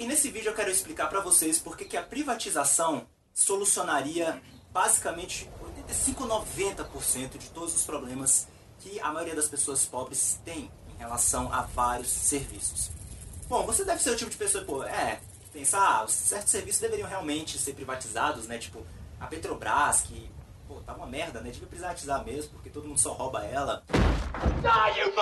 e nesse vídeo eu quero explicar para vocês por que a privatização solucionaria basicamente 85 90% de todos os problemas que a maioria das pessoas pobres tem em relação a vários serviços. Bom, você deve ser o tipo de pessoa, pô, é, pensar, ah, certos serviços deveriam realmente ser privatizados, né? Tipo, a Petrobras, que, pô, tá uma merda, né? Devia privatizar mesmo, porque todo mundo só rouba ela. Die, you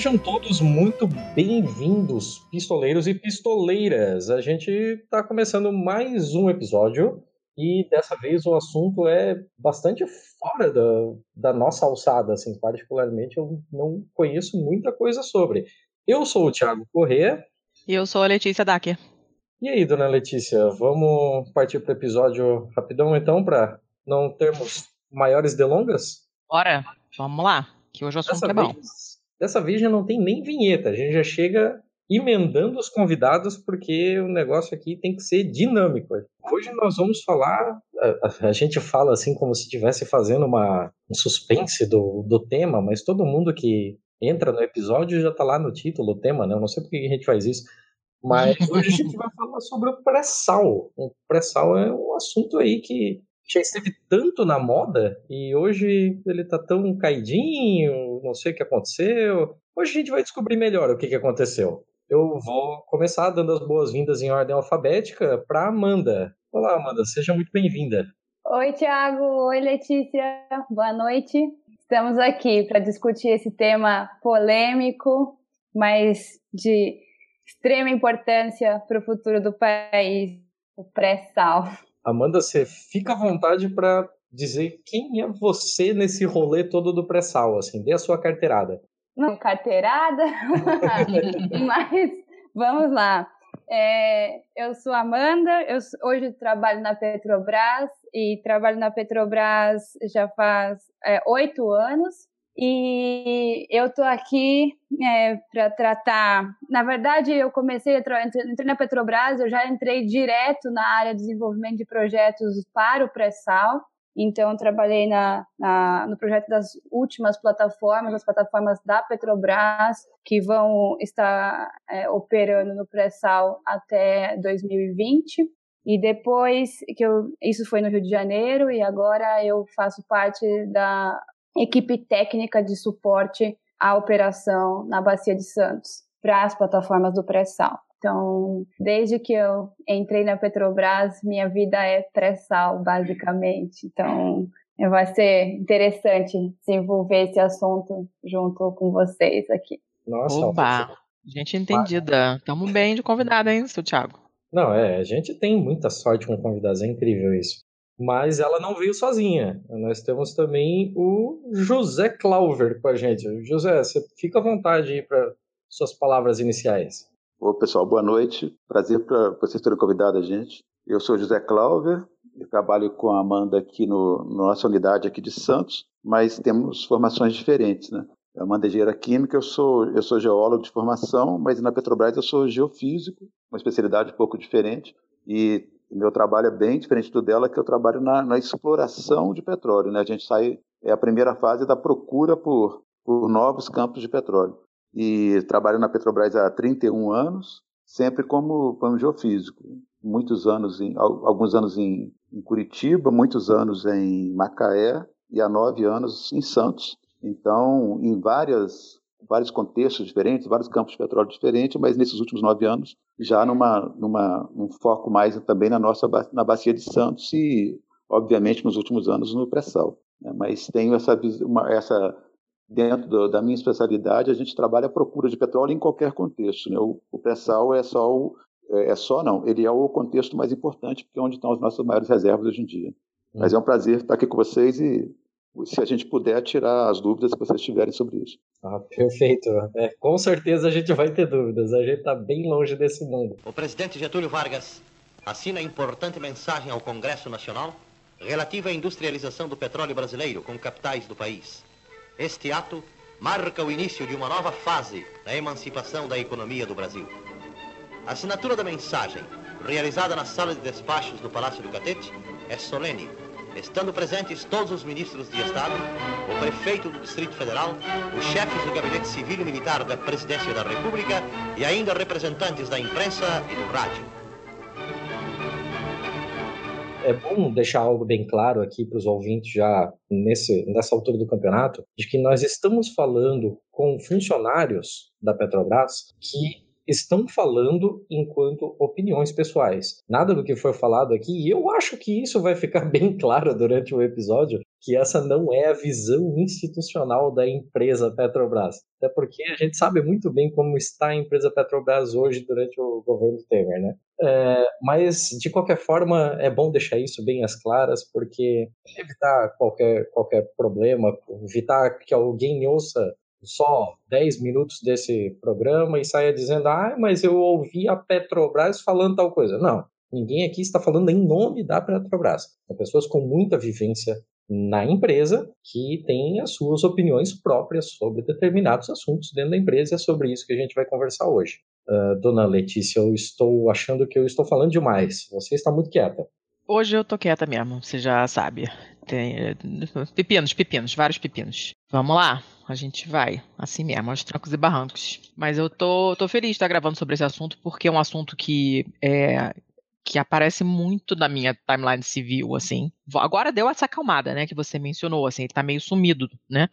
Sejam todos muito bem-vindos, pistoleiros e pistoleiras. A gente está começando mais um episódio e dessa vez o assunto é bastante fora da, da nossa alçada, assim, particularmente eu não conheço muita coisa sobre. Eu sou o Thiago Corrêa. E eu sou a Letícia Dacker. E aí, dona Letícia, vamos partir para o episódio rapidão então, para não termos maiores delongas? Bora, vamos lá, que hoje o assunto dessa é bom. Vez, Dessa vez já não tem nem vinheta, a gente já chega emendando os convidados porque o negócio aqui tem que ser dinâmico. Hoje nós vamos falar, a, a gente fala assim como se estivesse fazendo uma, um suspense do, do tema, mas todo mundo que entra no episódio já está lá no título, o tema, né? Eu não sei por que a gente faz isso. Mas hoje a gente vai falar sobre o pré-sal. O pré-sal é um assunto aí que já esteve tanto na moda e hoje ele tá tão caidinho, não sei o que aconteceu. Hoje a gente vai descobrir melhor o que, que aconteceu. Eu vou começar dando as boas-vindas em ordem alfabética para Amanda. Olá, Amanda, seja muito bem-vinda. Oi, Tiago. Oi, Letícia. Boa noite. Estamos aqui para discutir esse tema polêmico, mas de extrema importância para o futuro do país, o pré-sal. Amanda, você fica à vontade para dizer quem é você nesse rolê todo do pré-sal, assim, dê a sua carteirada. Não, carteirada? Mas vamos lá. É, eu sou Amanda, eu hoje trabalho na Petrobras e trabalho na Petrobras já faz é, oito anos. E eu estou aqui é, para tratar. Na verdade, eu comecei, entrei na Petrobras, eu já entrei direto na área de desenvolvimento de projetos para o pré-sal. Então, trabalhei na, na, no projeto das últimas plataformas, as plataformas da Petrobras, que vão estar é, operando no pré-sal até 2020. E depois que eu, isso foi no Rio de Janeiro, e agora eu faço parte da equipe técnica de suporte à operação na Bacia de Santos para as plataformas do pré-sal. Então, desde que eu entrei na Petrobras, minha vida é pré-sal, basicamente. Então, vai ser interessante desenvolver esse assunto junto com vocês aqui. Nossa, Opa! Gente entendida. Estamos bem de convidado, hein, seu Thiago? Não, é, a gente tem muita sorte com convidados, é incrível isso. Mas ela não veio sozinha. Nós temos também o José Clauver com a gente. José, você fica à vontade aí para suas palavras iniciais. Ô, pessoal, boa noite. Prazer para vocês terem convidado a gente. Eu sou José Clauver, eu trabalho com a Amanda aqui no, na nossa unidade aqui de Santos, mas temos formações diferentes, né? A Amanda é engenheira química, eu sou, eu sou geólogo de formação, mas na Petrobras eu sou geofísico, uma especialidade um pouco diferente. E o meu trabalho é bem diferente do dela, que eu trabalho na, na exploração de petróleo. Né? A gente sai, é a primeira fase da procura por, por novos campos de petróleo. E trabalho na Petrobras há 31 anos, sempre como geofísico. Muitos anos, em, alguns anos em, em Curitiba, muitos anos em Macaé e há nove anos em Santos. Então, em várias vários contextos diferentes, vários campos de petróleo diferentes, mas nesses últimos nove anos já numa, numa um foco mais também na nossa na bacia de Santos e obviamente nos últimos anos no pré-sal. Né? Mas tenho essa uma, essa dentro do, da minha especialidade a gente trabalha a procura de petróleo em qualquer contexto. Né? O, o pré-sal é só o é, é só não, ele é o contexto mais importante porque é onde estão as nossas maiores reservas hoje em dia. Hum. Mas é um prazer estar aqui com vocês e se a gente puder tirar as dúvidas que vocês tiverem sobre isso. Ah, perfeito. É, com certeza a gente vai ter dúvidas. A gente está bem longe desse mundo. O presidente Getúlio Vargas assina importante mensagem ao Congresso Nacional relativa à industrialização do petróleo brasileiro com capitais do país. Este ato marca o início de uma nova fase na emancipação da economia do Brasil. A assinatura da mensagem, realizada na sala de despachos do Palácio do Catete, é solene estando presentes todos os ministros de Estado, o prefeito do Distrito Federal, os chefes do Gabinete Civil e Militar da Presidência da República e ainda representantes da imprensa e do rádio. É bom deixar algo bem claro aqui para os ouvintes já nesse, nessa altura do campeonato, de que nós estamos falando com funcionários da Petrobras que estão falando enquanto opiniões pessoais. Nada do que foi falado aqui, e eu acho que isso vai ficar bem claro durante o episódio, que essa não é a visão institucional da empresa Petrobras. Até porque a gente sabe muito bem como está a empresa Petrobras hoje durante o governo Temer, né? É, mas, de qualquer forma, é bom deixar isso bem às claras, porque evitar qualquer, qualquer problema, evitar que alguém ouça só 10 minutos desse programa e saia dizendo, ah, mas eu ouvi a Petrobras falando tal coisa. Não, ninguém aqui está falando em nome da Petrobras. São pessoas com muita vivência na empresa que têm as suas opiniões próprias sobre determinados assuntos dentro da empresa e é sobre isso que a gente vai conversar hoje. Uh, dona Letícia, eu estou achando que eu estou falando demais. Você está muito quieta. Hoje eu tô quieta mesmo, você já sabe. Tem eh, pepinos, pepinos, vários pepinos. Vamos lá, a gente vai, assim mesmo, aos trancos e barrancos. Mas eu tô, tô feliz de estar gravando sobre esse assunto, porque é um assunto que é, que aparece muito na minha timeline civil, assim. Agora deu essa acalmada, né, que você mencionou, assim, ele tá meio sumido, né?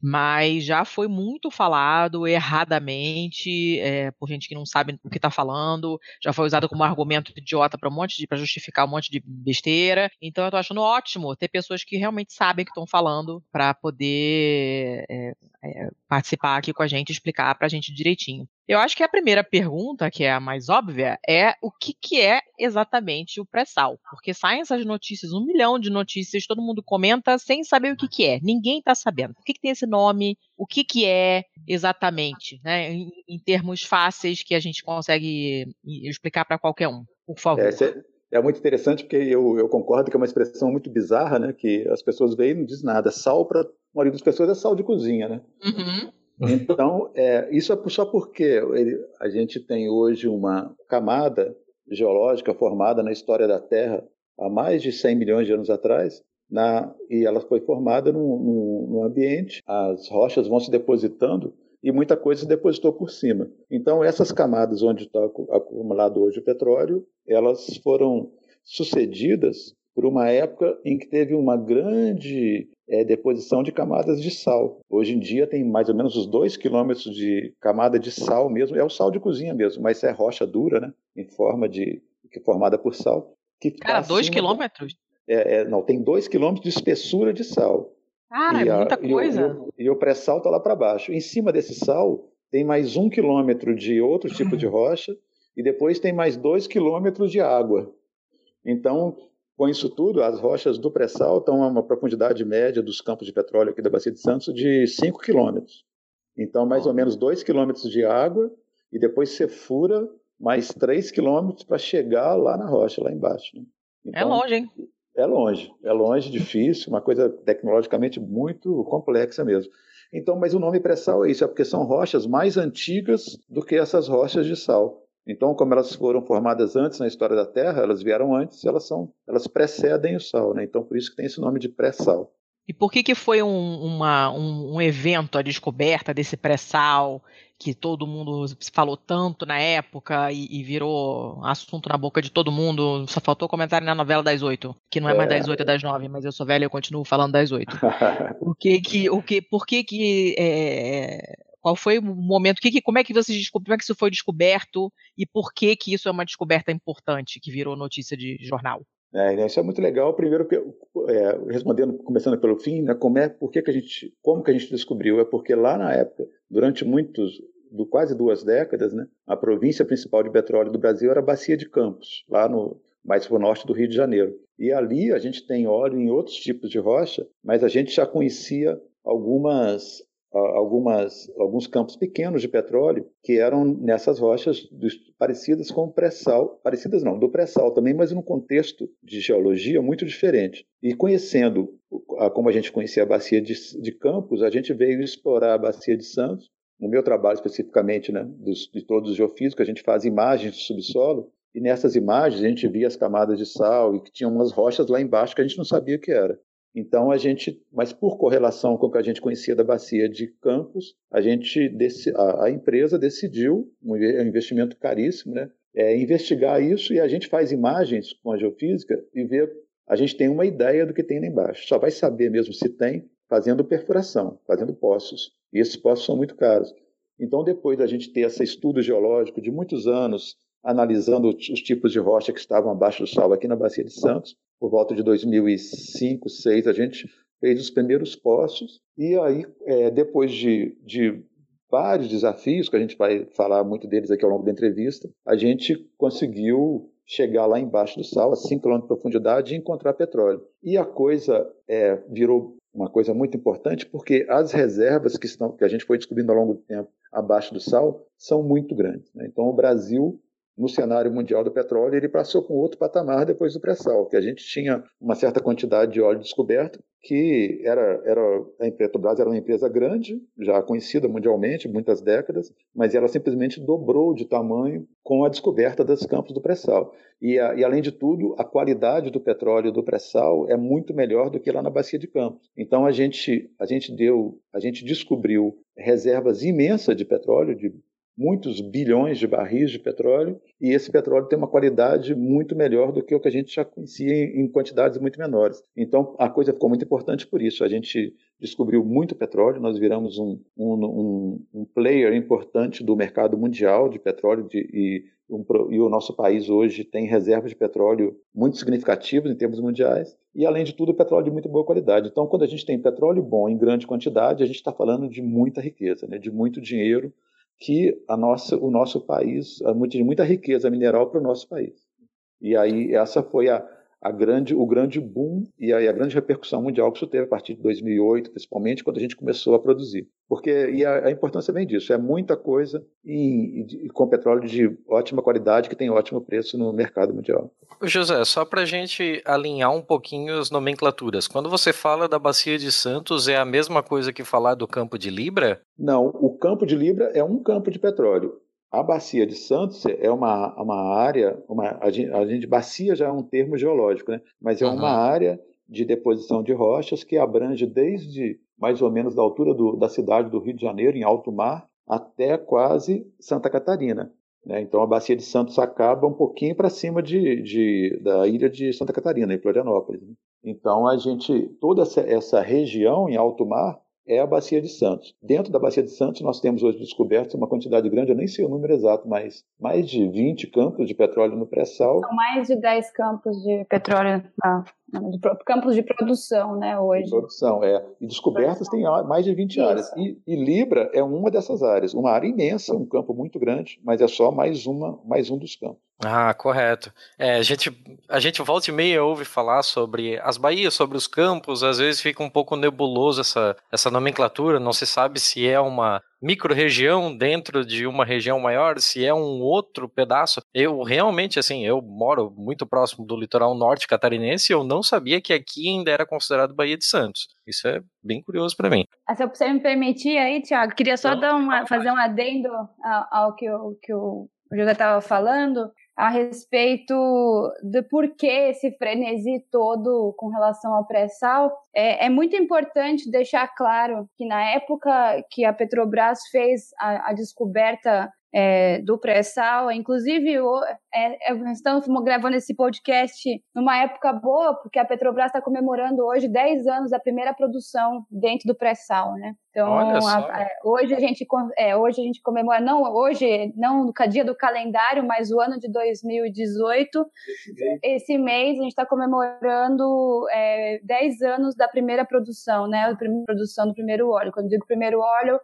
Mas já foi muito falado erradamente, é, por gente que não sabe o que tá falando, já foi usado como argumento idiota para um monte de, para justificar um monte de besteira. Então eu tô achando ótimo ter pessoas que realmente sabem o que estão falando para poder é, é, participar aqui com a gente, explicar pra gente direitinho. Eu acho que a primeira pergunta, que é a mais óbvia, é o que, que é exatamente o pré-sal. Porque saem essas notícias, um milhão de notícias, todo mundo comenta sem saber o que, que é. Ninguém está sabendo. Por que, que tem esse nome? O que, que é exatamente? Né? Em, em termos fáceis que a gente consegue explicar para qualquer um. Por favor. É, é muito interessante porque eu, eu, concordo que é uma expressão muito bizarra, né? Que as pessoas veem e não diz nada. Sal para a maioria das pessoas é sal de cozinha, né? Uhum. Então, é, isso é só porque ele, a gente tem hoje uma camada geológica formada na história da Terra há mais de 100 milhões de anos atrás, na, e ela foi formada num, num, num, ambiente, as rochas vão se depositando e muita coisa se depositou por cima. Então, essas camadas onde está acumulado hoje o petróleo, elas foram sucedidas por uma época em que teve uma grande é, deposição de camadas de sal. Hoje em dia tem mais ou menos os dois quilômetros de camada de sal mesmo, é o sal de cozinha mesmo, mas é rocha dura, né, em forma de que é formada por sal. Que Cara, dois quilômetros? É, é, não, tem dois quilômetros de espessura de sal. Cara, e é muita coisa. E o, e o pré-sal está lá para baixo. Em cima desse sal tem mais um quilômetro de outro tipo de rocha e depois tem mais dois quilômetros de água. Então, com isso tudo, as rochas do pré-sal estão a uma profundidade média dos campos de petróleo aqui da Bacia de Santos de 5 quilômetros. Então, mais ou menos 2 quilômetros de água e depois você fura mais 3 quilômetros para chegar lá na rocha, lá embaixo. Né? É então, é longe, hein? É longe, é longe, difícil, uma coisa tecnologicamente muito complexa mesmo. Então, mas o nome pré-sal é isso, é porque são rochas mais antigas do que essas rochas de sal. Então, como elas foram formadas antes na história da Terra, elas vieram antes, elas são, elas precedem o Sal, né? Então, por isso que tem esse nome de pré-sal. E por que que foi um, uma, um, um evento a descoberta desse pré-sal que todo mundo falou tanto na época e, e, virou assunto na boca de todo mundo? Só faltou comentário na novela das oito, que não é, é. mais das oito, é das nove, mas eu sou velho e eu continuo falando das oito. o que que, o que, por que que é, qual foi o momento? Que, que, como é que? Como é que isso foi descoberto? E por que que isso é uma descoberta importante que virou notícia de jornal? É, né, isso é muito legal. Primeiro, é, respondendo, começando pelo fim, né, como é, por que, que a gente, como que a gente descobriu? É porque lá na época, durante muitos, do quase duas décadas, né, a província principal de petróleo do Brasil era a Bacia de Campos, lá no, mais para o norte do Rio de Janeiro. E ali a gente tem óleo em outros tipos de rocha, mas a gente já conhecia algumas algumas, alguns campos pequenos de petróleo que eram nessas rochas dos, parecidas com o pré-sal, parecidas não, do pré-sal também, mas num contexto de geologia muito diferente. E conhecendo como a gente conhecia a bacia de, de Campos, a gente veio explorar a bacia de Santos. No meu trabalho especificamente, né, dos, de todos os geofísicos, a gente faz imagens do subsolo e nessas imagens a gente via as camadas de sal e que tinha umas rochas lá embaixo que a gente não sabia que era. Então a gente, mas por correlação com o que a gente conhecia da bacia de Campos, a gente a, empresa decidiu, um investimento caríssimo, né, é, investigar isso e a gente faz imagens com a geofísica e vê, a gente tem uma ideia do que tem lá embaixo. Só vai saber mesmo se tem fazendo perfuração, fazendo poços. E esses poços são muito caros. Então depois da gente ter esse estudo geológico de muitos anos analisando os tipos de rocha que estavam abaixo do sal aqui na Bacia de Santos. Por volta de 2005, 2006, a gente fez os primeiros poços e aí, é, depois de, de vários desafios, que a gente vai falar muito deles aqui ao longo da entrevista, a gente conseguiu chegar lá embaixo do sal, a 5 km de profundidade, e encontrar petróleo. E a coisa é, virou uma coisa muito importante, porque as reservas que, estão, que a gente foi descobrindo ao longo do tempo abaixo do sal são muito grandes. Né? Então, o Brasil no cenário mundial do petróleo, ele passou com outro patamar depois do pré-sal, que a gente tinha uma certa quantidade de óleo descoberto, que era, era a Petrobras era uma empresa grande, já conhecida mundialmente, muitas décadas, mas ela simplesmente dobrou de tamanho com a descoberta dos campos do pré-sal. E, e, além de tudo, a qualidade do petróleo do pré-sal é muito melhor do que lá na bacia de Campos. Então a gente, a gente deu, a gente descobriu reservas imensas de petróleo, de muitos bilhões de barris de petróleo, e esse petróleo tem uma qualidade muito melhor do que o que a gente já conhecia em quantidades muito menores. Então, a coisa ficou muito importante por isso. A gente descobriu muito petróleo, nós viramos um, um, um, um player importante do mercado mundial de petróleo de, e, e o nosso país hoje tem reservas de petróleo muito significativas em termos mundiais. E, além de tudo, petróleo de muito boa qualidade. Então, quando a gente tem petróleo bom em grande quantidade, a gente está falando de muita riqueza, né? de muito dinheiro que a nossa, o nosso país, de muita riqueza mineral para o nosso país. E aí essa foi a grande, o grande boom e a, a, grande repercussão mundial que isso teve a partir de 2008, principalmente quando a gente começou a produzir. Porque e a, a importância vem disso, é muita coisa e, e, com petróleo de ótima qualidade que tem ótimo preço no mercado mundial. José, só para a gente alinhar um pouquinho as nomenclaturas, quando você fala da bacia de Santos é a mesma coisa que falar do campo de Libra? Não, o campo de Libra é um campo de petróleo. A bacia de Santos é uma, uma área, uma, a, gente, a gente, bacia já é um termo geológico, né? mas é uhum. uma área de deposição de rochas que abrange desde mais ou menos da altura do, da cidade do Rio de Janeiro, em alto mar, até quase Santa Catarina. Né? Então a bacia de Santos acaba um pouquinho para cima de, de, da ilha de Santa Catarina, em Florianópolis. Né? Então a gente, toda essa, essa região em alto mar, é a Bacia de Santos. Dentro da Bacia de Santos, nós temos hoje descoberto uma quantidade grande, eu nem sei o número exato, mas mais de 20 campos de petróleo no pré-sal. São mais de 10 campos de petróleo, ah, de, campos de produção, né, hoje. De produção, é. E descobertas tem mais de 20 Isso. áreas. E, e, Libra é uma dessas áreas. Uma área imensa, um campo muito grande, mas é só mais, uma, mais um dos campos. Ah, correto. É, a, gente, a gente volta e meia ouve falar sobre as baías, sobre os campos, às vezes fica um pouco nebuloso essa, essa nomenclatura, não se sabe se é uma micro-região dentro de uma região maior, se é um outro pedaço. Eu realmente, assim, eu moro muito próximo do litoral norte catarinense e eu não sabia que aqui ainda era considerado Baía de Santos. Isso é bem curioso para mim. Ah, se você me permitir aí, Tiago, queria só dar uma, fazer um adendo ao, ao que, o, que o José estava falando a respeito do porquê esse frenesi todo com relação ao pré-sal. É, é, muito importante deixar claro que na época que a Petrobras fez a, a descoberta é, do pré-sal. Inclusive, é, é, estamos gravando esse podcast numa época boa, porque a Petrobras está comemorando hoje 10 anos da primeira produção dentro do pré-sal, né? Então, a, a, hoje, a gente, é, hoje a gente comemora, não hoje, não no dia do calendário, mas o ano de 2018. Esse mês a gente está comemorando é, 10 anos da primeira produção, né? A primeira produção do primeiro óleo. Quando eu digo primeiro óleo,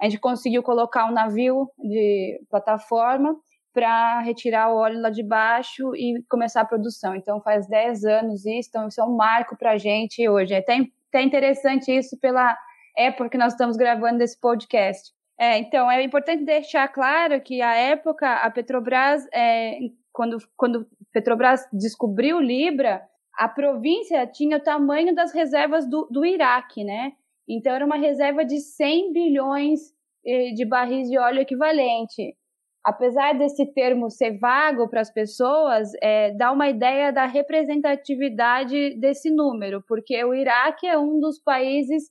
a gente conseguiu colocar um navio de plataforma para retirar o óleo lá de baixo e começar a produção. Então faz 10 anos isso, então isso é um marco para a gente hoje. É até, até interessante isso pela época que nós estamos gravando esse podcast. É, então, é importante deixar claro que a época, a Petrobras, é, quando, quando Petrobras descobriu Libra, a província tinha o tamanho das reservas do, do Iraque, né? Então, era uma reserva de 100 bilhões eh, de barris de óleo equivalente. Apesar desse termo ser vago para as pessoas, é, dá uma ideia da representatividade desse número, porque o Iraque é um dos países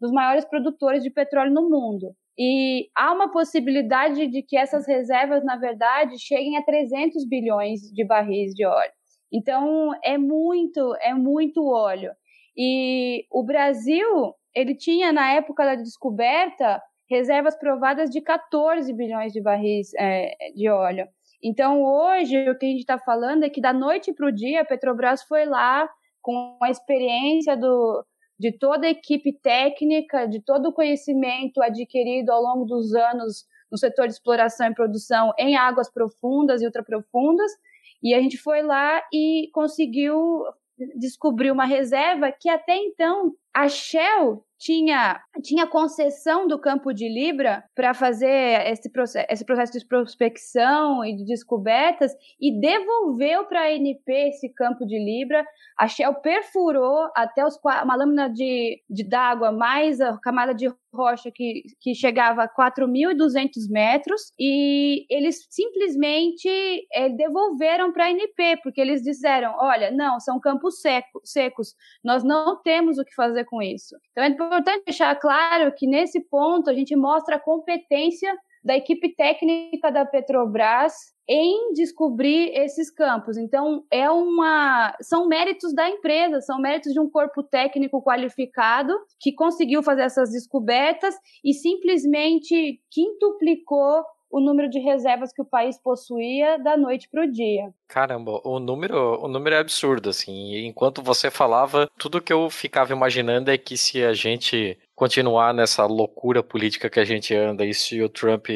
dos maiores produtores de petróleo no mundo. E há uma possibilidade de que essas reservas, na verdade, cheguem a 300 bilhões de barris de óleo. Então, é muito, é muito óleo. E o Brasil, ele tinha, na época da descoberta, reservas provadas de 14 bilhões de barris é, de óleo. Então, hoje, o que a gente está falando é que da noite para o dia, a Petrobras foi lá com a experiência do, de toda a equipe técnica, de todo o conhecimento adquirido ao longo dos anos no setor de exploração e produção em águas profundas e ultraprofundas, e a gente foi lá e conseguiu descobrir uma reserva que até então a Shell tinha, tinha concessão do campo de Libra para fazer esse processo, esse processo de prospecção e de descobertas e devolveu para a ANP esse campo de Libra. A Shell perfurou até os, uma lâmina de, de d'água mais a camada de rocha que, que chegava a 4.200 metros e eles simplesmente é, devolveram para a ANP, porque eles disseram, olha, não, são campos seco, secos, nós não temos o que fazer com isso. Então é importante deixar claro que nesse ponto a gente mostra a competência da equipe técnica da Petrobras em descobrir esses campos. Então, é uma são méritos da empresa, são méritos de um corpo técnico qualificado que conseguiu fazer essas descobertas e simplesmente quintuplicou o número de reservas que o país possuía da noite para o dia. Caramba, o número, o número é absurdo, assim. Enquanto você falava, tudo que eu ficava imaginando é que se a gente continuar nessa loucura política que a gente anda e se o Trump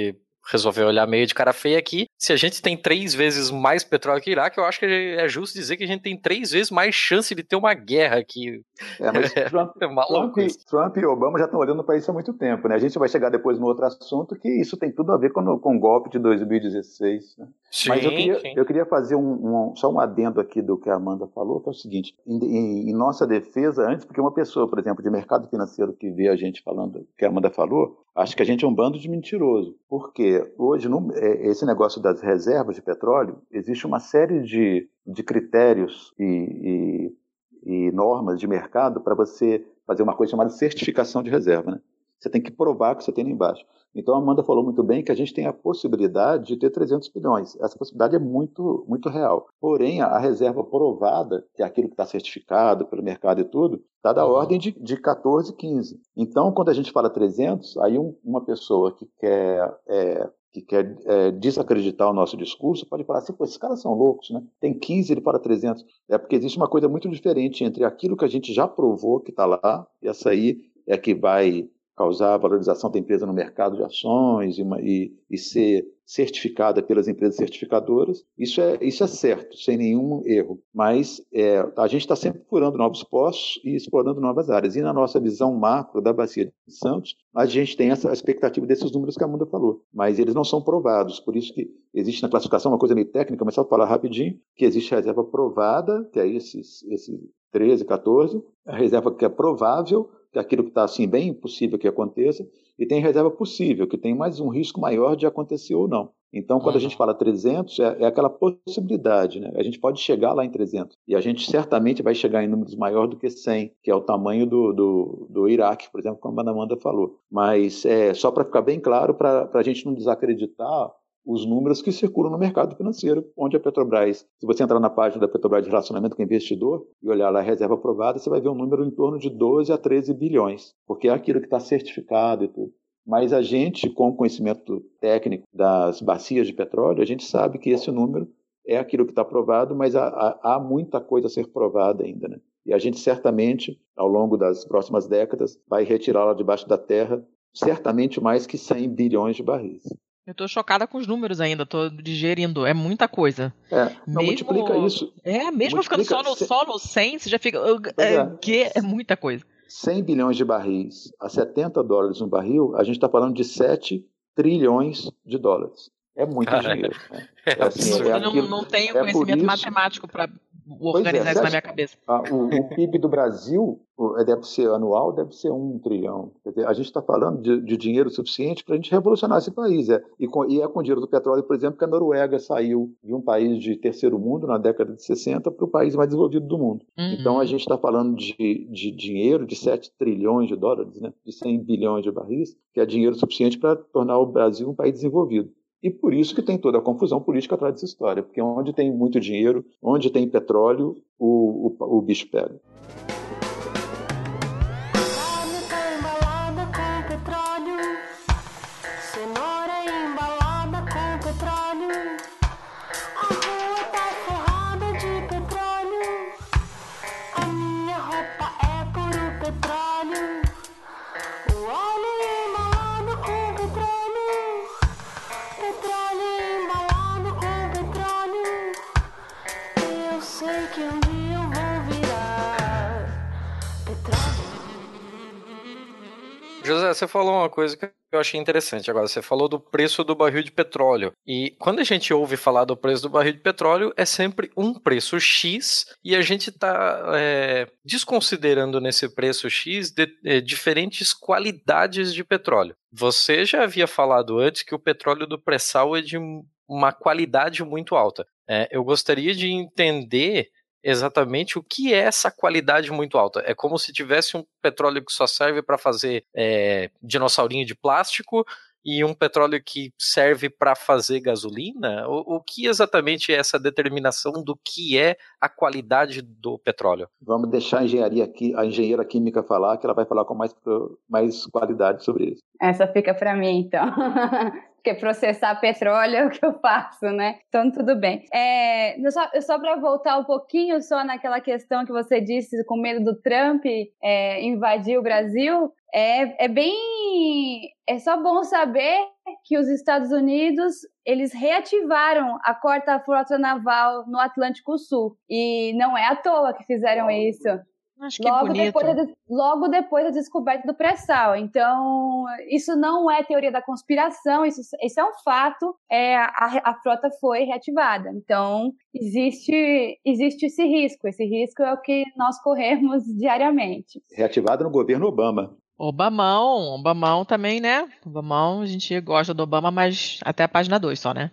resolveu olhar meio de cara feia aqui. Se a gente tem três vezes mais petróleo que Iraque, eu acho que é justo dizer que a gente tem três vezes mais chance de ter uma guerra aqui. É, mas Trump, é Trump, Trump, e Obama já estão olhando para isso há muito tempo, né? A gente vai chegar depois no outro assunto que isso tem tudo a ver com, com o golpe de 2016. Né? Sim, mas eu queria, sim. eu queria fazer um, um, só um adendo aqui do que a Amanda falou, que é o seguinte: em, em, em nossa defesa, antes, porque uma pessoa, por exemplo, de mercado financeiro que vê a gente falando, que a Amanda falou, acho que a gente é um bando de mentiroso. Porque hoje, no, é, esse negócio das reservas de petróleo, existe uma série de, de critérios e, e, e normas de mercado para você fazer uma coisa chamada certificação de reserva. Né? Você tem que provar que você tem lá embaixo. Então a Amanda falou muito bem que a gente tem a possibilidade de ter 300 bilhões. Essa possibilidade é muito, muito real. Porém, a, reserva provada, que é aquilo que está certificado pelo mercado e tudo, está da uhum. ordem de, de 14, 15. Então, quando a gente fala 300, aí um, uma pessoa que quer é, que quer é, desacreditar o nosso discurso, pode falar assim, pô, esses caras são loucos, né? Tem 15, ele fala 300. É porque existe uma coisa muito diferente entre aquilo que a gente já provou que está lá, e essa aí é que vai causar valorização da empresa no mercado de ações e, uma, e, e, ser certificada pelas empresas certificadoras. Isso é, isso é certo, sem nenhum erro. Mas é, a gente está sempre procurando novos postos e explorando novas áreas. E na nossa visão macro da Bacia de Santos, a gente tem essa expectativa desses números que a Amanda falou. Mas eles não são provados. Por isso que existe na classificação uma coisa meio técnica, mas só falar rapidinho, que existe a reserva provada, que é esses, esse 13, 14, a reserva que é provável, aquilo que está assim bem impossível que aconteça, e tem reserva possível, que tem mais um risco maior de acontecer ou não. Então, quando uhum. a gente fala 300, é, é, aquela possibilidade, né? A gente pode chegar lá em 300. E a gente certamente vai chegar em números maiores do que 100, que é o tamanho do, do, do Iraque, por exemplo, como a Amanda falou. Mas é só para ficar bem claro, para a gente não desacreditar os números que circulam no mercado financeiro, onde a Petrobras, se você entrar na página da Petrobras de relacionamento com investidor e olhar lá a reserva aprovada, você vai ver um número em torno de 12 a 13 bilhões, porque é aquilo que está certificado e tudo. Mas a gente, com o conhecimento técnico das bacias de petróleo, a gente sabe que esse número é aquilo que está provado, mas há, há, há, muita coisa a ser provada ainda. Né? E a gente certamente, ao longo das próximas décadas, vai retirá-la debaixo da terra, certamente mais que 100 bilhões de barris. Eu tô chocada com os números ainda, tô digerindo. É muita coisa. É, não mesmo, multiplica isso. É, mesmo ficando só no, só no 100, você já fica. É, é, que é muita coisa. 100 bilhões de barris a 70 dólares um barril, a gente está falando de 7 trilhões de dólares. É muito Cara, dinheiro. Né? É, assim, é aquilo, não, não tenho é conhecimento isso, matemático para organizar é, isso na minha cabeça. O, o, PIB do Brasil é, deve ser anual, deve ser um trilhão. Dizer, a gente está falando de, de, dinheiro suficiente para a gente revolucionar esse país. É. E, com, e, é com dinheiro do petróleo, por exemplo, que a Noruega saiu de um país de terceiro mundo na década de 60 para o país mais desenvolvido do mundo. Uhum. Então a gente está falando de, de, dinheiro de 7 trilhões de dólares, né? de 100 bilhões de barris, que é dinheiro suficiente para tornar o Brasil um país desenvolvido. E por isso que tem toda a confusão política atrás dessa história, porque onde tem muito dinheiro, onde tem petróleo, o, o, o bicho pega. José, você falou uma coisa que eu achei interessante agora. Você falou do preço do barril de petróleo. E quando a gente ouve falar do preço do barril de petróleo, é sempre um preço X e a gente está é, desconsiderando nesse preço X de, é, diferentes qualidades de petróleo. Você já havia falado antes que o petróleo do pré-sal é de uma qualidade muito alta. É, eu gostaria de entender exatamente o que é essa qualidade muito alta. É como se tivesse um petróleo que só serve para fazer é, dinossaurinho de plástico e um petróleo que serve para fazer gasolina? O, o, que exatamente é essa determinação do que é a qualidade do petróleo? Vamos deixar a engenharia aqui, a engenheira química falar, que ela vai falar com mais, mais qualidade sobre isso. Essa fica para mim, então. porque processar petróleo é o que eu faço, né? Então, tudo bem. É, só, só para voltar um pouquinho só naquela questão que você disse com medo do Trump é, invadir o Brasil, é, é bem. É só bom saber que os Estados Unidos eles reativaram a quarta frota naval no Atlântico Sul e não é à toa que fizeram isso. Acho que é logo, depois da, logo depois da descoberta do pré-sal. Então, isso não é teoria da conspiração, isso, isso é um fato. É, a, a frota foi reativada. Então, existe, existe esse risco. Esse risco é o que nós corremos diariamente. Reativada no governo Obama. Obamão, Obamão também, né? Obamão, a gente gosta do Obama, mas até a página 2 só, né?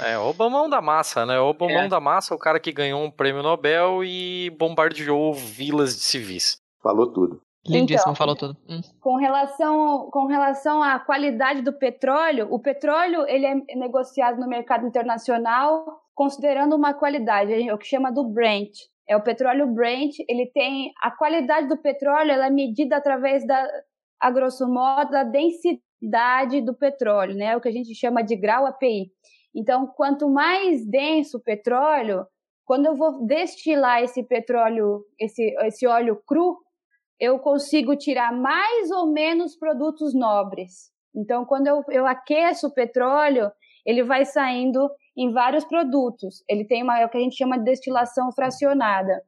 É, o Obamão da massa, né? O Obamão é. da massa, o cara que ganhou um prêmio Nobel e bombardeou vilas de civis. Falou tudo. Lindíssimo, então, falou tudo. Hum. Com relação, com relação à qualidade do petróleo, o petróleo ele é negociado no mercado internacional considerando uma qualidade, é o que chama do Brent. É o petróleo Brent, ele tem a qualidade do petróleo, ela é medida através da, a grosso modo, da densidade do petróleo, né? O que a gente chama de grau API. Então, quanto mais denso o petróleo, quando eu vou destilar esse petróleo, esse, esse óleo cru, eu consigo tirar mais ou menos produtos nobres. Então, quando eu, eu aqueço o petróleo, ele vai saindo em vários produtos. Ele tem uma, é o que a gente chama de destilação fracionada.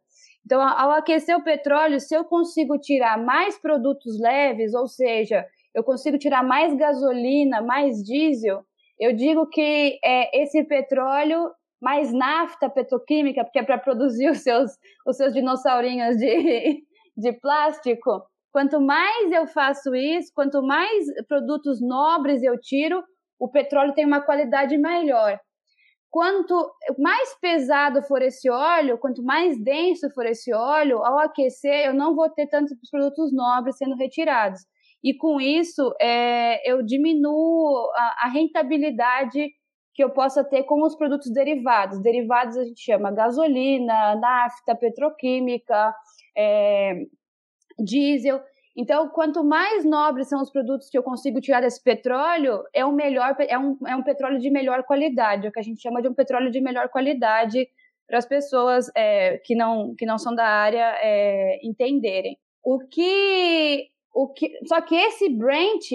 Então, ao aquecer o petróleo, se eu consigo tirar mais produtos leves, ou seja, eu consigo tirar mais gasolina, mais diesel, eu digo que é, esse petróleo mais nafta petroquímica, porque é para produzir os seus, os seus dinossaurinhos de, de plástico. Quanto mais eu faço isso, quanto mais produtos nobres eu tiro, o petróleo tem uma qualidade melhor. Quanto mais pesado for esse óleo, quanto mais denso for esse óleo, ao aquecer, eu não vou ter tantos produtos nobres sendo retirados e com isso é, eu diminuo a, a, rentabilidade que eu possa ter com os produtos derivados. Derivados a gente chama gasolina, nafta, petroquímica, é, diesel. Então, quanto mais nobres são os produtos que eu consigo tirar desse petróleo, é um melhor, é um, é um petróleo de melhor qualidade, é o que a gente chama de um petróleo de melhor qualidade para as pessoas é, que, não, que não são da área é, entenderem. O que o que, só que esse Brent,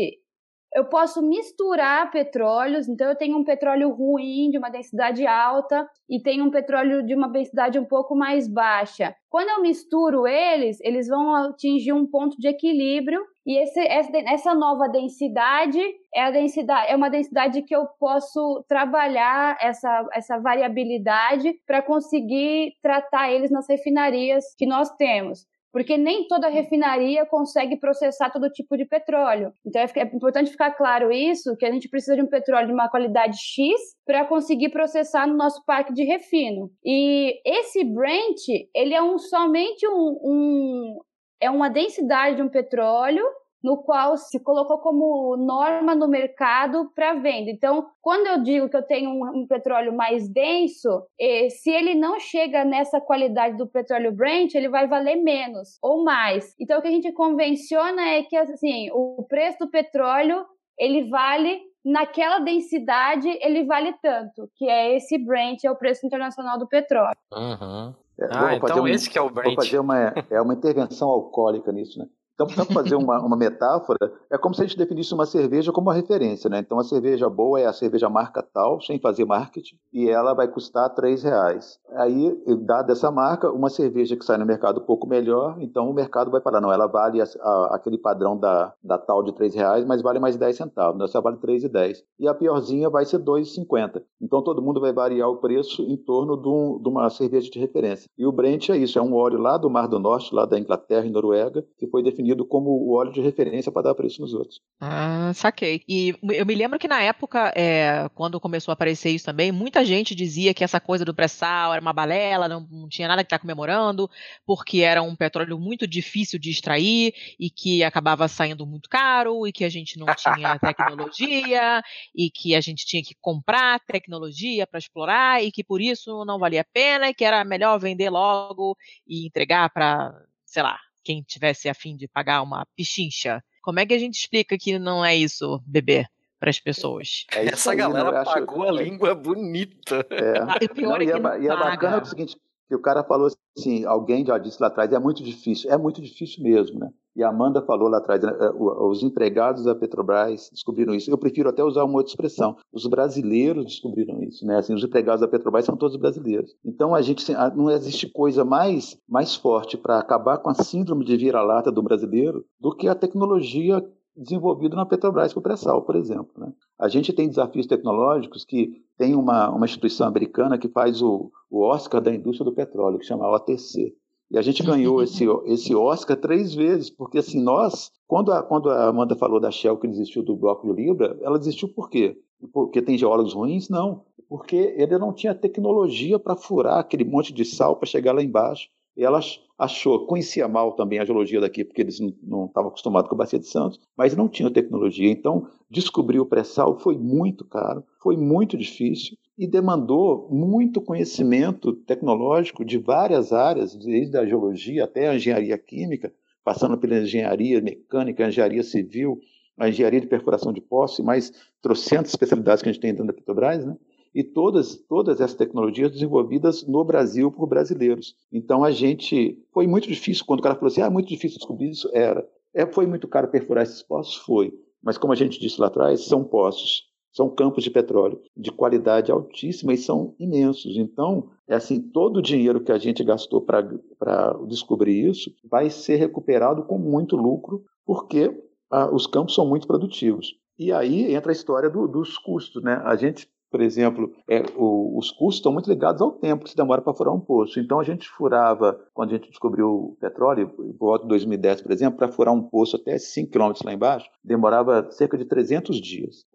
eu posso misturar petróleos, então eu tenho um petróleo ruim, de uma densidade alta, e tenho um petróleo de uma densidade um pouco mais baixa. Quando eu misturo eles, eles vão atingir um ponto de equilíbrio e esse, essa nova densidade é a densidade é uma densidade que eu posso trabalhar essa, essa variabilidade para conseguir tratar eles nas refinarias que nós temos porque nem toda refinaria consegue processar todo tipo de petróleo. Então é, é importante ficar claro isso, que a gente precisa de um petróleo de uma qualidade X para conseguir processar no nosso parque de refino. E esse Brent, ele é um somente um, um é uma densidade de um petróleo no qual se colocou como norma no mercado para venda. Então, quando eu digo que eu tenho um, um petróleo mais denso, eh, se ele não chega nessa qualidade do petróleo Brent, ele vai valer menos ou mais. Então, o que a gente convenciona é que assim, o preço do petróleo ele vale naquela densidade, ele vale tanto, que é esse Brent, é o preço internacional do petróleo. Uhum. É, ah, então um, esse que é o Brent. Vou fazer uma, é uma intervenção alcoólica nisso, né? Então, para fazer uma, uma, metáfora, é como se a gente definisse uma cerveja como uma referência, né? Então, a cerveja boa é a cerveja marca tal, sem fazer marketing, e ela vai custar três reais. Aí, dada essa marca, uma cerveja que sai no mercado um pouco melhor, então o mercado vai falar, não, ela vale a, a, aquele padrão da, da tal de três reais, mas vale mais 10 centavos, essa vale três e dez. E a piorzinha vai ser dois e cinquenta. Então, todo mundo vai variar o preço em torno de, um, de uma cerveja de referência. E o Brent é isso, é um óleo lá do Mar do Norte, lá da Inglaterra e Noruega, que foi definido definido como o óleo de referência para dar preço nos outros. Ah, saquei. E eu me lembro que na época, é, quando começou a aparecer isso também, muita gente dizia que essa coisa do pré-sal era uma balela, não, não tinha nada que estar tá comemorando, porque era um petróleo muito difícil de extrair e que acabava saindo muito caro e que a gente não tinha tecnologia e que a gente tinha que comprar tecnologia para explorar e que por isso não valia a pena e que era melhor vender logo e entregar para, sei lá, quem tivesse a fim de pagar uma pichincha. Como é que a gente explica que não é isso, bebê? para as pessoas. É Essa aí, galera pagou a língua bonita. É. Ah, e, pior não, é, que e, é, e é bacana o seguinte, que o cara falou assim, alguém já disse lá atrás, é muito difícil. É muito difícil mesmo, né? E a Amanda falou lá atrás, né, é, os empregados da Petrobras descobriram isso. Eu prefiro até usar uma outra expressão. Os brasileiros descobriram isso, né? Assim, os empregados da Petrobras são todos brasileiros. Então a gente não existe coisa mais mais forte para acabar com a síndrome de vira-lata do brasileiro do que a tecnologia desenvolvida na Petrobras com o pré-sal, por exemplo. Né? A gente tem desafios tecnológicos que tem uma, uma instituição americana que faz o, o Oscar da indústria do petróleo, que chama OTC. E a gente ganhou esse, esse Oscar três vezes, porque assim, nós, quando a, quando a Amanda falou da Shell que desistiu do bloco de Libra, ela desistiu por quê? Porque tem geólogos ruins? Não, porque ele não tinha tecnologia para furar aquele monte de sal para chegar lá embaixo. E ela achou, conhecia mal também a geologia daqui, porque eles não estavam acostumados com a Bacia de Santos, mas não tinham tecnologia. Então, descobrir o pré-sal foi muito caro, foi muito difícil e demandou muito conhecimento tecnológico de várias áreas, desde a geologia até a engenharia química, passando pela engenharia mecânica, a engenharia civil, a engenharia de perfuração de poços mais trocentas especialidades que a gente tem dentro da Petrobras, né? e todas, todas essas tecnologias desenvolvidas no Brasil por brasileiros. Então a gente foi muito difícil quando o cara falou assim, ah, muito difícil descobrir isso era. É, foi muito caro perfurar esses poços, foi. Mas como a gente disse lá atrás, são poços, são campos de petróleo de qualidade altíssima e são imensos. Então, é assim, todo o dinheiro que a gente gastou para descobrir isso vai ser recuperado com muito lucro, porque ah, os campos são muito produtivos. E aí entra a história do, dos custos, né? A gente por exemplo, é, o, os custos estão muito ligados ao tempo que se demora para furar um poço. Então, a gente furava, quando a gente descobriu o petróleo, volta de 2010, por exemplo, para furar um poço até 5 km lá embaixo, demorava cerca de 300 dias.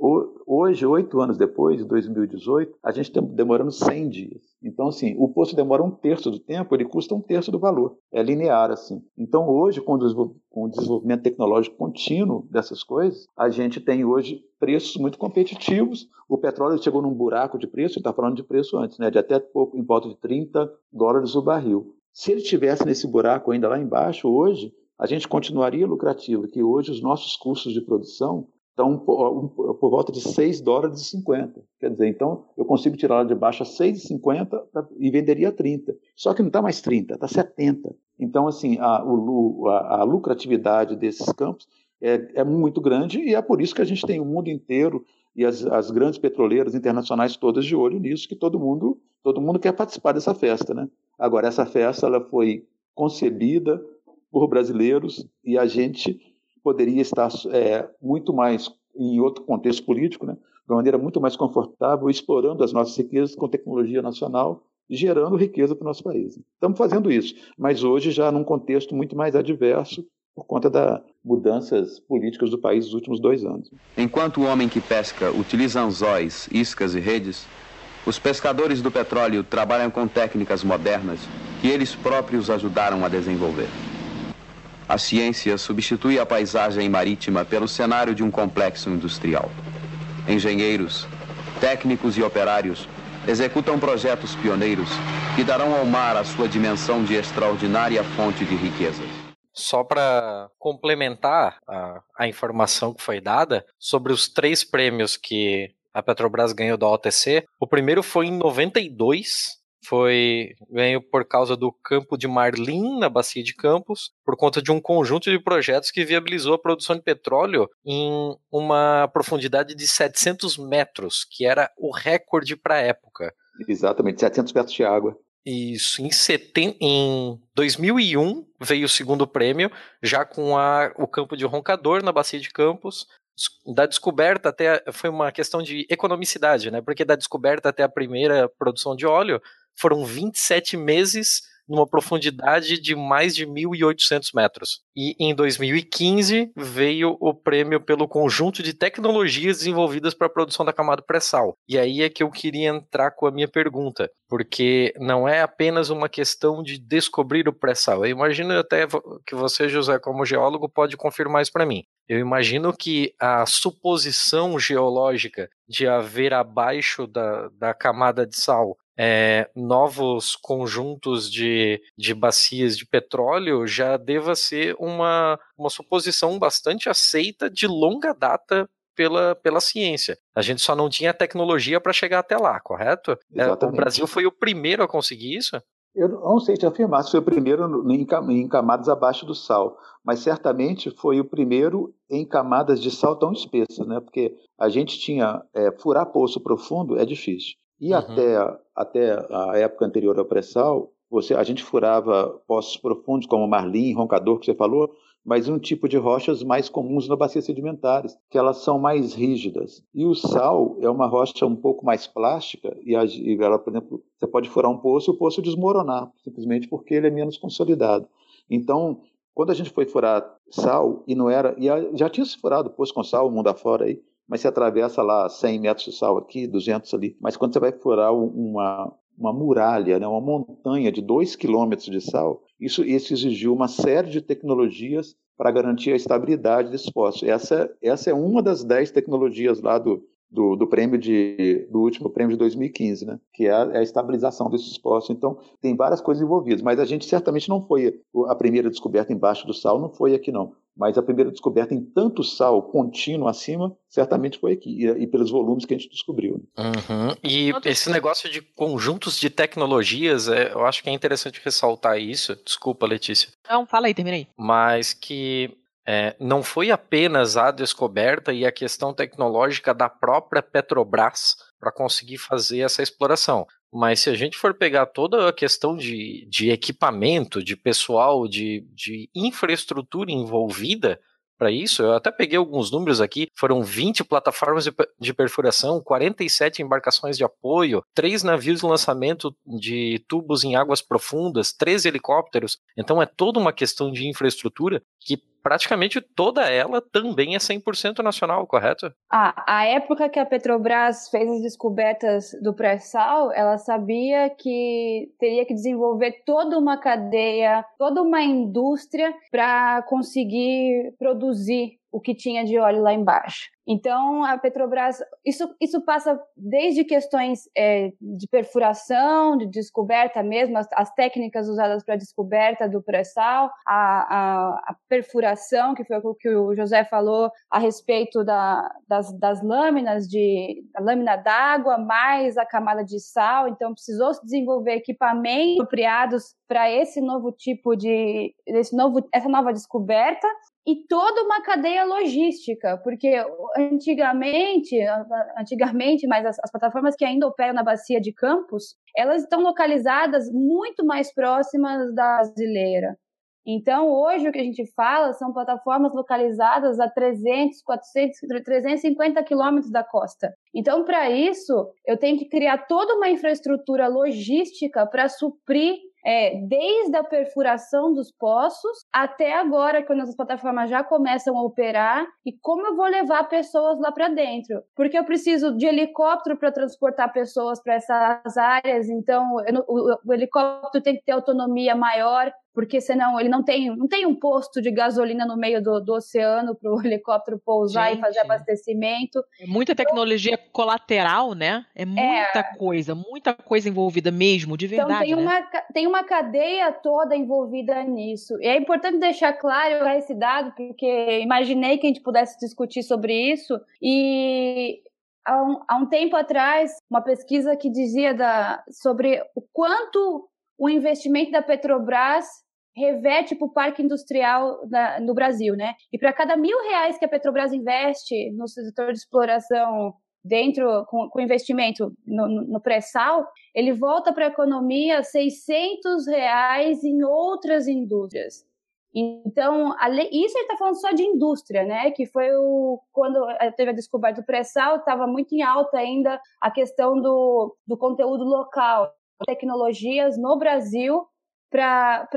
Hoje, oito anos depois, em 2018, a gente está demorando 100 dias. Então, assim, o poço demora um terço do tempo, ele custa um terço do valor. É linear, assim. Então, hoje, com o desenvolvimento tecnológico contínuo dessas coisas, a gente tem hoje preços muito competitivos. O petróleo chegou num buraco de preço, está falando de preço antes, né, de até pouco, em volta de 30 dólares o barril. Se ele estivesse nesse buraco ainda lá embaixo, hoje, a gente continuaria lucrativo, que hoje os nossos custos de produção estão por, volta de 6 dólares e 50. Quer dizer, então eu consigo tirar lá de baixo a 6,50 e venderia a 30. Só que não está mais 30, está 70. Então, assim, a, o, a, a lucratividade desses campos é, é muito grande e é por isso que a gente tem o mundo inteiro e as, as grandes petroleiras internacionais todas de olho nisso, que todo mundo, todo mundo quer participar dessa festa. Né? Agora, essa festa ela foi concebida por brasileiros e a gente poderia estar é, muito mais em outro contexto político, né? de uma maneira muito mais confortável, explorando as nossas riquezas com tecnologia nacional gerando riqueza para o nosso país. Estamos fazendo isso, mas hoje já num contexto muito mais adverso por conta das mudanças políticas do país nos últimos dois anos. Enquanto o homem que pesca utiliza anzóis, iscas e redes, os pescadores do petróleo trabalham com técnicas modernas que eles próprios ajudaram a desenvolver. A ciência substitui a paisagem marítima pelo cenário de um complexo industrial. Engenheiros, técnicos e operários executam projetos pioneiros que darão ao mar a sua dimensão de extraordinária fonte de riquezas. Só para complementar a, a informação que foi dada sobre os três prêmios que a Petrobras ganhou da OTC, o primeiro foi em 92, foi ganho por causa do campo de Marlim, na Bacia de Campos, por conta de um conjunto de projetos que viabilizou a produção de petróleo em uma profundidade de 700 metros, que era o recorde para a época. Exatamente, 700 metros de água. Isso, em, seten... em 2001 veio o segundo prêmio, já com a... o campo de Roncador, na Bacia de Campos, da descoberta até foi uma questão de economicidade, né? Porque da descoberta até a primeira produção de óleo foram 27 meses numa profundidade de mais de 1.800 metros. E em 2015 veio o prêmio pelo conjunto de tecnologias desenvolvidas para a produção da camada pré-sal. E aí é que eu queria entrar com a minha pergunta, porque não é apenas uma questão de descobrir o pré-sal. Eu imagino até que você, José, como geólogo, pode confirmar isso para mim. Eu imagino que a suposição geológica de haver abaixo da, da camada de sal é, novos conjuntos de, de bacias de petróleo já deva ser uma, uma suposição bastante aceita de longa data pela, pela ciência. A gente só não tinha tecnologia para chegar até lá, correto? É, o Brasil foi o primeiro a conseguir isso? Eu não sei te afirmar se foi o primeiro em camadas abaixo do sal, mas certamente foi o primeiro em camadas de sal tão espessas, né? Porque a gente tinha é, furar poço profundo é difícil. E uhum. até, até a época anterior ao pré-sal, você, a gente furava poços profundos, como marlim, roncador, que você falou, mas um tipo de rochas mais comuns na bacia sedimentares, que elas são mais rígidas. E o sal é uma rocha um pouco mais plástica, e, a, e ela, por exemplo, você pode furar um poço e o poço desmoronar, simplesmente porque ele é menos consolidado. Então, quando a gente foi furar sal, e não era. E já tinha se furado poço com sal, o mundo afora aí, mas você atravessa lá 100 metros de sal aqui, 200 ali. Mas quando você vai furar uma, uma muralha, né, uma montanha de 2 quilômetros de sal, isso, isso exigiu uma série de tecnologias para garantir a estabilidade desse poço. Essa, essa é uma das 10 tecnologias lá do, do, do, prêmio de, do último prêmio de 2015, né? que é a, é a, estabilização desses poços. Então, tem várias coisas envolvidas, mas a gente certamente não foi a primeira descoberta embaixo do sal, não foi aqui não. Mas a primeira descoberta em tanto sal contínuo acima, certamente foi aqui, e, e pelos volumes que a gente descobriu. Uhum. E esse negócio de conjuntos de tecnologias, é, eu acho que é interessante ressaltar isso. Desculpa, Letícia. Não, fala aí, termina aí. Mas que é, não foi apenas a descoberta e a questão tecnológica da própria Petrobras para conseguir fazer essa exploração. Mas se a gente for pegar toda a questão de, de equipamento, de pessoal, de, de infraestrutura envolvida, para isso. Eu até peguei alguns números aqui. Foram 20 plataformas de, de perfuração, 47 embarcações de apoio, 3 navios de lançamento de tubos em águas profundas, 13 helicópteros. Então é toda uma questão de infraestrutura que praticamente toda ela também é 100% nacional, correto? Ah, a época que a Petrobras fez as descobertas do pré-sal, ela sabia que teria que desenvolver toda uma cadeia, toda uma indústria para conseguir produzir o que tinha de óleo lá embaixo. Então, a Petrobras, isso, isso passa desde questões é, de perfuração, de descoberta mesmo, as, as técnicas usadas para descoberta do pré-sal, a, a, a, perfuração, que foi o que o José falou a respeito da, das, das lâminas, de, da lâmina d'água, mais a camada de sal. Então, precisou se desenvolver equipamentos apropriados para esse novo tipo de, esse novo, essa nova descoberta e toda uma cadeia logística, porque antigamente, antigamente, mas as, as, plataformas que ainda operam na bacia de Campos, elas estão localizadas muito mais próximas da brasileira. Então, hoje o que a gente fala são plataformas localizadas a 300, 400, 350 quilômetros da costa. Então, para isso, eu tenho que criar toda uma infraestrutura logística para suprir é, desde a perfuração dos poços até agora, quando as plataformas já começam a operar, e como eu vou levar pessoas lá para dentro. Porque eu preciso de helicóptero para transportar pessoas para essas áreas, então eu, o, o helicóptero tem que ter autonomia maior, porque senão ele não tem, não tem um posto de gasolina no meio do, do oceano para o helicóptero pousar Gente, e fazer abastecimento. É muita tecnologia então, colateral, né? É muita é, coisa, muita coisa envolvida mesmo, de verdade. Então tem, né? uma, tem uma cadeia toda envolvida nisso. E é importante deixar claro esse dado, porque imaginei que a gente pudesse discutir sobre isso. E há um, há um tempo atrás, uma pesquisa que dizia da, sobre o quanto o investimento da Petrobras reverte para o parque industrial no Brasil, né? E para cada mil reais que a Petrobras investe no setor de exploração dentro com, com investimento no, no pré-sal, ele volta para a economia 600 reais em outras indústrias. Então, isso ele está falando só de indústria, né? Que foi o quando teve a descoberta do pré-sal, estava muito em alta ainda a questão do, do conteúdo local tecnologias no Brasil para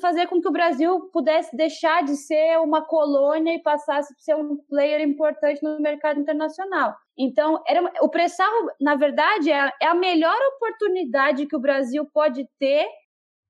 fazer com que o Brasil pudesse deixar de ser uma colônia e passasse a ser um player importante no mercado internacional. Então, era, o pré-sal, na verdade, é, é a melhor oportunidade que o Brasil pode ter,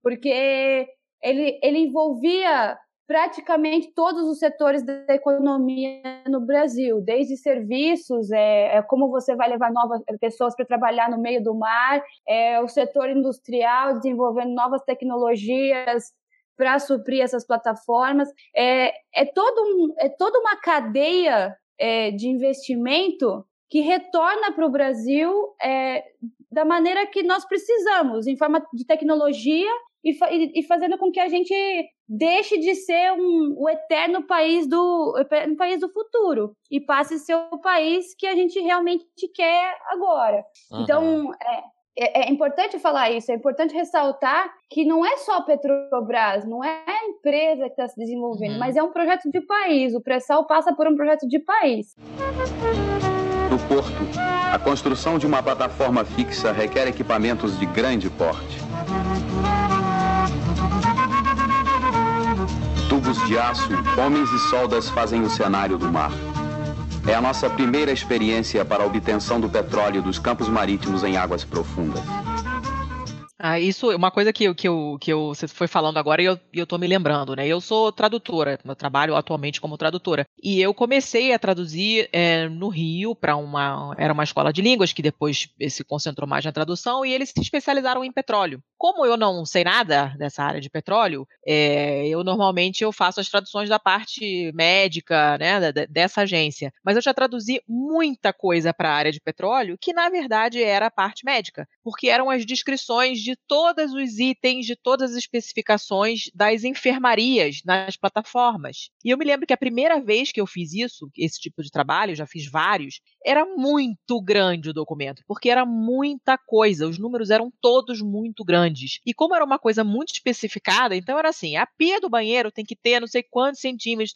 porque ele, ele envolvia praticamente todos os setores da economia no Brasil, desde serviços, é, é como você vai levar novas pessoas para trabalhar no meio do mar, é, o setor industrial desenvolvendo novas tecnologias para suprir essas plataformas, é, é, todo um, é toda uma cadeia é, de investimento que retorna para o Brasil é, da maneira que nós precisamos, em forma de tecnologia e, e, fazendo com que a gente deixe de ser um, o eterno país do eterno país do futuro e passe a ser o país que a gente realmente quer agora. Uhum. Então, é, é, é, importante falar isso, é importante ressaltar que não é só a Petrobras, não é a empresa que está se desenvolvendo, uhum. mas é um projeto de país. O pré-sal passa por um projeto de país. No porto, a construção de uma plataforma fixa requer equipamentos de grande porte. Tubos de aço, homens e soldas fazem o cenário do mar. É a nossa primeira experiência para a obtenção do petróleo dos campos marítimos em águas profundas. Ah, isso é uma coisa que, que, eu, que eu, você foi falando agora e eu, eu tô me lembrando, né? Eu sou tradutora, eu trabalho atualmente como tradutora. E eu comecei a traduzir é, no Rio para uma. Era uma escola de línguas que depois se concentrou mais na tradução e eles se especializaram em petróleo. Como eu não sei nada dessa área de petróleo, é, eu normalmente eu faço as traduções da parte médica, né, dessa agência. Mas eu já traduzi muita coisa para a área de petróleo que na verdade era a parte médica, porque eram as descrições de todos os itens, de todas as especificações das enfermarias nas plataformas. E eu me lembro que a primeira vez que eu fiz isso, esse tipo de trabalho, já fiz vários, era muito grande o documento, porque era muita coisa, os números eram todos muito grandes. E como era uma coisa muito especificada, então era assim: a pia do banheiro tem que ter não sei quantos centímetros,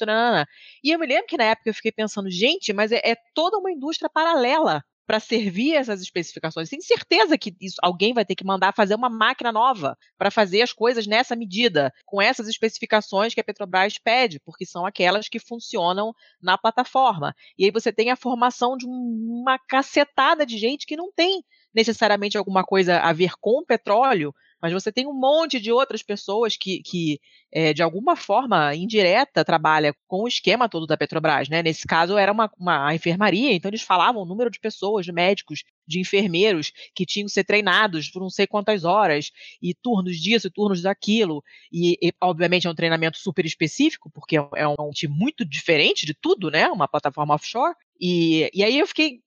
e eu me lembro que na época eu fiquei pensando, gente, mas é, é toda uma indústria paralela para servir essas especificações. Tenho certeza que isso, alguém vai ter que mandar fazer uma máquina nova para fazer as coisas nessa medida, com essas especificações que a Petrobras pede, porque são aquelas que funcionam na plataforma. E aí você tem a formação de uma cacetada de gente que não tem necessariamente alguma coisa a ver com petróleo, mas você tem um monte de outras pessoas que, que é, de alguma forma indireta, trabalha com o esquema todo da Petrobras. Né? Nesse caso, era uma, uma enfermaria, então eles falavam o número de pessoas, de médicos, de enfermeiros que tinham que ser treinados por não sei quantas horas, e turnos disso e turnos daquilo. E, e, obviamente, é um treinamento super específico, porque é um, é um time muito diferente de tudo, né? Uma plataforma offshore. E, e aí eu fiquei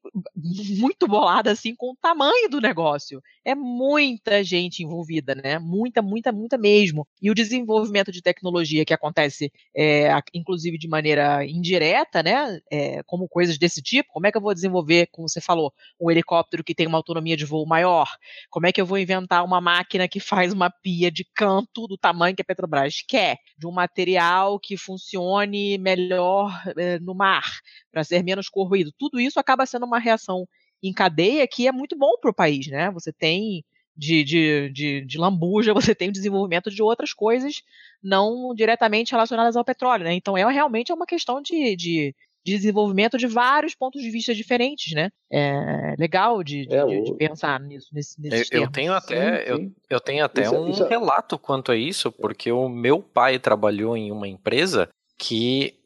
muito bolada assim com o tamanho do negócio. É muita gente envolvida, né? Muita, muita, muita mesmo. E o desenvolvimento de tecnologia que acontece, é, inclusive de maneira indireta, né? É, como coisas desse tipo. Como é que eu vou desenvolver, como você falou, um helicóptero que tem uma autonomia de voo maior? Como é que eu vou inventar uma máquina que faz uma pia de canto do tamanho que a Petrobras quer? De um material que funcione melhor é, no mar, para ser menos corroído. Tudo isso acaba sendo uma reação em cadeia que é muito bom para o país, né? Você tem de, de, de, de, lambuja, você tem o desenvolvimento de outras coisas não diretamente relacionadas ao petróleo, né? Então é realmente é uma questão de, de, de desenvolvimento de vários pontos de vista diferentes, né? É legal de, de, é, o... de pensar nisso, nesse, nesse eu, eu, tenho até, sim, sim. Eu, eu, tenho até isso, é, um isso... É relato quanto a isso, porque o meu pai trabalhou em uma empresa que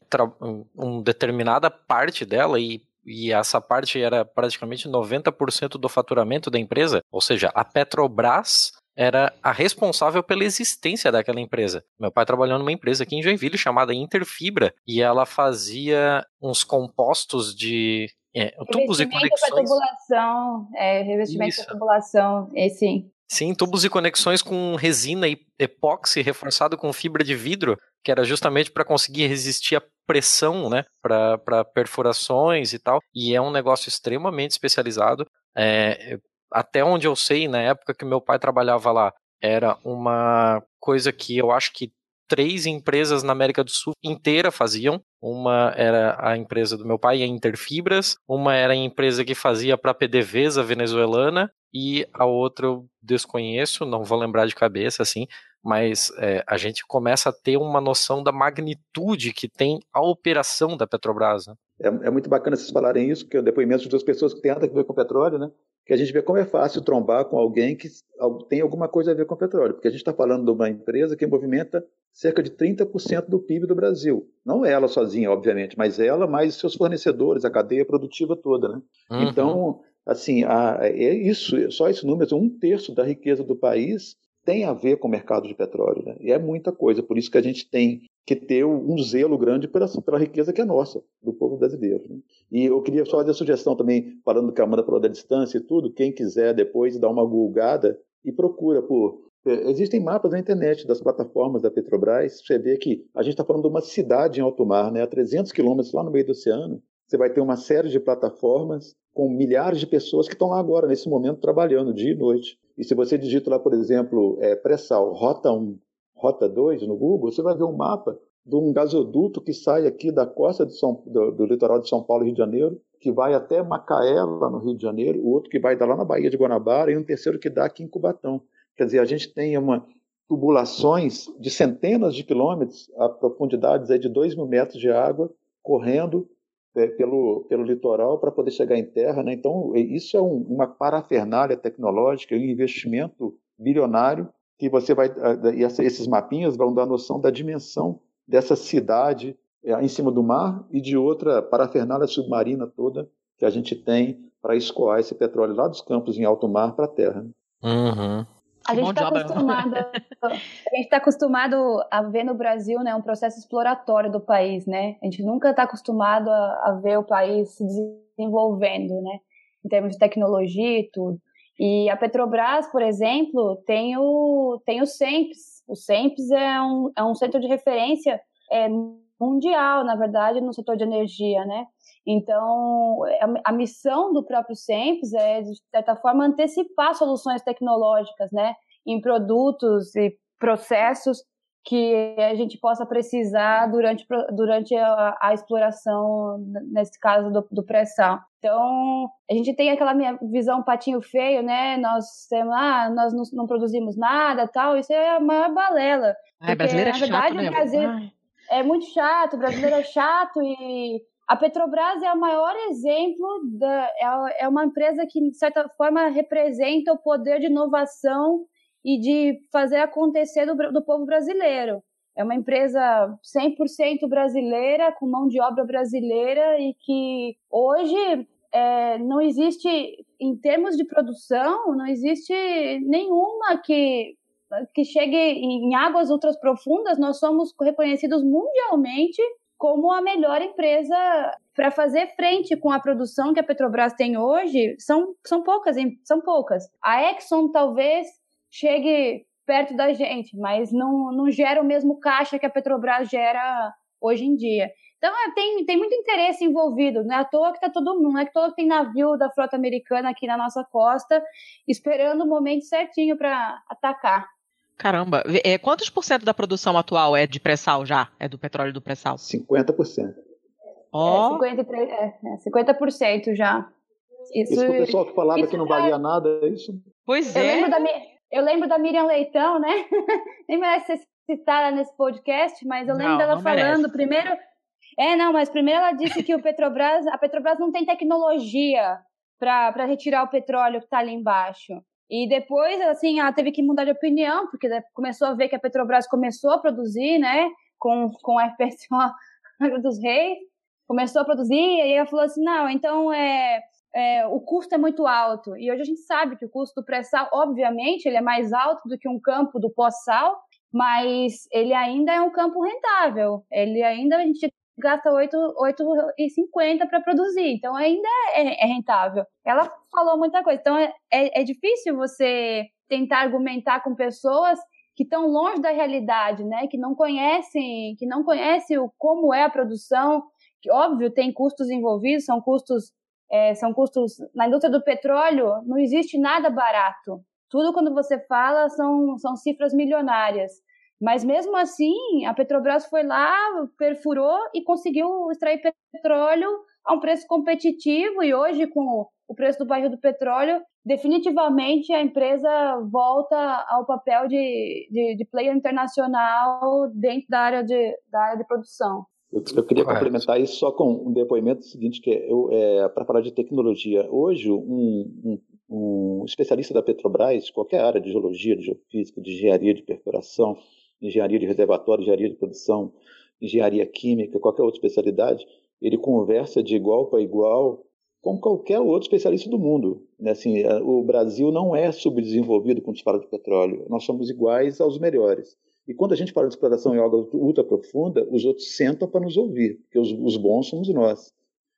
uma determinada parte dela e e essa parte era praticamente 90% do faturamento da empresa, ou seja, a Petrobras era a responsável pela existência daquela empresa. Meu pai trabalhou numa empresa aqui em Joinville chamada Interfibra e ela fazia uns compostos de é, tubos e conexões. Para tubulação, é, revestimento para tubulação, esse. Sim, tubos e conexões com resina e epóxi reforçado com fibra de vidro, que era justamente para conseguir resistir à pressão, né, para perfurações e tal. E é um negócio extremamente especializado. É, até onde eu sei, na época que meu pai trabalhava lá, era uma coisa que eu acho que três empresas na América do Sul inteira faziam. Uma era a empresa do meu pai, a Interfibras, uma era a empresa que fazia para a PDVSA venezuelana e a outra eu desconheço, não vou lembrar de cabeça assim, mas é, a gente começa a ter uma noção da magnitude que tem a operação da Petrobras. Né? É, é, muito bacana vocês falarem isso, que é o depoimento de duas pessoas que têm nada a ver com petróleo, né? que a gente vê como é fácil trombar com alguém que tem alguma coisa a ver com petróleo, porque a gente está falando de uma empresa que movimenta cerca de 30% do PIB do Brasil. Não ela sozinha, obviamente, mas ela mais seus fornecedores, a cadeia produtiva toda. Né? Uhum. Então, assim, a, é isso, só esse número, um terço da riqueza do país tem a ver com o mercado de petróleo. Né? E é muita coisa, por isso que a gente tem que ter um zelo grande pela, pela riqueza que é nossa, do povo brasileiro. Né? E eu queria só fazer a sugestão também, falando que a Amanda falou da distância e tudo, quem quiser depois dar uma gulgada e procura por. É, existem mapas na internet das plataformas da Petrobras, você vê que a gente está falando de uma cidade em alto mar, né, a 300 quilômetros lá no meio do oceano. Você vai ter uma série de plataformas com milhares de pessoas que estão lá agora, nesse momento, trabalhando dia e noite. E se você digita lá, por exemplo, é, pré-sal, rota 1, rota 2 no Google, você vai ver um mapa de um gasoduto que sai aqui da costa São, do, do, litoral de São Paulo e Rio de Janeiro, que vai até Macaé, lá no Rio de Janeiro, o outro que vai dar lá na Baía de Guanabara, e um terceiro que dá aqui em Cubatão. Quer dizer, a gente tem uma tubulações de centenas de quilômetros a profundidades aí de 2 mil metros de água correndo é, pelo, pelo litoral para poder chegar em terra. Né? Então, isso é um, uma parafernália tecnológica, um investimento bilionário que você vai e esses mapinhas vão dar noção da dimensão dessa cidade é, em cima do mar e de outra parafernália submarina toda que a gente tem para escoar esse petróleo lá dos campos em alto mar para a terra. Né? Uhum. A gente está acostumado, a gente está acostumado a ver no Brasil, né, um processo exploratório do país, né? A gente nunca está acostumado a, a, ver o país se desenvolvendo, né, em termos de tecnologia e tudo. E a Petrobras, por exemplo, tem o tem o CEMPS. O CEMPS é um, é um centro de referência é, mundial, na verdade, no setor de energia, né? Então, a, a, missão do próprio SEMPS é, de certa forma, antecipar soluções tecnológicas, né, em produtos e processos que a gente possa precisar durante, durante a, a exploração, nesse caso do, do pré-sal. Então, a gente tem aquela minha visão patinho feio, né? Nós temos, ah, nós não, não produzimos nada, tal. Isso é a maior balela. Ai, porque, brasileiro é na verdade, chato, né? o Brasil Ai. É muito chato, o brasileiro é chato e a Petrobras é o maior exemplo, da, é, é uma empresa que, de certa forma, representa o poder de inovação e de fazer acontecer do, do povo brasileiro. É uma empresa 100% brasileira, com mão de obra brasileira e que hoje é, não existe, em termos de produção, não existe nenhuma que, que chegue em águas ultra profundas. Nós somos reconhecidos mundialmente como a melhor empresa para fazer frente com a produção que a Petrobras tem hoje, são, são poucas, são poucas. A Exxon talvez chegue perto da gente, mas não, não gera o mesmo caixa que a Petrobras gera hoje em dia. Então, é, tem, tem muito interesse envolvido. Não é à toa que está todo mundo, não é que todo tem navio da frota americana aqui na nossa costa, esperando o momento certinho para atacar. Caramba, é, quantos por cento da produção atual é de pré-sal já? É do petróleo do pré-sal? 50%. Oh. É, 50%, é, é 50% já. Isso, isso que o pessoal que falava que não valia nada, é isso? Pois eu é. Lembro da, eu lembro da Miriam Leitão, né? Nem merece ser citada nesse podcast, mas eu lembro não, dela não falando merece. primeiro é, não, mas primeiro ela disse que o Petrobras, a Petrobras não tem tecnologia para retirar o petróleo que está ali embaixo. E depois, assim, ela teve que mudar de opinião, porque começou a ver que a Petrobras começou a produzir, né, com, com a FPSO dos Reis, começou a produzir, e ela falou assim, não, então é, é, o custo é muito alto. E hoje a gente sabe que o custo do pré-sal, obviamente, ele é mais alto do que um campo do pós-sal, mas ele ainda é um campo rentável. Ele ainda, a gente gasta 8,50 para produzir, então ainda é, é, rentável. Ela falou muita coisa, então é, é, é difícil você tentar argumentar com pessoas que estão longe da realidade, né? Que não conhecem, que não conhecem o, como é a produção. Que óbvio tem custos envolvidos, são custos, é, são custos na indústria do petróleo. Não existe nada barato. Tudo quando você fala são, são cifras milionárias. Mas mesmo assim, a Petrobras foi lá, perfurou e conseguiu extrair petróleo a um preço competitivo. E hoje, com o preço do barril do petróleo, definitivamente a empresa volta ao papel de, de, de player internacional dentro da área de, da área de produção. Eu, eu queria complementar isso só com um depoimento seguinte, que é, é para falar de tecnologia. Hoje, um, um, um especialista da Petrobras, qualquer área de geologia, de geofísica, de engenharia de perfuração, engenharia de reservatório, engenharia de produção, engenharia química, qualquer outra especialidade, ele conversa de igual para igual com qualquer outro especialista do mundo. Né? Assim, o Brasil não é subdesenvolvido quando se fala de petróleo. Nós somos iguais aos melhores. E quando a gente fala de exploração em água ultra profunda, os outros sentam para nos ouvir, porque os, os bons somos nós.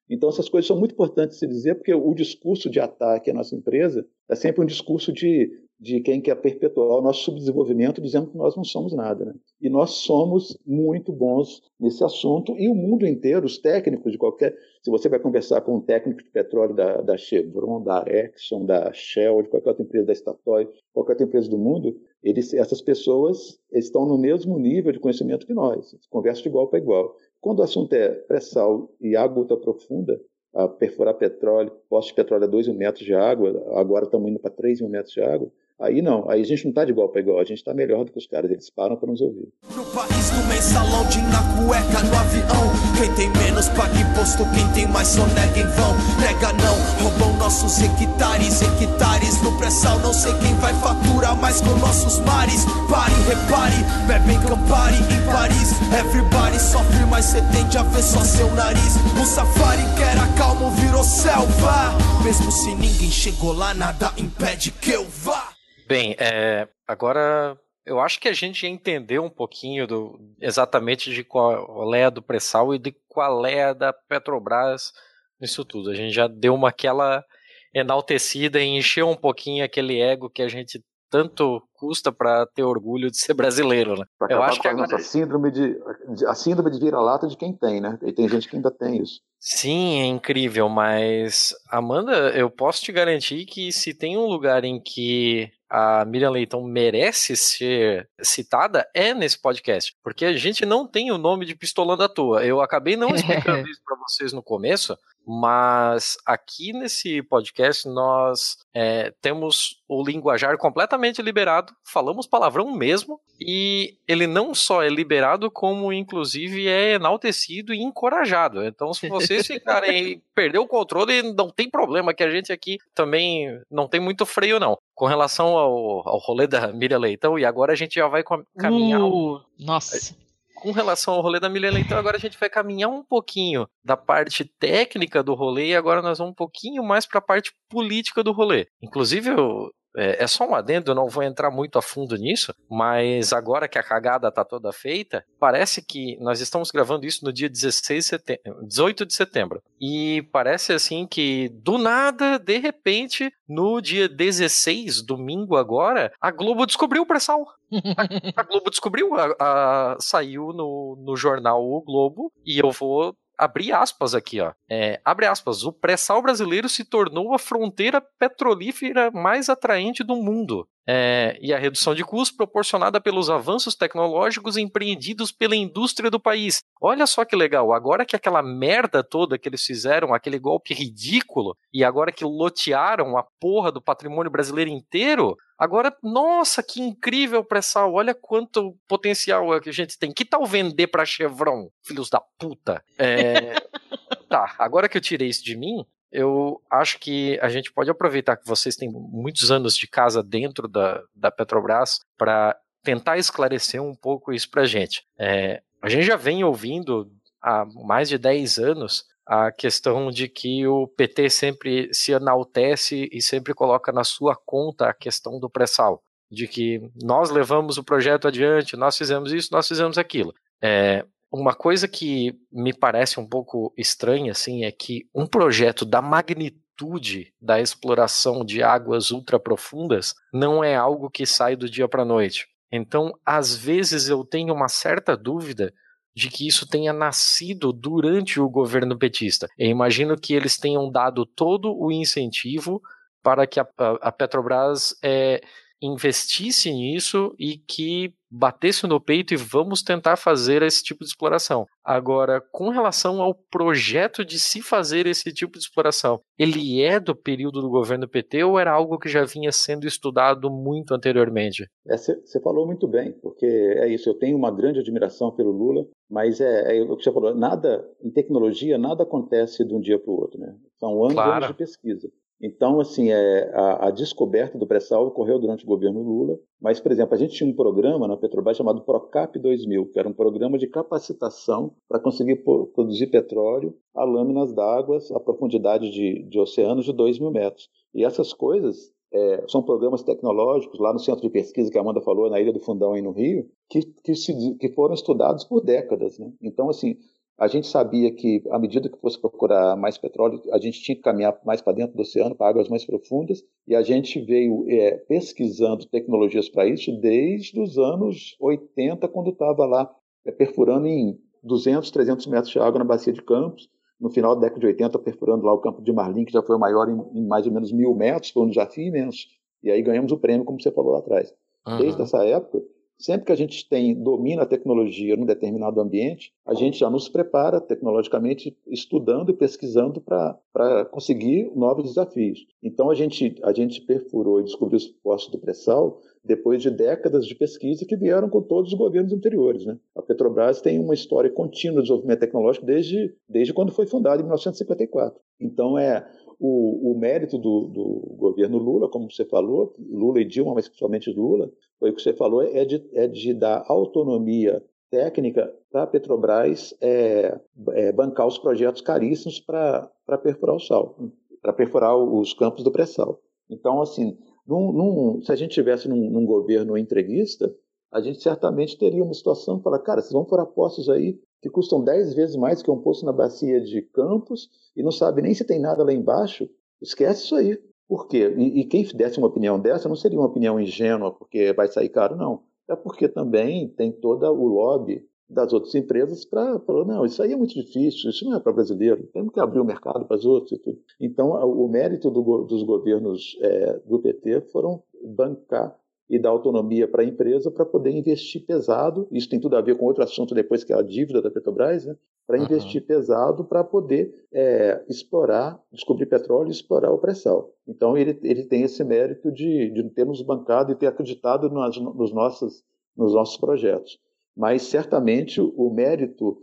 Então, essas coisas são muito importantes se dizer, porque o discurso de ataque à nossa empresa é sempre um discurso de de quem quer perpetuar o nosso subdesenvolvimento, dizendo que nós não somos nada. Né? E nós somos muito bons nesse assunto, e o mundo inteiro, os técnicos de qualquer. Se você vai conversar com um técnico de petróleo da, da Chevron, da Exxon, da Shell, de qualquer outra empresa, da Statoil, qualquer outra empresa do mundo, eles, essas pessoas estão no mesmo nível de conhecimento que nós, conversam de igual para igual. Quando o assunto é pré-sal e água ultra profunda, a perfurar petróleo, poços de petróleo a 2 mil metros de água, agora estamos indo para 3 mil metros de água, Aí não, aí a gente não está de igual para igual, a gente está melhor do que os caras, eles param para nos ouvir. No país do mensalão, de na cueca no avião. Quem tem menos paga imposto, quem tem mais só nega em vão. Nega não, roubam nossos hectares, hectares no pré-sal. Não sei quem vai faturar mais com nossos mares. Pare, repare, bebem Campari em Paris. Everybody sofre, mas cê tende a ver só seu nariz. O safari que era calmo virou selva. Mesmo se ninguém chegou lá, nada impede que eu vá. Bem, é, agora eu acho que a gente entendeu um pouquinho do, exatamente de qual é a do pré-sal e de qual é a da Petrobras nisso tudo. A gente já deu uma aquela enaltecida e encheu um pouquinho aquele ego que a gente tanto custa para ter orgulho de ser brasileiro, né? Pra eu acho que agora... a síndrome de a síndrome de vira-lata de quem tem, né? E tem gente que ainda tem isso. Sim, é incrível, mas Amanda, eu posso te garantir que se tem um lugar em que a Miriam Leitão merece ser citada é nesse podcast, porque a gente não tem o nome de Pistolando à toa. Eu acabei não explicando isso para vocês no começo, mas aqui nesse podcast nós é, temos o linguajar completamente liberado, falamos palavrão mesmo, e ele não só é liberado, como inclusive é enaltecido e encorajado. Então, se vocês ficarem perder o controle, não tem problema, que a gente aqui também não tem muito freio, não. Com relação ao, ao rolê da Miriam Leitão, e agora a gente já vai caminhar. Uh, nossa com relação ao rolê da Milena, então agora a gente vai caminhar um pouquinho da parte técnica do rolê e agora nós vamos um pouquinho mais para a parte política do rolê. Inclusive, eu, é, é, só um adendo, eu não vou entrar muito a fundo nisso, mas agora que a cagada está toda feita, parece que nós estamos gravando isso no dia 16 de setembro, 18 de setembro. E parece assim que do nada, de repente, no dia 16, domingo agora, a Globo descobriu o pré-sal. A, Globo descobriu, a, a, saiu no, no jornal O Globo, e eu vou abrir aspas aqui, ó. É, abre aspas. O pré-sal brasileiro se tornou a fronteira petrolífera mais atraente do mundo. É, e a redução de custos proporcionada pelos avanços tecnológicos empreendidos pela indústria do país. Olha só que legal, agora que aquela merda toda que eles fizeram, aquele golpe ridículo, e agora que lotearam a porra do patrimônio brasileiro inteiro, agora, nossa, que incrível pré-sal, olha quanto potencial que a gente tem. Que tal vender pra Chevron, filhos da puta? É... tá, agora que eu tirei isso de mim, eu acho que a gente pode aproveitar que vocês têm muitos anos de casa dentro da, da Petrobras para tentar esclarecer um pouco isso para a gente. É, a gente já vem ouvindo há mais de 10 anos a questão de que o PT sempre se enaltece e sempre coloca na sua conta a questão do pré-sal, de que nós levamos o projeto adiante, nós fizemos isso, nós fizemos aquilo. É, uma coisa que me parece um pouco estranha, assim, é que um projeto da magnitude da exploração de águas ultraprofundas não é algo que sai do dia para a noite. Então, às vezes eu tenho uma certa dúvida de que isso tenha nascido durante o governo petista. Eu imagino que eles tenham dado todo o incentivo para que a, a Petrobras é, investisse nisso e que batesse no peito e vamos tentar fazer esse tipo de exploração. Agora, com relação ao projeto de se fazer esse tipo de exploração, ele é do período do governo PT ou era algo que já vinha sendo estudado muito anteriormente? Você é, falou muito bem, porque é isso, eu tenho uma grande admiração pelo Lula, mas é, é o que você falou, nada, em tecnologia, nada acontece de um dia para o outro, né? São anos, claro. anos de pesquisa. Então, assim, é, a, a, descoberta do pré-sal ocorreu durante o governo Lula, mas, por exemplo, a gente tinha um programa na Petrobras chamado Procap 2000, que era um programa de capacitação para conseguir produzir petróleo a lâminas d'água a profundidade de, de oceanos de 2 mil metros. E essas coisas é, são programas tecnológicos lá no centro de pesquisa que a Amanda falou, na Ilha do Fundão, aí no Rio, que, que, se, que foram estudados por décadas. Né? Então, assim, a gente sabia que, à medida que fosse procurar mais petróleo, a gente tinha que caminhar mais para dentro do oceano, para águas mais profundas, e a gente veio é, pesquisando tecnologias para isso desde os anos 80, quando estava lá é, perfurando em 200, 300 metros de água na Bacia de Campos, no final da década de 80, perfurando lá o campo de Marlim, que já foi o maior em, em mais ou menos mil metros, foi um desafio imenso. E aí ganhamos o prêmio, como você falou lá atrás. Uhum. Desde essa época, Sempre que a gente tem domina a tecnologia num determinado ambiente, a gente já nos prepara tecnologicamente, estudando e pesquisando para conseguir novos desafios. Então a gente a gente perfurou e descobriu os postos do pré-sal depois de décadas de pesquisa que vieram com todos os governos anteriores. Né? A Petrobras tem uma história contínua de desenvolvimento tecnológico desde, desde quando foi fundada, em 1954. Então, é o, o mérito do, do, governo Lula, como você falou, Lula e Dilma, mas principalmente Lula, foi o que você falou, é de, é de dar autonomia técnica para a Petrobras é, é, bancar os projetos caríssimos para perfurar o sal, para perfurar os campos do pré-sal. Então, assim, num, num, se a gente tivesse num, num, governo entreguista, a gente certamente teria uma situação falar, cara, vocês vão furar poços aí que custam 10 vezes mais que um poço na bacia de Campos e não sabe nem se tem nada lá embaixo, esquece isso aí. Por quê? E, e quem desse uma opinião dessa não seria uma opinião ingênua, porque vai sair caro, não. É porque também tem todo o lobby das outras empresas para falar, não, isso aí é muito difícil, isso não é para brasileiro, temos que abrir o mercado para os outros e tudo. Então, o mérito do, dos governos é, do PT foram bancar e dar autonomia para a empresa para poder investir pesado. Isso tem tudo a ver com outro assunto depois, que é a dívida da Petrobras, né? para uhum. investir pesado para poder é, explorar, descobrir petróleo e explorar o pré-sal. Então, ele, ele tem esse mérito de, de termos bancado e ter acreditado nas, nos, nossos, nos nossos projetos. Mas, certamente, o mérito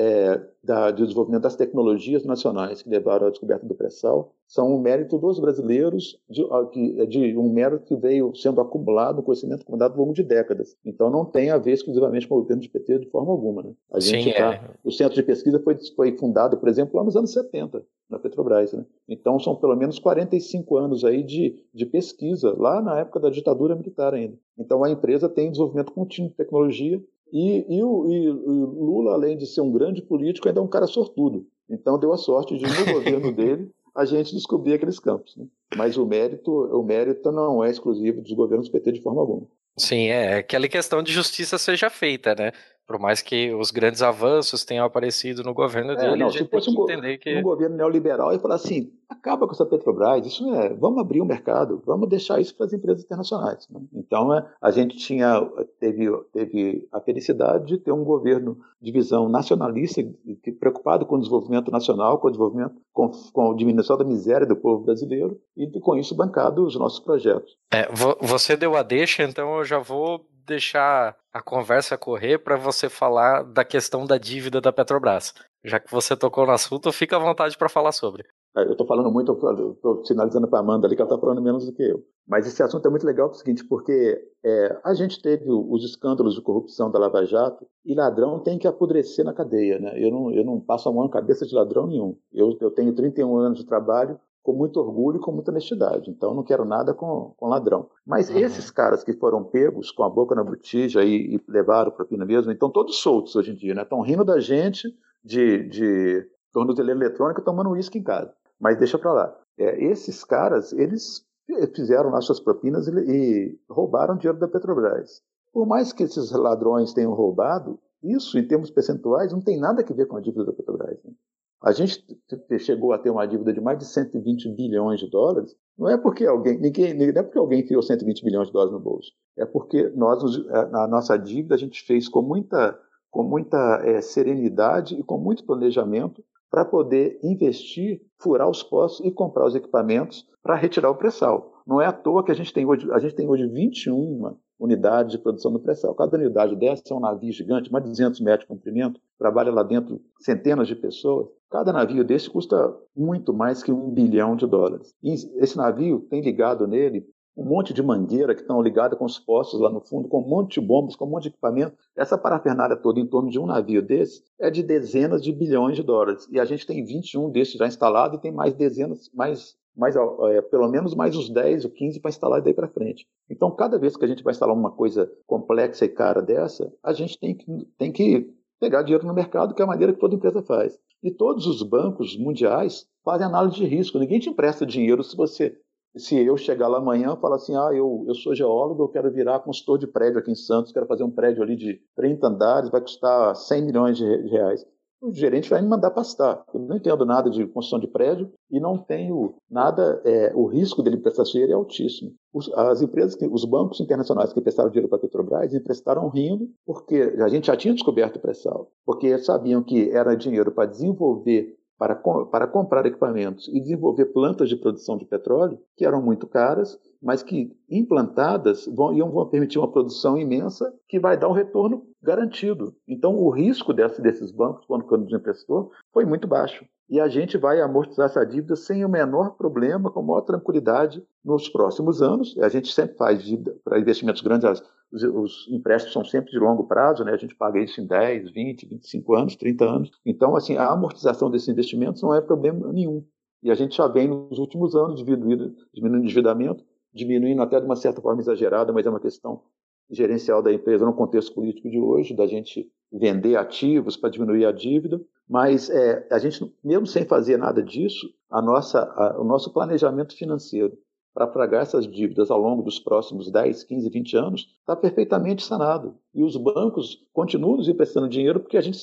é, da, de desenvolvimento das tecnologias nacionais que levaram à descoberta do pré-sal são um mérito dos brasileiros, de, de, um mérito que veio sendo acumulado, um conhecimento acumulado ao longo de décadas. Então não tem a ver exclusivamente com o governo de PT de forma alguma. Né? A gente Sim, tá, é. O centro de pesquisa foi, foi fundado, por exemplo, lá nos anos 70, na Petrobras. Né? Então são pelo menos 45 anos aí de, de pesquisa, lá na época da ditadura militar ainda. Então a empresa tem desenvolvimento contínuo de tecnologia e, e, o, e, o, Lula, além de ser um grande político, ainda é um cara sortudo. Então deu a sorte de, no governo dele, a gente descobrir aqueles campos. Né? Mas o mérito, o mérito não é exclusivo dos governos PT de forma alguma. Sim, é aquela questão de justiça seja feita, né? Por mais que os grandes avanços tenham aparecido no governo dele, é, não, a gente tem que um, entender que... um governo neoliberal e falar assim, acaba com essa Petrobras, isso é, vamos abrir o mercado, vamos deixar isso para as empresas internacionais. Né? Então, é, a gente tinha, teve, teve a felicidade de ter um governo de visão nacionalista, preocupado com o desenvolvimento nacional, com o desenvolvimento, com, com a diminuição da miséria do povo brasileiro, e com isso bancado os nossos projetos. É, você deu a deixa, então eu já vou deixar a conversa correr para você falar da questão da dívida da Petrobras. Já que você tocou no assunto, fica à vontade para falar sobre. É, eu estou falando muito, estou sinalizando para a Amanda ali que ela está falando menos do que eu. Mas esse assunto é muito legal pelo seguinte, porque é, a gente teve os escândalos de corrupção da Lava Jato e ladrão tem que apodrecer na cadeia. Né? Eu, não, eu não passo a mão na cabeça de ladrão nenhum. Eu, eu tenho 31 anos de trabalho, com muito orgulho e com muita honestidade. Então, não quero nada com, com ladrão. Mas uhum. esses caras que foram pegos com a boca na botija e, e levaram propina mesmo, então todos soltos hoje em dia, né? Estão rindo da gente de, de tornozeleira eletrônica tomando uísque em casa. Mas deixa para lá. É, esses caras, eles fizeram lá suas propinas e, e roubaram dinheiro da Petrobras. Por mais que esses ladrões tenham roubado, isso, em termos percentuais, não tem nada a ver com a dívida da Petrobras. Né? A gente chegou a ter uma dívida de mais de 120 bilhões de dólares. Não é porque alguém, ninguém, não é porque alguém criou 120 bilhões de dólares no bolso. É porque nós, a nossa dívida, a gente fez com muita, com muita é, serenidade e com muito planejamento para poder investir, furar os postos e comprar os equipamentos para retirar o pré-sal. Não é à toa que a gente tem hoje, a gente tem hoje 21 unidades de produção do pré-sal. Cada unidade dessa é um navio gigante, mais de 200 metros de comprimento, trabalha lá dentro centenas de pessoas. Cada navio desse custa muito mais que um bilhão de dólares. E esse navio tem ligado nele um monte de mangueira que estão ligadas com os postos lá no fundo, com um monte de bombas, com um monte de equipamento. Essa parafernália toda em torno de um navio desse é de dezenas de bilhões de dólares. E a gente tem 21 desses já instalados e tem mais dezenas, mais, mais é, pelo menos mais os 10 ou 15 para instalar daí para frente. Então, cada vez que a gente vai instalar uma coisa complexa e cara dessa, a gente tem que, tem que pegar dinheiro no mercado, que é a maneira que toda empresa faz. E todos os bancos mundiais fazem análise de risco. Ninguém te empresta dinheiro se você se eu chegar lá amanhã e falar assim, ah, eu, eu sou geólogo, eu quero virar consultor de prédio aqui em Santos, quero fazer um prédio ali de 30 andares, vai custar 100 milhões de reais o gerente vai me mandar pastar. Eu não entendo nada de construção de prédio e não tenho nada, é, o risco dele prestar dinheiro é altíssimo. Os, as empresas, os bancos internacionais que prestaram dinheiro para a Petrobras emprestaram rindo, porque a gente já tinha descoberto o pré-sal, porque sabiam que era dinheiro para desenvolver para, para comprar equipamentos e desenvolver plantas de produção de petróleo, que eram muito caras, mas que implantadas vão, iam, vão permitir uma produção imensa que vai dar um retorno garantido. Então, o risco desse, desses bancos, quando, quando emprestou, foi muito baixo. E a gente vai amortizar essa dívida sem o menor problema, com maior tranquilidade nos próximos anos. A gente sempre faz dívida para investimentos grandes, as, os, os, empréstimos são sempre de longo prazo, né? a gente paga isso em 10, 20, 25 anos, 30 anos. Então, assim, a amortização desses investimentos não é problema nenhum. E a gente já vem nos últimos anos diminuindo o endividamento, diminuindo até de uma certa forma exagerada, mas é uma questão gerencial da empresa no contexto político de hoje, da gente vender ativos para diminuir a dívida. Mas é, a gente, mesmo sem fazer nada disso, a nossa, a, o nosso planejamento financeiro para pagar essas dívidas ao longo dos próximos 10, 15, 20 anos está perfeitamente sanado. E os bancos continuam nos emprestando dinheiro porque a gente,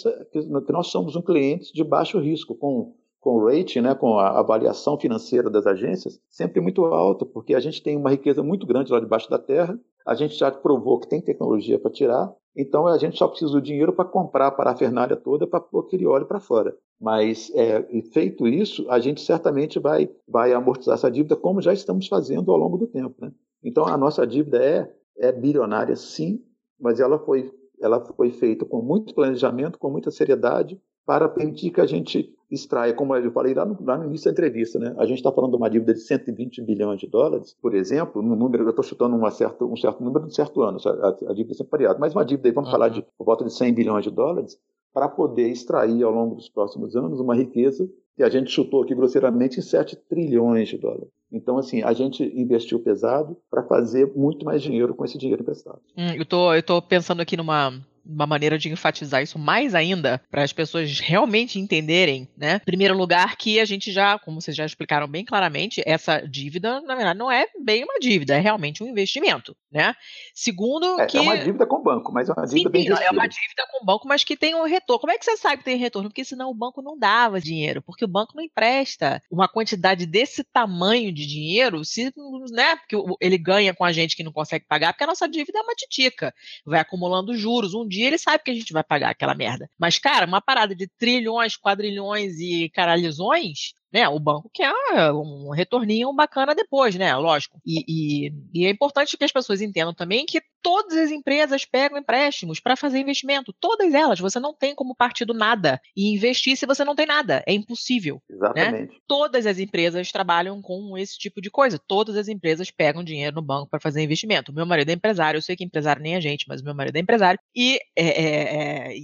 nós somos um cliente de baixo risco, com com o rating, né, com a avaliação financeira das agências, sempre muito alto, porque a gente tem uma riqueza muito grande lá debaixo da terra, a gente já provou que tem tecnologia para tirar, então a gente só precisa do dinheiro para comprar a parafernália toda para pôr aquele óleo para fora. Mas, é, feito isso, a gente certamente vai, vai amortizar essa dívida, como já estamos fazendo ao longo do tempo. Né? Então, a nossa dívida é, é bilionária, sim, mas ela foi, ela foi feita com muito planejamento, com muita seriedade, para permitir que a gente extraia, como eu falei lá no, lá no início da entrevista, né? a gente está falando de uma dívida de 120 bilhões de dólares, por exemplo, no número, eu estou chutando uma certa, um certo número de um certo ano, a, a dívida é sempre variada, mas uma dívida, vamos uhum. falar de por volta de 100 bilhões de dólares, para poder extrair ao longo dos próximos anos uma riqueza que a gente chutou aqui grosseiramente em 7 trilhões de dólares. Então, assim, a gente investiu pesado para fazer muito mais dinheiro com esse dinheiro emprestado. Hum, eu tô, eu tô pensando aqui numa, uma maneira de enfatizar isso mais ainda, para as pessoas realmente entenderem, né? Em primeiro lugar, que a gente já, como vocês já explicaram bem claramente, essa dívida, na verdade, não é bem uma dívida, é realmente um investimento, né? Segundo, é, que. É uma dívida com o banco, mas é uma dívida Sim, bem É uma dívida com o banco, mas que tem um retorno. Como é que você sabe que tem retorno? Porque senão o banco não dava dinheiro, porque o banco não empresta uma quantidade desse tamanho de dinheiro, se, né? Porque ele ganha com a gente que não consegue pagar, porque a nossa dívida é uma titica, vai acumulando juros. Um dia dia ele sabe que a gente vai pagar aquela merda. Mas, cara, uma parada de trilhões, quadrilhões e caralhões, né? O banco quer um retorninho bacana depois, né? Lógico. E, e, e, é importante que as pessoas entendam também que todas as empresas pegam empréstimos para fazer investimento. Todas elas. Você não tem como partir do nada e investir se você não tem nada. É impossível. Né? Exatamente. Né? Todas as empresas trabalham com esse tipo de coisa. Todas as empresas pegam dinheiro no banco para fazer investimento. Meu marido é empresário. Eu sei que empresário nem a gente, mas meu marido é empresário. E é, é, é,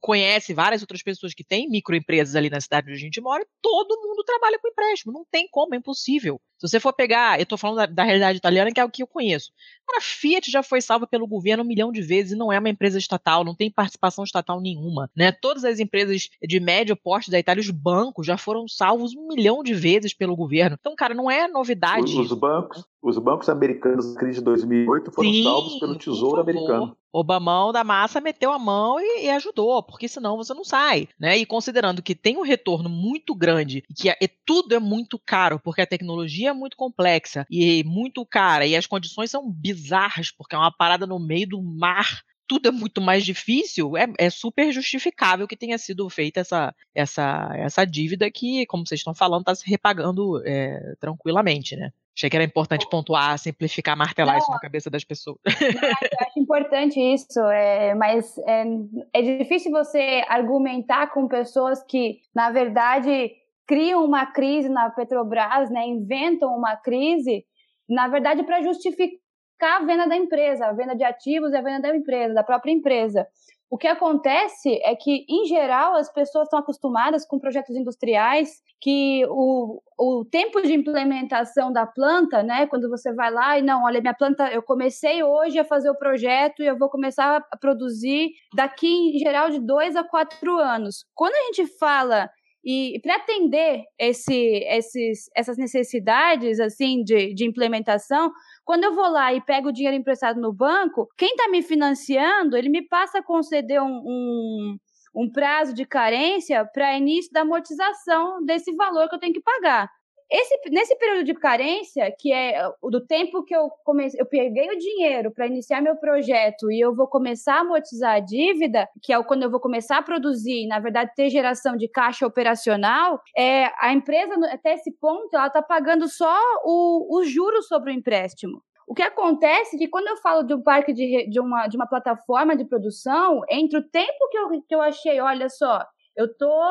conhece várias outras pessoas que têm microempresas ali na cidade onde a gente mora. Todo mundo trabalha com empréstimo. Não tem como, é impossível. Se você for pegar, eu estou falando da, da, realidade italiana, que é o que eu conheço. a Fiat já foi salva pelo governo um milhão de vezes e não é uma empresa estatal, não tem participação estatal nenhuma. Né? Todas as empresas de médio porte da Itália, os bancos, já foram salvos um milhão de vezes pelo governo. Então, cara, não é novidade. Os, os bancos, os bancos americanos na crise de 2008 foram Sim, salvos pelo Tesouro americano. Obamão da massa meteu a mão e, e, ajudou, porque senão você não sai, né? E considerando que tem um retorno muito grande e que é, tudo é muito caro, porque a tecnologia é muito complexa e muito cara e as condições são bizarras, porque é uma parada no meio do mar tudo é muito mais difícil, é, é, super justificável que tenha sido feita essa, essa, essa dívida que, como vocês estão falando, está se repagando é, tranquilamente, né? Achei que era importante pontuar, simplificar, martelar Não, isso na cabeça das pessoas. eu acho importante isso, é, mas é, é difícil você argumentar com pessoas que, na verdade, criam uma crise na Petrobras, né, inventam uma crise, na verdade, para justificar a venda da empresa, a venda de ativos e a venda da empresa, da própria empresa. O que acontece é que, em geral, as pessoas estão acostumadas com projetos industriais que o, o tempo de implementação da planta, né, quando você vai lá e não, olha, minha planta, eu comecei hoje a fazer o projeto e eu vou começar a produzir daqui, em geral, de dois a quatro anos. Quando a gente fala e para atender esse, esses, essas necessidades assim de, de implementação, quando eu vou lá e pego o dinheiro emprestado no banco, quem está me financiando, ele me passa a conceder um, um, um prazo de carência para início da amortização desse valor que eu tenho que pagar. Esse, nesse período de carência, que é do tempo que eu comecei, eu peguei o dinheiro para iniciar meu projeto e eu vou começar a amortizar a dívida, que é quando eu vou começar a produzir, na verdade, ter geração de caixa operacional, é, a empresa, até esse ponto, ela está pagando só o, o juros sobre o empréstimo. O que acontece é que quando eu falo de um parque de, de, uma, de uma plataforma de produção, entre o tempo que eu, que eu achei, olha só, eu tô,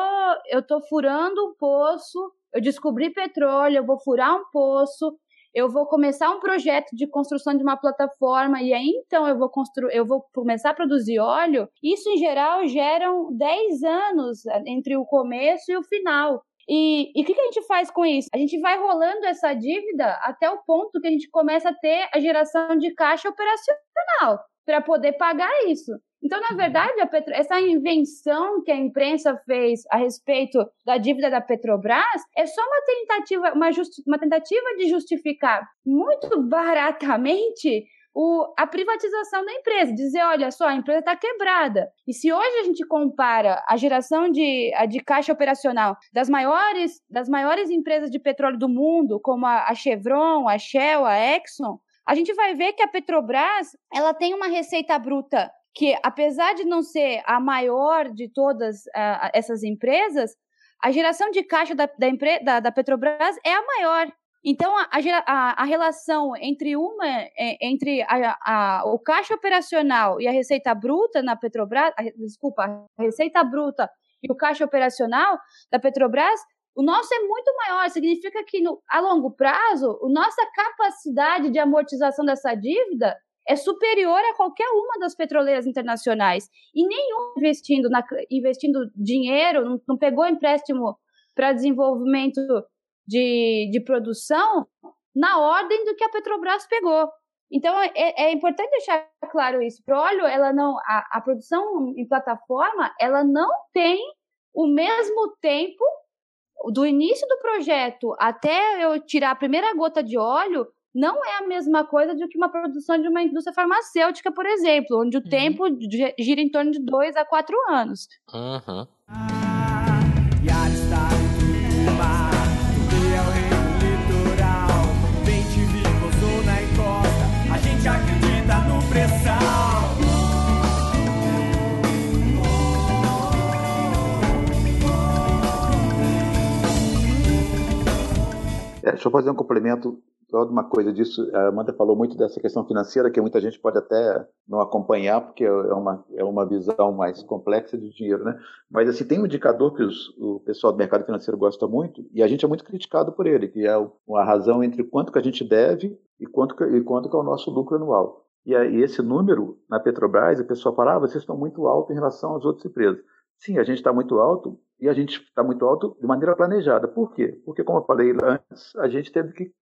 eu tô furando um poço eu descobri petróleo, eu vou furar um poço, eu vou começar um projeto de construção de uma plataforma e aí então eu vou construir, eu vou começar a produzir óleo. Isso em geral geram 10 anos entre o começo e o final. E, e o que, que a gente faz com isso? A gente vai rolando essa dívida até o ponto que a gente começa a ter a geração de caixa operacional para poder pagar isso. Então, na verdade, Petro... essa invenção que a imprensa fez a respeito da dívida da Petrobras é só uma tentativa, uma, uma tentativa de justificar muito baratamente o, a privatização da empresa, dizer, olha só, a empresa está quebrada. E se hoje a gente compara a geração de, de caixa operacional das maiores, das maiores empresas de petróleo do mundo, como a, a Chevron, a Shell, a Exxon, a gente vai ver que a Petrobras ela tem uma receita bruta que, apesar de não ser a maior de todas uh, essas empresas, a geração de caixa da, da, da, da Petrobras é a maior. Então, a, a, a relação entre uma é, entre a, o caixa operacional e a receita bruta na Petrobras, desculpa, a receita bruta e o caixa operacional da Petrobras, o nosso é muito maior. Significa que no, a longo prazo, a nossa capacidade de amortização dessa dívida é superior a qualquer uma das petroleiras internacionais. E nenhum investindo, na, investindo dinheiro, não, não pegou empréstimo para desenvolvimento de, de produção na ordem do que a Petrobras pegou. Então, é, é importante deixar claro isso. Petróleo, ela não, a, a produção em plataforma, ela não tem o mesmo tempo do início do projeto até eu tirar a primeira gota de óleo, não é a mesma coisa do que uma produção de uma indústria farmacêutica, por exemplo, onde o uhum. tempo gira em torno de dois a quatro anos. Uhum. É, deixa eu fazer um complemento só uma coisa disso. A Amanda falou muito dessa questão financeira, que muita gente pode até não acompanhar, porque é uma, é uma visão mais complexa de dinheiro, né? Mas, assim, tem um indicador que os, o pessoal do mercado financeiro gosta muito, e a gente é muito criticado por ele, que é a razão entre quanto que a gente deve e quanto que, e quanto que é o nosso lucro anual. E, e esse número, na Petrobras, a pessoa fala, ah, vocês estão muito alto em relação às outras empresas. Sim, a gente está muito alto e a gente está muito alto de maneira planejada. Por quê? Porque, como eu falei antes, a gente teve que,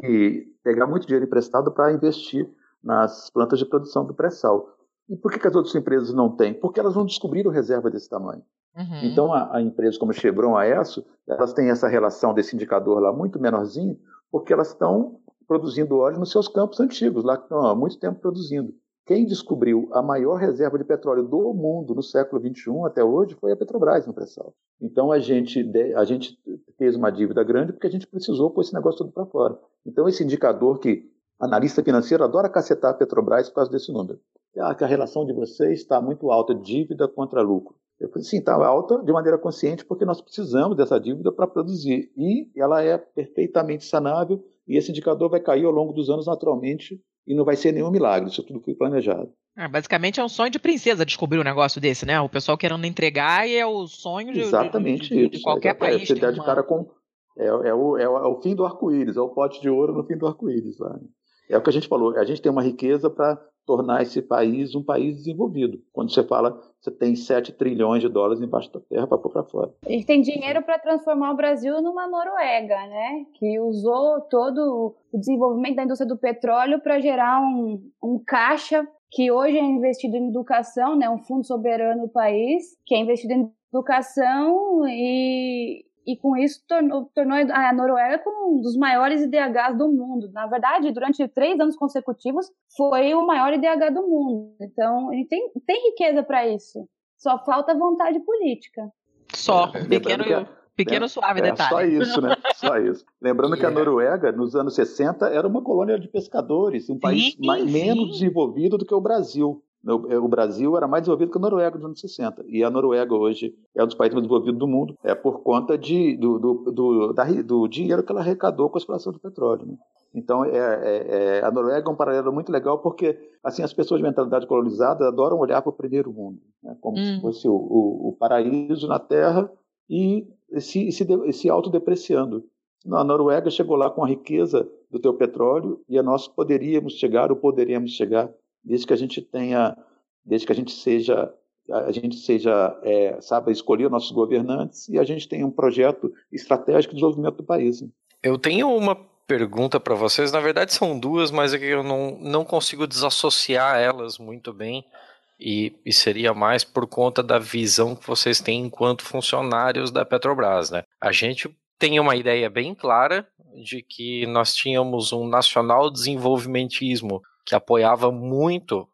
que pegar muito dinheiro emprestado para investir nas plantas de produção do pré-sal. E por que, que, as outras empresas não têm? Porque elas não descobriram reserva desse tamanho. Uhum. Então, a, a empresa como Chevron, a ESSO, elas têm essa relação desse indicador lá muito menorzinho, porque elas estão produzindo óleo nos seus campos antigos, lá que estão há muito tempo produzindo. Quem descobriu a maior reserva de petróleo do mundo no século XXI até hoje foi a Petrobras no pré-sal. Então a gente, a gente fez uma dívida grande porque a gente precisou pôr esse negócio todo para fora. Então esse indicador que analista financeiro adora cacetar a Petrobras por causa desse número. Ah, que a relação de vocês está muito alta, dívida contra lucro. Eu falei, sim, está alta de maneira consciente porque nós precisamos dessa dívida para produzir. E ela é perfeitamente sanável e esse indicador vai cair ao longo dos anos naturalmente e não vai ser nenhum milagre, isso tudo foi planejado. É, basicamente é um sonho de princesa descobrir um negócio desse, né? O pessoal querendo entregar e é o sonho de, Exatamente de, de, de qualquer Exatamente. país. Você dá de cara com. É, é, o, é, o, é o fim do arco-íris, é o pote de ouro no fim do arco-íris. É o que a gente falou, a gente tem uma riqueza para tornar esse país um país desenvolvido. Quando você fala, você tem 7 trilhões de dólares embaixo da terra para pôr para fora. Ele tem dinheiro para transformar o Brasil numa Noruega, né? Que usou todo o desenvolvimento da indústria do petróleo para gerar um, um caixa que hoje é investido em educação, né? Um fundo soberano do país que é investido em educação e, e com isso tornou, tornou, a Noruega como um dos maiores IDHs do mundo. Na verdade, durante três anos consecutivos, foi o maior IDH do mundo. Então, gente tem, tem riqueza para isso. Só falta vontade política. Só, é, pequeno, que, pequeno é, suave é, detalhe. Só isso, né? Só isso. Lembrando que a Noruega, nos anos 60, era uma colônia de pescadores, um país sim, mais, sim. menos desenvolvido do que o Brasil. É, o Brasil era mais desenvolvido que a Noruega nos anos 60. E a Noruega hoje é um dos países mais desenvolvidos do mundo, é por conta de, do, do, do, da, do dinheiro que ela arrecadou com a exploração do petróleo. Né? Então, é, é, é, a Noruega é um paralelo muito legal porque assim as pessoas de mentalidade colonizada adoram olhar para o primeiro mundo, né? como hum. se fosse o, o, o, paraíso na Terra e se, se, se autodepreciando. a Noruega chegou lá com a riqueza do teu petróleo e nós poderíamos chegar ou poderíamos chegar desde que a gente tenha, desde que a gente seja, a gente seja, é, saiba escolher nossos governantes e a gente tenha um projeto estratégico de desenvolvimento do país. Eu tenho uma pergunta para vocês, na verdade são duas, mas é que eu não, não consigo desassociar elas muito bem. E, e, seria mais por conta da visão que vocês têm enquanto funcionários da Petrobras, né? A gente tem uma ideia bem clara de que nós tínhamos um nacional desenvolvimentismo que apoiava muito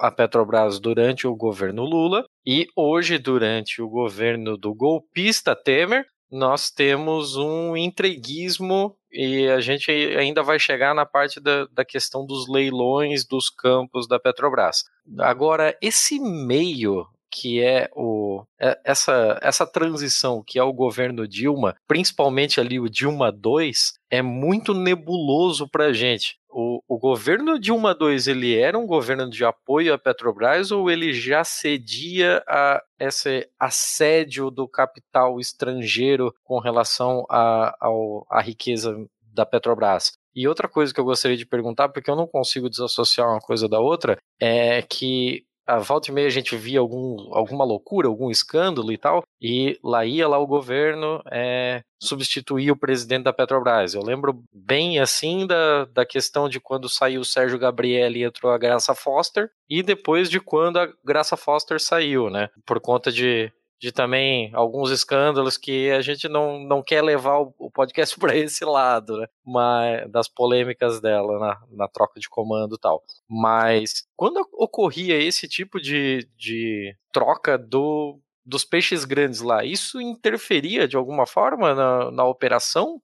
a Petrobras durante o governo Lula e hoje, durante o governo do golpista Temer, nós temos um entreguismo e a gente ainda vai chegar na parte da, da questão dos leilões dos campos da Petrobras. Agora, esse meio que é o é, essa essa transição que é o governo Dilma, principalmente ali o Dilma 2, é muito nebuloso para a gente. o, o governo Dilma II ele era um governo de apoio à Petrobras ou ele já cedia a esse assédio do capital estrangeiro com relação à riqueza da Petrobras? E outra coisa que eu gostaria de perguntar, porque eu não consigo desassociar uma coisa da outra, é que a volta e meia a gente via algum, alguma loucura, algum escândalo e tal, e lá ia lá o governo é, substituir o presidente da Petrobras. Eu lembro bem assim da, da questão de quando saiu o Sérgio Gabriel e entrou a Graça Foster, e depois de quando a Graça Foster saiu, né? Por conta de de também alguns escândalos que a gente não, não quer levar o, podcast para esse lado, né? Mas, das polêmicas dela na, na troca de comando e tal. Mas quando ocorria esse tipo de, de troca do, dos peixes grandes lá, isso interferia de alguma forma na, na operação?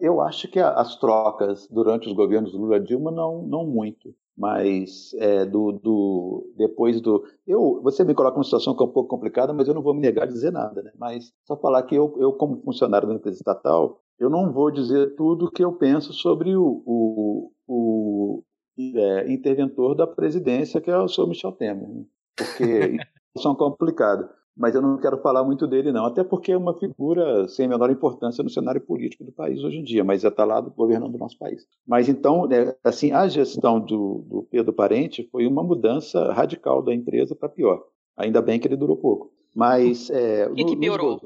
Eu acho que as trocas durante os governos Lula Dilma não, não muito mas é, do, do, depois do eu você me coloca numa situação que é um pouco complicada mas eu não vou me negar a dizer nada né mas só falar que eu, eu como funcionário da empresa estatal eu não vou dizer tudo o que eu penso sobre o, o, o é, interventor da presidência que é o senhor Michel Temer né? porque é complicado mas eu não quero falar muito dele, não. Até porque é uma figura sem a menor importância no cenário político do país hoje em dia, mas está lá governando o nosso país. Mas então, né, assim, a gestão do, do Pedro Parente foi uma mudança radical da empresa para pior. Ainda bem que ele durou pouco. Mas. É, o que, no, que piorou?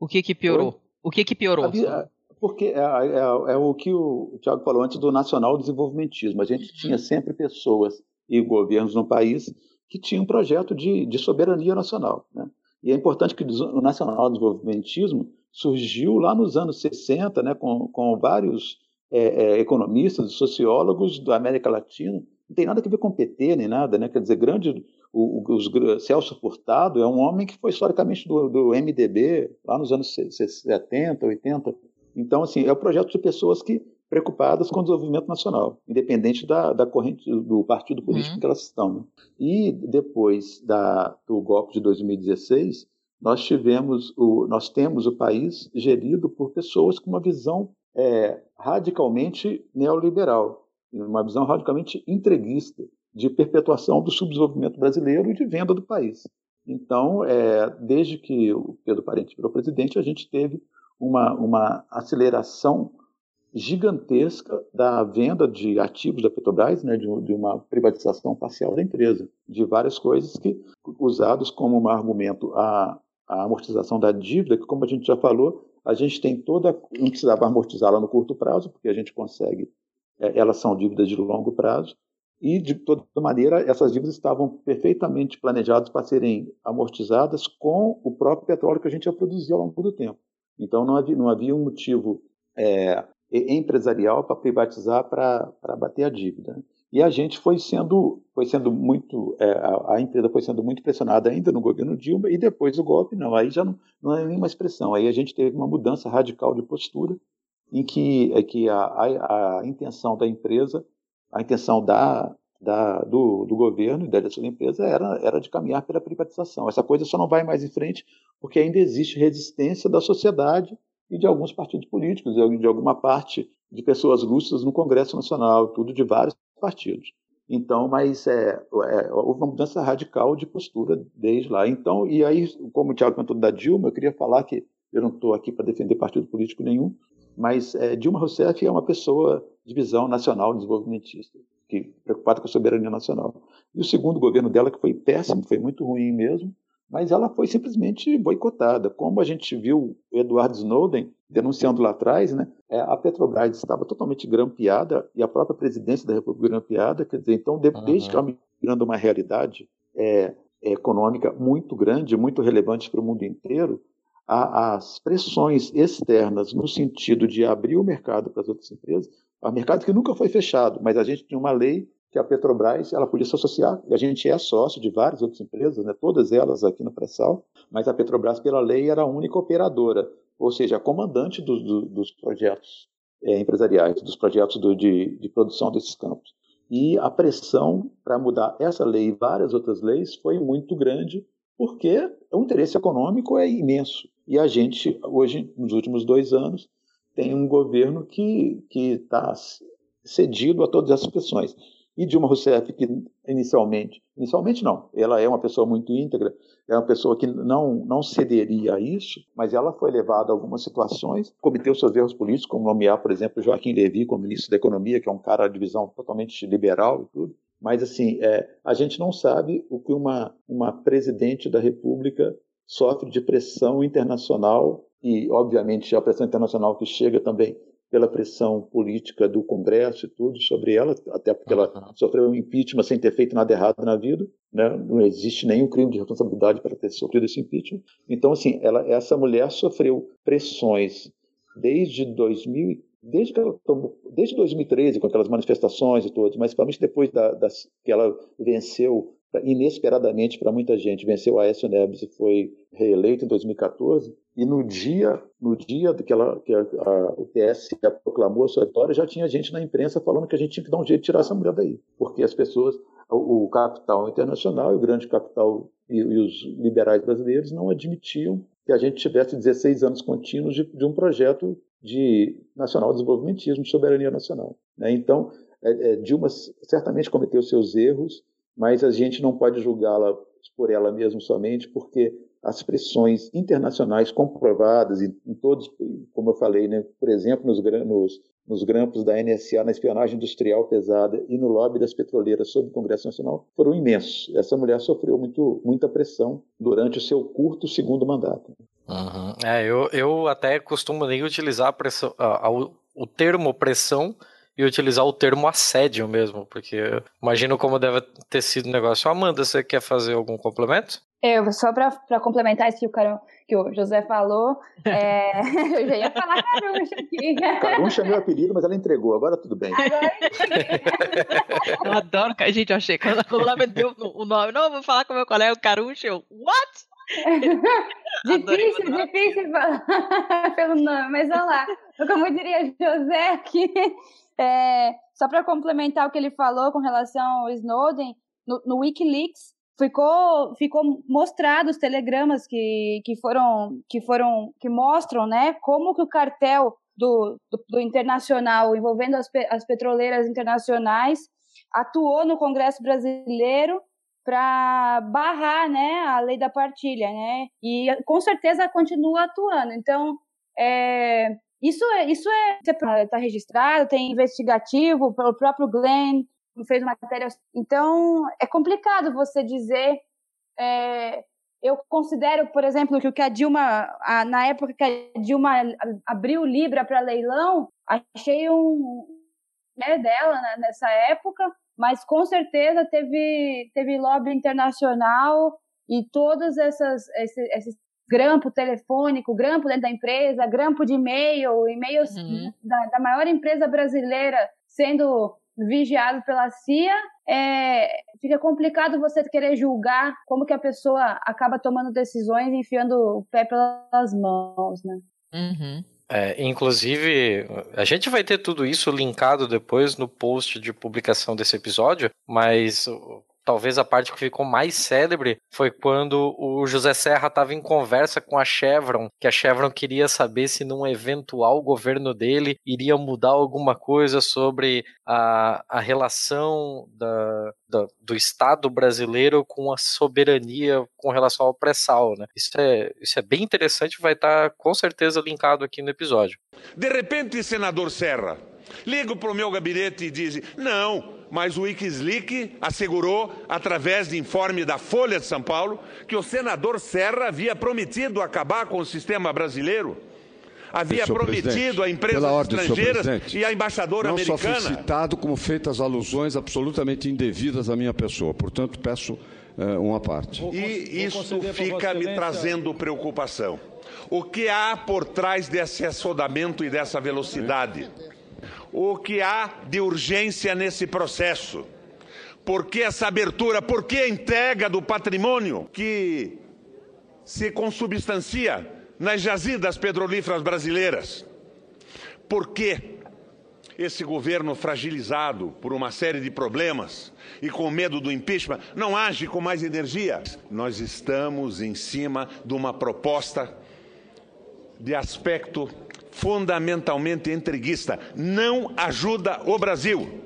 O que, que piorou? O que, que piorou? porque é, é, é, o que o Tiago falou antes do nacional desenvolvimentismo. A gente tinha sempre pessoas e governos no país que tinha um projeto de, de soberania nacional. Né? E é importante que o nacional desenvolvimentismo surgiu lá nos anos 60, né, com, com vários é, é, economistas, sociólogos da América Latina. Não tem nada a ver com PT nem nada, né? Quer dizer, grande o, o, os, Celso Furtado é um homem que foi historicamente do, do MDB lá nos anos 70, 80. Então, assim, é o um projeto de pessoas que preocupadas com o desenvolvimento nacional, independente da, da corrente do partido político uhum. que elas estão. Né? E depois da, do golpe de 2016, nós tivemos o, nós temos o país gerido por pessoas com uma visão é, radicalmente neoliberal, uma visão radicalmente entreguista de perpetuação do subdesenvolvimento brasileiro e de venda do país. Então, é, desde que o Pedro Parente virou presidente, a gente teve uma, uma aceleração gigantesca da venda de ativos da Petrobras, né, de, de, uma privatização parcial da empresa, de várias coisas que usados como um argumento a, a amortização da dívida, que como a gente já falou, a gente tem toda, não precisava amortizá-la no curto prazo, porque a gente consegue, é, elas são dívidas de longo prazo, e de toda maneira essas dívidas estavam perfeitamente planejadas para serem amortizadas com o próprio petróleo que a gente ia produzir ao longo do tempo. Então não havia, não havia um motivo é, empresarial para privatizar para bater a dívida. E a gente foi sendo, foi sendo muito, é, a, a, empresa foi sendo muito pressionada ainda no governo Dilma e depois do golpe, não, aí já não, não é nenhuma expressão. Aí a gente teve uma mudança radical de postura em que, é que a, a, a intenção da empresa, a intenção da, da, do, do, governo e da da empresa era, era de caminhar pela privatização. Essa coisa só não vai mais em frente porque ainda existe resistência da sociedade e de alguns partidos políticos, de alguma parte de pessoas lúcidas no Congresso Nacional, tudo de vários partidos. Então, mas é, é, houve uma mudança radical de postura desde lá. Então, e aí, como o Tiago comentou da Dilma, eu queria falar que eu não estou aqui para defender partido político nenhum, mas é, Dilma Rousseff é uma pessoa de visão nacional desenvolvimentista, que preocupada com a soberania nacional. E o segundo governo dela, que foi péssimo, foi muito ruim mesmo, mas ela foi simplesmente boicotada. Como a gente viu o Edward Snowden denunciando lá atrás, né, é, a Petrobras estava totalmente grampeada e a própria presidência da República grampeada, quer dizer, então, desde uhum. que ela virando uma realidade é, econômica muito grande, muito relevante para o mundo inteiro, a, as pressões externas no sentido de abrir o mercado para as outras empresas, o mercado que nunca foi fechado, mas a gente tinha uma lei que a Petrobras ela podia se associar, e a gente é sócio de várias outras empresas, né, todas elas aqui no pré-sal, mas a Petrobras, pela lei, era a única operadora, ou seja, a comandante do, do, dos projetos é, empresariais, dos projetos do, de, de produção desses campos. E a pressão para mudar essa lei e várias outras leis foi muito grande, porque o interesse econômico é imenso. E a gente, hoje, nos últimos dois anos, tem um governo que está cedido a todas essas pressões. E Dilma Rousseff, que inicialmente, inicialmente não, ela é uma pessoa muito íntegra, é uma pessoa que não, não cederia a isso, mas ela foi levada a algumas situações, cometeu seus erros políticos, como nomear, por exemplo, Joaquim Levy como ministro da Economia, que é um cara de visão totalmente liberal e tudo. Mas, assim, é, a gente não sabe o que uma, uma presidente da República sofre de pressão internacional e, obviamente, a pressão internacional que chega também pela pressão política do Congresso e tudo sobre ela, até porque ela sofreu um impeachment sem ter feito nada errado na vida, né? não existe nenhum crime de responsabilidade para ter sofrido esse impeachment. Então, assim, ela, essa mulher sofreu pressões desde 2000, desde que ela tomou, desde 2013, com aquelas manifestações e tudo, mas principalmente depois da, das, que ela venceu inesperadamente para muita gente, venceu a Aécio Neves e foi reeleito em 2014, e no dia, no dia que, ela, que a, a, o TSE proclamou a sua vitória, já tinha gente na imprensa falando que a gente tinha que dar um jeito de tirar essa mulher daí, porque as pessoas, o, o capital internacional, o grande capital e, e, os liberais brasileiros não admitiam que a gente tivesse 16 anos contínuos de, de um projeto de nacional desenvolvimentismo, de soberania nacional. Né? Então, é, é, Dilma certamente cometeu seus erros, mas a gente não pode julgá-la por ela mesma somente, porque as pressões internacionais comprovadas em, em todos, como eu falei, né, por exemplo, nos, nos, nos grampos da NSA na espionagem industrial pesada e no lobby das petroleiras sobre o Congresso Nacional foram imensos. Essa mulher sofreu muito, muita pressão durante o seu curto segundo mandato. Uhum. É, eu, eu até costumo nem utilizar a pressão, a, a, o termo pressão e utilizar o termo assédio mesmo, porque imagino como deve ter sido o negócio. Amanda, você quer fazer algum complemento? Eu, só para complementar isso que o, Carão, que o José falou, é... eu já ia falar Caruncha aqui. Caruncha é meu apelido, mas ela entregou, agora tudo bem. Agora... eu adoro, gente, eu achei, quando ela me deu o nome, não, vou falar com meu colega Caruncha, eu, what? difícil, difícil falar pelo nome, mas olha lá, como diria José aqui, é, só para complementar o que ele falou com relação ao Snowden, no, no Wikileaks ficou ficou mostrado os telegramas que, que foram que foram que mostram né como que o cartel do, do, do internacional envolvendo as, as petroleiras internacionais atuou no Congresso brasileiro para barrar né a lei da partilha né e com certeza continua atuando. Então é, isso é isso é está registrado tem investigativo pelo próprio Glenn fez uma matéria. Então, é complicado você dizer. É, eu considero, por exemplo, que o que a Dilma, a, na época que a Dilma abriu Libra para leilão, achei um né, dela né, nessa época, mas com certeza teve, teve lobby internacional e todos essas, esses, esses grampo telefônico, grampo dentro da empresa, grampo de e-mail, e-mails uhum. da, da maior empresa brasileira sendo vigiado pela CIA, é, fica complicado você querer julgar como que a pessoa acaba tomando decisões e enfiando o pé pelas mãos, né? Uhum. É, inclusive, a gente vai ter tudo isso linkado depois no post de publicação desse episódio, mas talvez a parte que ficou mais célebre foi quando o José Serra estava em conversa com a Chevron, que a Chevron queria saber se num eventual governo dele iria mudar alguma coisa sobre a, a relação da, da, do Estado brasileiro com a soberania com relação ao pré-sal. Né? Isso, é, isso é bem interessante, vai estar tá, com certeza linkado aqui no episódio. De repente, senador Serra, ligo para o meu gabinete e diz: não mas o Wikileaks assegurou, através de informe da Folha de São Paulo, que o senador Serra havia prometido acabar com o sistema brasileiro. Havia prometido a empresas ordem, estrangeiras e a embaixadora não americana. Não só fui citado, como feitas alusões absolutamente indevidas à minha pessoa. Portanto, peço uh, uma parte. E isso fica me trazendo preocupação. O que há por trás desse assodamento e dessa velocidade? O que há de urgência nesse processo. Por que essa abertura? Por que a entrega do patrimônio que se consubstancia nas jazidas petrolíferas brasileiras? Por que esse governo fragilizado por uma série de problemas e com medo do impeachment não age com mais energia? Nós estamos em cima de uma proposta de aspecto fundamentalmente entreguista. Não ajuda o Brasil.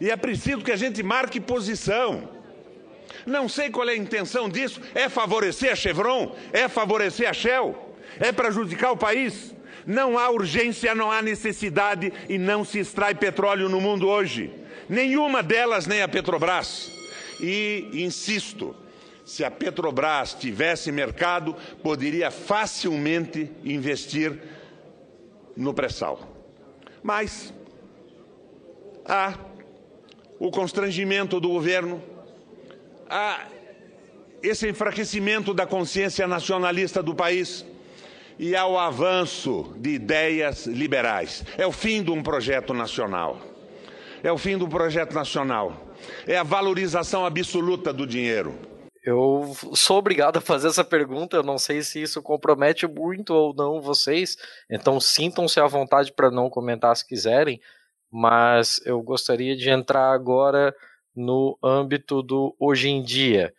E é preciso que a gente marque posição. Não sei qual é a intenção disso. É favorecer a Chevron? É favorecer a Shell? É prejudicar o país? Não há urgência, não há necessidade e não se extrai petróleo no mundo hoje. Nenhuma delas, nem a Petrobras. E insisto, se a Petrobras tivesse mercado, poderia facilmente investir no pré-sal. Mas há o constrangimento do governo, há esse enfraquecimento da consciência nacionalista do país e ao avanço de ideias liberais. É o fim de um projeto nacional. É o fim do projeto nacional. É a valorização absoluta do dinheiro. Eu sou obrigado a fazer essa pergunta, eu não sei se isso compromete muito ou não vocês, então sintam-se à vontade para não comentar se quiserem, mas eu gostaria de entrar agora no âmbito do hoje em dia.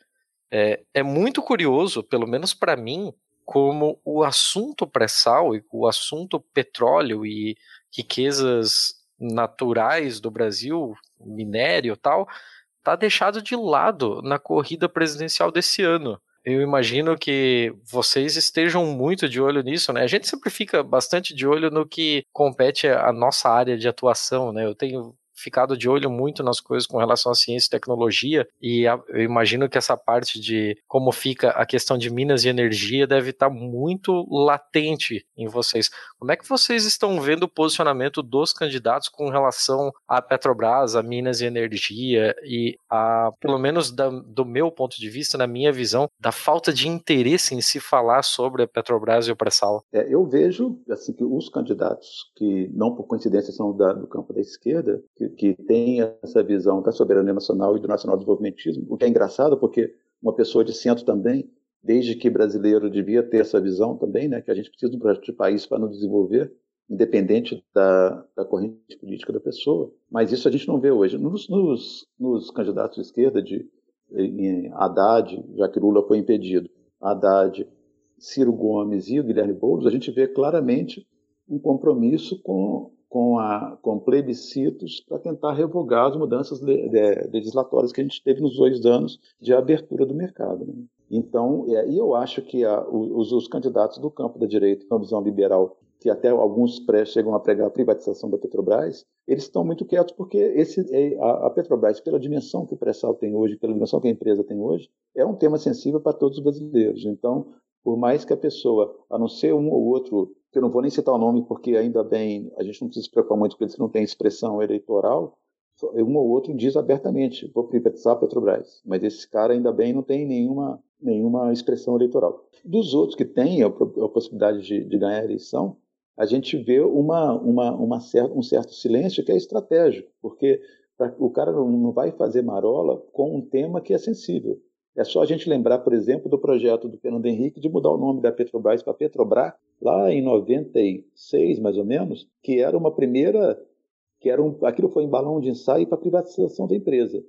É, é muito curioso, pelo menos para mim, como o assunto pré-sal e o assunto petróleo e riquezas naturais do Brasil, minério e tal, está deixado de lado na corrida presidencial desse ano. Eu imagino que vocês estejam muito de olho nisso, né? A gente sempre fica bastante de olho no que compete à nossa área de atuação, né? Eu tenho ficado de olho muito nas coisas com relação à ciência e tecnologia, e eu imagino que essa parte de como fica a questão de minas e energia deve estar muito latente em vocês. Como é que vocês estão vendo o posicionamento dos candidatos com relação à Petrobras, a minas e energia, e a, pelo menos da, do meu ponto de vista, na minha visão, da falta de interesse em se falar sobre a Petrobras e o pré-sal? É, eu vejo assim que os candidatos que não por coincidência são da, do campo da esquerda, que, que tem essa visão da soberania nacional e do nacional desenvolvimentismo, o que é engraçado porque uma pessoa de centro também, desde que brasileiro devia ter essa visão também, né, que a gente precisa de um projeto de país para nos desenvolver, independente da, da corrente política da pessoa. Mas isso a gente não vê hoje. Nos, nos, nos candidatos de esquerda, de em Haddad, já que Lula foi impedido, Haddad, Ciro Gomes e o Guilherme Boulos, a gente vê claramente um compromisso com com, a, com plebiscitos para tentar revogar as mudanças legislatórias que a gente teve nos dois anos de abertura do mercado. Né? Então, é, e eu acho que a, os, os, candidatos do campo da direita, com a visão liberal, que até alguns pré chegam a pregar a privatização da Petrobras, eles estão muito quietos porque esse, é, a, a Petrobras, pela dimensão que o pré-sal tem hoje, pela dimensão que a empresa tem hoje, é um tema sensível para todos os brasileiros. Então, por mais que a pessoa, a não ser um ou outro que eu não vou nem citar o nome porque ainda bem a gente não precisa se preocupar muito com eles que não tem expressão eleitoral, um ou outro diz abertamente, vou privatizar a Petrobras, mas esse cara ainda bem não tem nenhuma, nenhuma expressão eleitoral. Dos outros que têm a, a possibilidade de, de, ganhar a eleição, a gente vê uma, uma, uma um certo silêncio que é estratégico, porque o cara não vai fazer marola com um tema que é sensível. É só a gente lembrar, por exemplo, do projeto do Fernando Henrique de mudar o nome da Petrobras para Petrobras, lá em 96, mais ou menos, que era uma primeira, que era um, aquilo foi em balão de ensaio para privatização da empresa.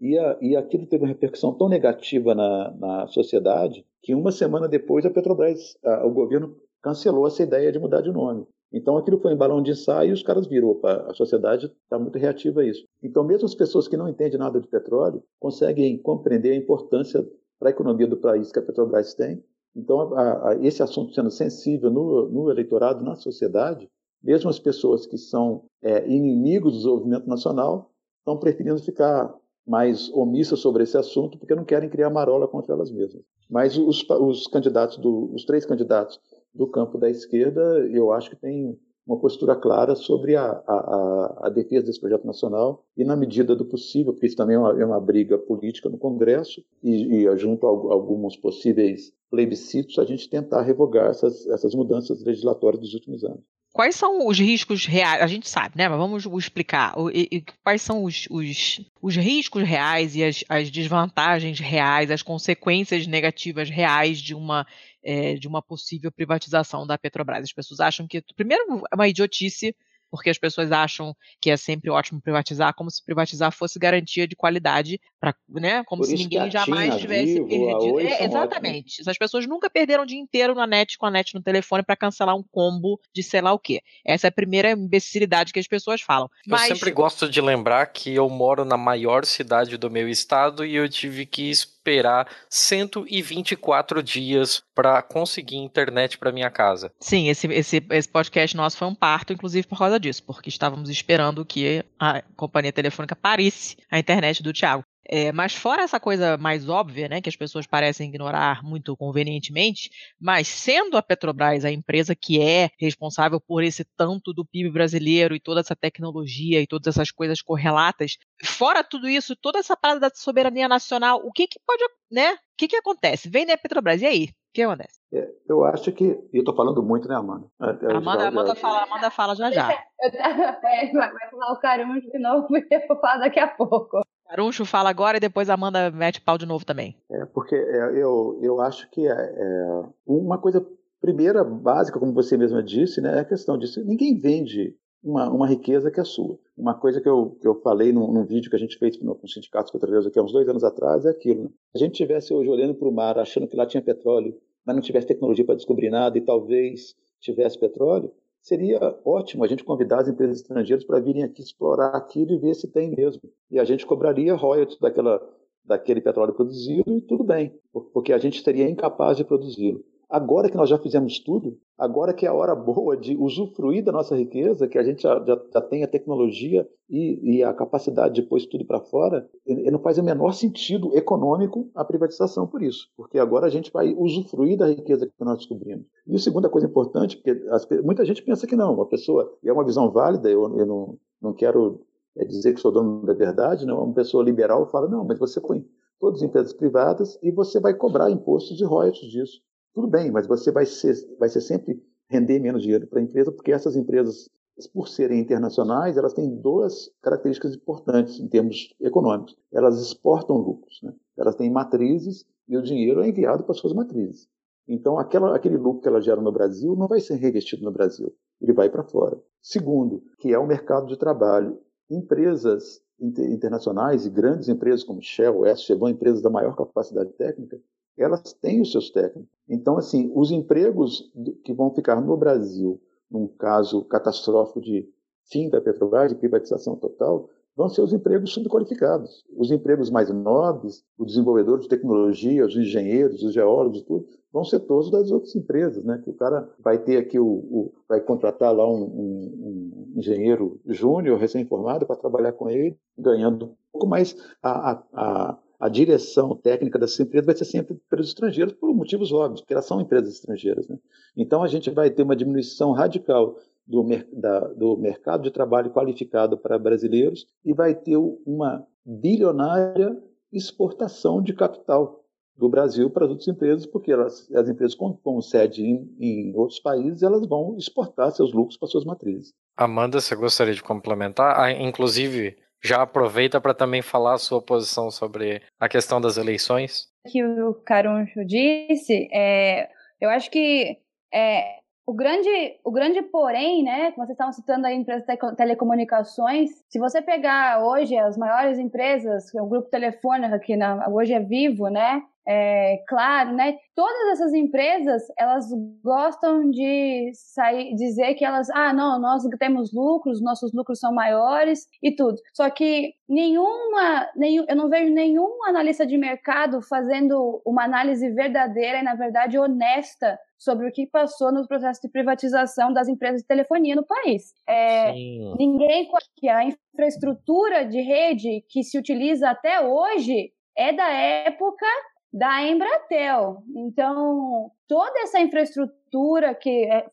E, a, e aquilo teve uma repercussão tão negativa na, na sociedade que uma semana depois a Petrobras, a, o governo cancelou essa ideia de mudar de nome. Então aquilo foi em balão de ensaio e os caras viram, opa, a sociedade está muito reativa a isso. Então mesmo as pessoas que não entendem nada de petróleo conseguem compreender a importância para a economia do país que a Petrobras tem. Então a, a, esse assunto sendo sensível no, no, eleitorado, na sociedade, mesmo as pessoas que são é, inimigos do desenvolvimento nacional estão preferindo ficar mais omissas sobre esse assunto porque não querem criar marola contra elas mesmas. Mas os, os candidatos, do, os três candidatos do campo da esquerda, eu acho que tem uma postura clara sobre a, a, a, defesa desse projeto nacional e, na medida do possível, porque isso também é uma, é uma briga política no Congresso, e, e, junto a alguns possíveis plebiscitos, a gente tentar revogar essas, essas mudanças legislatórias dos últimos anos. Quais são os riscos reais? A gente sabe, né? Mas vamos explicar. E, e, quais são os, os, os, riscos reais e as, as desvantagens reais, as consequências negativas reais de uma é, de uma possível privatização da Petrobras. As pessoas acham que, primeiro, é uma idiotice Porque as pessoas acham que é sempre ótimo privatizar, como se privatizar fosse garantia de qualidade, pra, né? Como Por se ninguém jamais TIM, a tivesse Vivo, perdido. É, exatamente. Essas pessoas nunca perderam o dia inteiro na net com a net no telefone para cancelar um combo de sei lá o quê. Essa é a primeira imbecilidade que as pessoas falam. Eu Mas sempre gosto de lembrar que eu moro na maior cidade do meu estado e eu tive que esperar 124 dias para conseguir internet para minha casa. Sim, esse, esse, esse podcast nosso foi um parto, inclusive por causa disso, porque estávamos esperando que a companhia telefônica parisse a internet do Thiago. É, mas fora essa coisa mais óbvia, né, que as pessoas parecem ignorar muito convenientemente, mas sendo a Petrobras a empresa que é responsável por esse tanto do PIB brasileiro e toda essa tecnologia e todas essas coisas correlatas, fora tudo isso, toda essa parada da soberania nacional, o que que pode, né? O que que acontece? Vem da Petrobras, e aí? O que acontece? É, eu acho que. E eu estou falando muito, né, Amanda? É, Amanda, Amanda, fala, Amanda fala já já. É, vai falar o Caruncho de novo, porque eu vou falar daqui a pouco. Caruncho fala agora e depois a Amanda mete pau de novo também. É, porque é, eu, eu acho que é, é, uma coisa primeira, básica, como você mesma disse, né, é a questão disso. Ninguém vende uma, uma riqueza que é sua. Uma coisa que eu, que eu falei num, num vídeo que a gente fez com os sindicatos petroleiros aqui há uns dois anos atrás é aquilo. Né? Se a gente estivesse hoje olhando para o mar, achando que lá tinha petróleo, mas não tivesse tecnologia para descobrir nada e talvez tivesse petróleo, seria ótimo a gente convidar as empresas estrangeiras para virem aqui explorar aquilo e ver se tem mesmo. E a gente cobraria royalties daquela, daquele petróleo produzido e tudo bem, porque a gente seria incapaz de produzi-lo. Agora que nós já fizemos tudo, agora que é a hora boa de usufruir da nossa riqueza, que a gente já, já, já tem a tecnologia e, e, a capacidade de pôr isso tudo para fora, não faz o menor sentido econômico a privatização por isso, porque agora a gente vai usufruir da riqueza que nós descobrimos. E a segunda coisa importante, porque as, muita gente pensa que não, uma pessoa, e é uma visão válida, eu, eu não, não quero é, dizer que sou dono da verdade, não, uma pessoa liberal fala, não, mas você põe todas as empresas privadas e você vai cobrar impostos e royalties disso. Tudo bem, mas você vai ser, vai ser sempre render menos dinheiro para a empresa, porque essas empresas, por serem internacionais, elas têm duas características importantes em termos econômicos. Elas exportam lucros, né? elas têm matrizes e o dinheiro é enviado para suas matrizes. Então, aquela, aquele lucro que elas geram no Brasil não vai ser revestido no Brasil, ele vai para fora. Segundo, que é o mercado de trabalho. Empresas internacionais e grandes empresas como Shell, Exxon, Chevron, empresas da maior capacidade técnica, elas têm os seus técnicos. Então, assim, os empregos que vão ficar no Brasil, num caso catastrófico de fim da Petrobras, de privatização total, vão ser os empregos subqualificados. Os empregos mais nobres, os desenvolvedores de tecnologia, os engenheiros, os geólogos, tudo, vão ser todos das outras empresas, né? Que o cara vai ter aqui o, o vai contratar lá um, um, um engenheiro júnior recém-formado para trabalhar com ele, ganhando um pouco mais a, a, a a direção técnica dessas empresas vai ser sempre empresas estrangeiras, por motivos óbvios, porque elas são empresas estrangeiras. Né? Então, a gente vai ter uma diminuição radical do, da, do mercado de trabalho qualificado para brasileiros e vai ter uma bilionária exportação de capital do Brasil para as outras empresas, porque elas, as empresas, com, sede em, em, outros países, elas vão exportar seus lucros para suas matrizes. Amanda, você gostaria de complementar? Ah, inclusive, já aproveita para também falar a sua posição sobre a questão das eleições. Que o Caruncho disse, é, eu acho que é, o grande, o grande porém, né, vocês estavam citando a empresa de telecomunicações, se você pegar hoje as maiores empresas, o grupo telefônico aqui na, hoje é Vivo, né, é, claro, né? Todas essas empresas, elas gostam de sair, dizer que elas, ah, não, nós temos lucros, nossos lucros são maiores e tudo. Só que nenhuma, nenhum, eu não vejo nenhum analista de mercado fazendo uma análise verdadeira e, na verdade, honesta sobre o que passou no processo de privatização das empresas de telefonia no país. É, ninguém que a infraestrutura de rede que se utiliza até hoje é da época da Embratel. Então, toda essa infraestrutura que, é,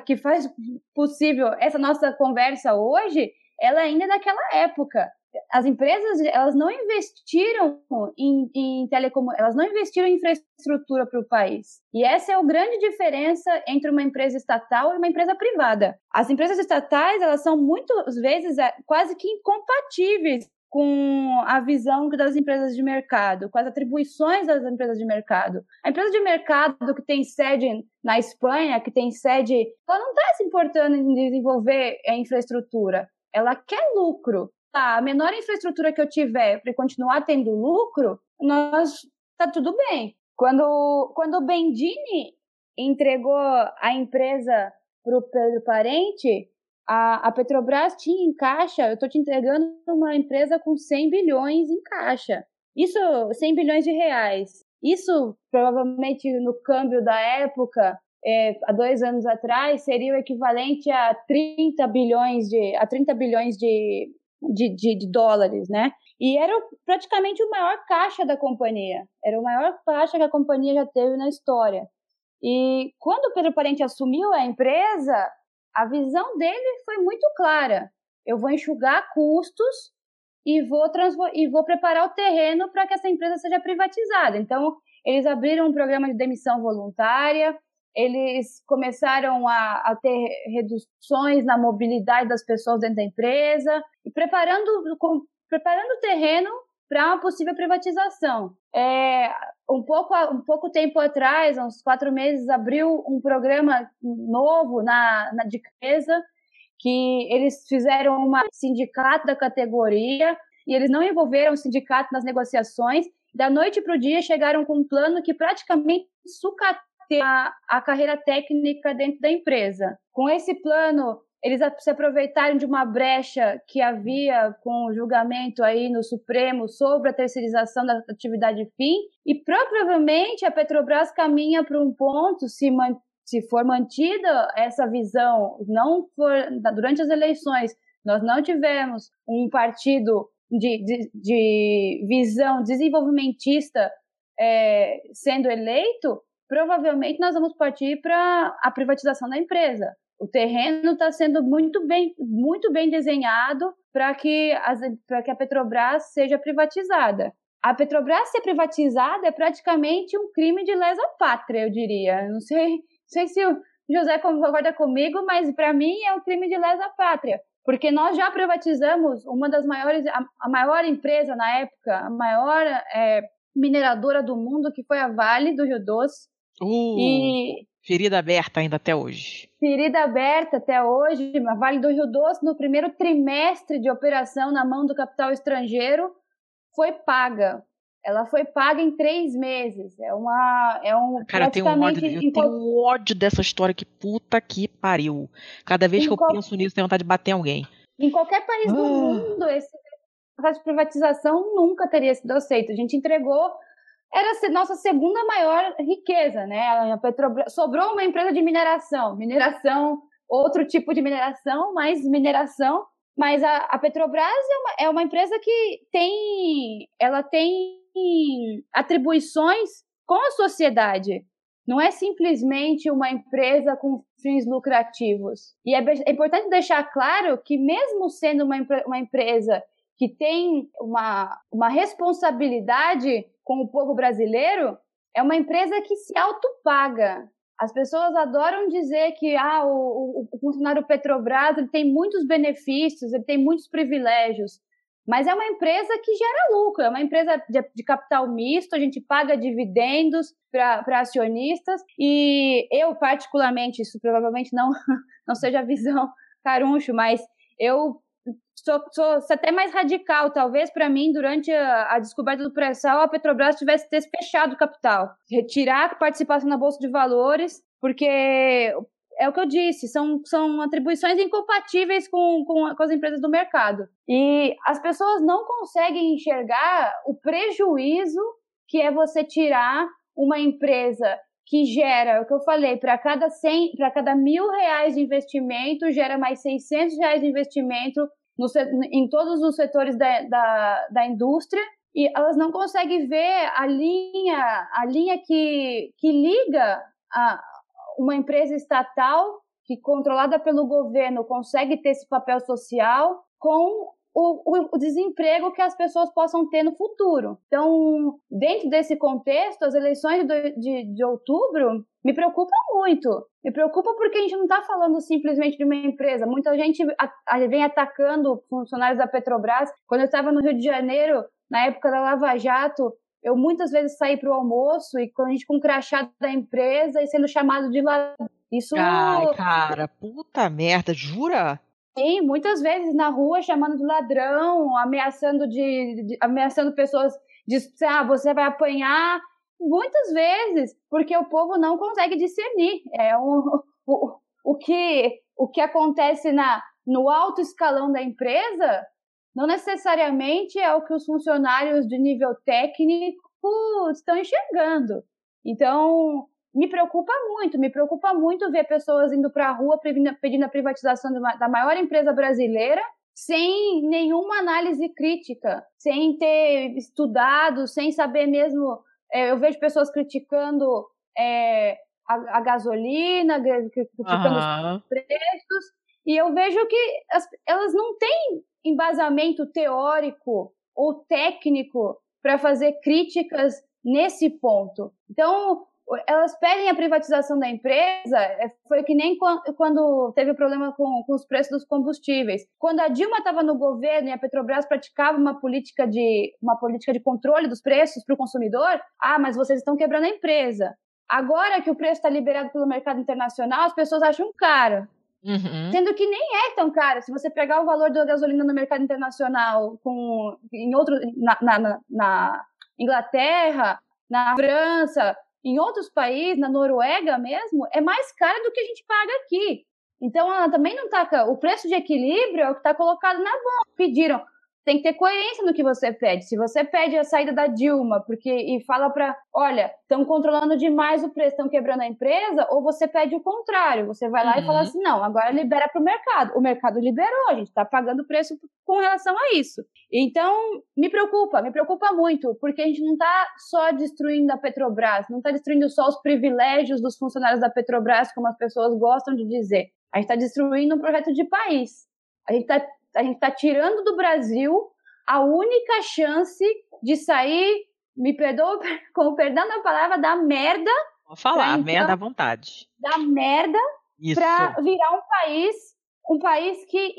que faz possível essa nossa conversa hoje, ela ainda é daquela época. As empresas, elas não investiram em, em telecom, elas não investiram em infraestrutura para o país. E essa é a grande diferença entre uma empresa estatal e uma empresa privada. As empresas estatais, elas são muitas vezes é, quase que incompatíveis com a visão das empresas de mercado, com as atribuições das empresas de mercado. A empresa de mercado que tem sede na Espanha, que tem sede, ela não está se importando em desenvolver a infraestrutura, ela quer lucro. A menor infraestrutura que eu tiver para continuar tendo lucro, nós tá tudo bem. Quando, quando o Bendini entregou a empresa para o Parente, a, a Petrobras tinha em caixa, eu estou te entregando uma empresa com 100 bilhões em caixa. Isso, 100 bilhões de reais. Isso, provavelmente, no câmbio da época, é, há dois anos atrás, seria o equivalente a 30 bilhões de, a 30 bilhões de, de, de, de dólares, né? E era praticamente o maior caixa da companhia. Era o maior caixa que a companhia já teve na história. E quando o Pedro Parente assumiu a empresa, a visão dele foi muito clara. Eu vou enxugar custos e vou, e vou preparar o terreno para que essa empresa seja privatizada. Então, eles abriram um programa de demissão voluntária, eles começaram a, a, ter reduções na mobilidade das pessoas dentro da empresa e preparando, com, preparando o terreno para uma possível privatização. É, um pouco um pouco tempo atrás, uns quatro meses, abriu um programa novo na, na empresa que eles fizeram uma sindicato da categoria e eles não envolveram o sindicato nas negociações. Da noite para o dia chegaram com um plano que praticamente sucateia a, a carreira técnica dentro da empresa. Com esse plano, eles se aproveitaram de uma brecha que havia com o julgamento aí no Supremo sobre a terceirização da atividade fim e provavelmente a Petrobras caminha para um ponto se se for mantida essa visão, não for durante as eleições nós não tivemos um partido de, de, de visão desenvolvimentista é, sendo eleito, provavelmente nós vamos partir para a privatização da empresa. O terreno está sendo muito bem, muito bem desenhado para que, que a Petrobras seja privatizada. A Petrobras ser privatizada é praticamente um crime de lesa pátria, eu diria. Não sei, não sei se o José concorda comigo, mas para mim é um crime de lesa pátria, porque nós já privatizamos uma das maiores, a maior empresa na época, a maior é, mineradora do mundo, que foi a Vale do Rio Doce. Uh. E Ferida aberta ainda até hoje. Ferida aberta até hoje. A Vale do Rio Doce, no primeiro trimestre de operação na mão do capital estrangeiro, foi paga. Ela foi paga em três meses. É uma. É um, Cara, eu tenho, um ódio, eu tenho um ódio dessa história que puta que pariu. Cada vez em que eu qual... penso nisso, tenho vontade de bater em alguém. Em qualquer país do ah. mundo, esse processo de privatização nunca teria sido aceito. A gente entregou era a nossa segunda maior riqueza, né? A Petrobras, sobrou uma empresa de mineração, mineração, outro tipo de mineração, mais mineração, mas a, a Petrobras é uma, é uma empresa que tem, ela tem atribuições com a sociedade. Não é simplesmente uma empresa com fins lucrativos. E é, é importante deixar claro que, mesmo sendo uma, uma empresa que tem uma, uma responsabilidade com o povo brasileiro, é uma empresa que se autopaga. As pessoas adoram dizer que ah, o, o funcionário Petrobras ele tem muitos benefícios, ele tem muitos privilégios. Mas é uma empresa que gera lucro, é uma empresa de, de capital misto, a gente paga dividendos para acionistas. E eu, particularmente, isso provavelmente não, não seja a visão caruncho, mas eu sou, sou, até mais radical, talvez para mim, durante a, a descoberta do pré-sal, a Petrobras tivesse ter fechado o capital, retirar a participação na Bolsa de Valores, porque é o que eu disse, são, são atribuições incompatíveis com, com, com, as empresas do mercado. E as pessoas não conseguem enxergar o prejuízo que é você tirar uma empresa que gera, é o que eu falei, para cada 100, para cada mil reais de investimento, gera mais 600 reais de investimento no, em todos os setores da, da, da indústria e elas não conseguem ver a linha, a linha que, que liga a, uma empresa estatal que controlada pelo governo consegue ter esse papel social com o, o, o, desemprego que as pessoas possam ter no futuro. Então, dentro desse contexto, as eleições de, de, de outubro me preocupa muito. Me preocupa porque a gente não está falando simplesmente de uma empresa. Muita gente vem atacando funcionários da Petrobras. Quando eu estava no Rio de Janeiro, na época da Lava Jato, eu muitas vezes saí para o almoço e quando a gente com um crachá da empresa e sendo chamado de ladrão. Isso. Ai, cara, puta merda, jura? Sim, muitas vezes na rua chamando de ladrão, ameaçando de, de ameaçando pessoas de ah, você vai apanhar muitas vezes, porque o povo não consegue discernir. É um, o, o, que, o que acontece na, no alto escalão da empresa não necessariamente é o que os funcionários de nível técnico estão enxergando. Então, me preocupa muito, me preocupa muito ver pessoas indo para a rua pedindo a privatização da maior empresa brasileira sem nenhuma análise crítica, sem ter estudado, sem saber mesmo é, eu vejo pessoas criticando é, a, a, gasolina, criticando uhum. os preços, e eu vejo que as, elas não têm embasamento teórico ou técnico para fazer críticas nesse ponto. Então, elas pedem a privatização da empresa, é, foi que nem quando teve problema com, com os preços dos combustíveis. Quando a Dilma estava no governo e a Petrobras praticava uma política de, uma política de controle dos preços para o consumidor, ah, mas vocês estão quebrando a empresa. Agora que o preço está liberado pelo mercado internacional, as pessoas acham caro. Uhum. Sendo que nem é tão caro. Se você pegar o valor da gasolina no mercado internacional com, em outro, na, na, na Inglaterra, na França, em outros países, na Noruega mesmo, é mais caro do que a gente paga aqui. Então, ela também não está. O preço de equilíbrio é o que está colocado na mão. Pediram tem que ter coerência no que você pede. Se você pede a saída da Dilma porque e fala para, olha, estão controlando demais o preço, estão quebrando a empresa, ou você pede o contrário, você vai lá uhum. e fala uhum. assim, não, agora libera para o mercado. O mercado liberou, a gente está pagando preço com relação a isso. Então, me preocupa, me preocupa muito, porque a gente não está só destruindo a Petrobras, não está destruindo só os privilégios dos funcionários da Petrobras, como as pessoas gostam de dizer. A gente está destruindo um projeto de país. A gente está a gente está tirando do Brasil a única chance de sair, me perdoa com o perdão da palavra, da merda. Vou falar, então, merda à vontade. Da merda para virar um país, um país que,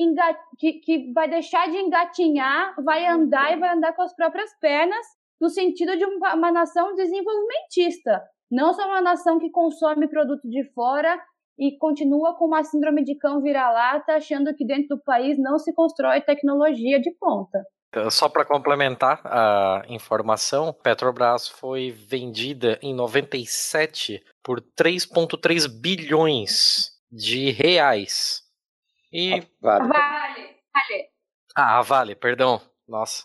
que, que vai deixar de engatinhar, vai andar e vai andar com as próprias pernas, no sentido de uma, uma nação desenvolvimentista. Não só uma nação que consome produto de fora e continua com uma síndrome de cão vira-lata, achando que dentro do país não se constrói tecnologia de ponta. Então, só para complementar a informação, Petrobras foi vendida em 97 por 3,3 bilhões de reais. E... Vale. Vale. Ah, Vale, perdão. Nossa.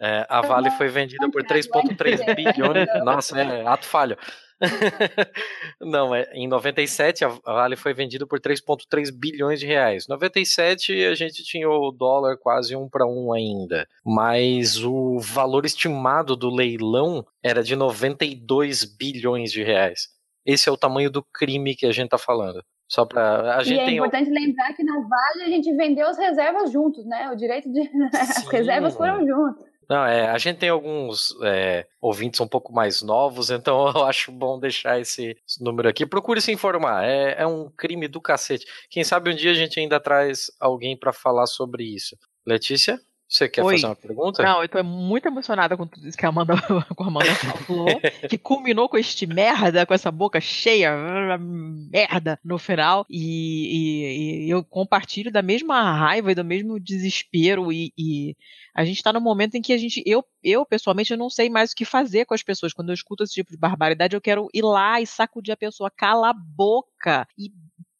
É, a Vale foi vendida por 3,3 bilhões. Nossa, é ato falho. Não, em 97 a Vale foi vendida por 3,3 bilhões de reais. Em 97 a gente tinha o dólar quase um para um ainda, mas o valor estimado do leilão era de 92 bilhões de reais. Esse é o tamanho do crime que a gente está falando. Só para a gente e é importante lembrar que na Vale a gente vendeu as reservas juntos, né? O direito de as reservas foram juntos. Não, é, a gente tem alguns é, ouvintes um pouco mais novos, então eu acho bom deixar esse, número aqui. Procure se informar, é, é, um crime do cacete. Quem sabe um dia a gente ainda traz alguém para falar sobre isso. Letícia? Você quer Oi. fazer uma pergunta? Não, eu tô muito emocionada com tudo isso que a Amanda, com a Amanda falou, que culminou com este merda, com essa boca cheia, merda, no final, e, e, e eu compartilho da mesma raiva e do mesmo desespero, e, e a gente tá no momento em que a gente, eu, eu pessoalmente, eu não sei mais o que fazer com as pessoas, quando eu escuto esse tipo de barbaridade, eu quero ir lá e sacudir a pessoa, cala a boca, e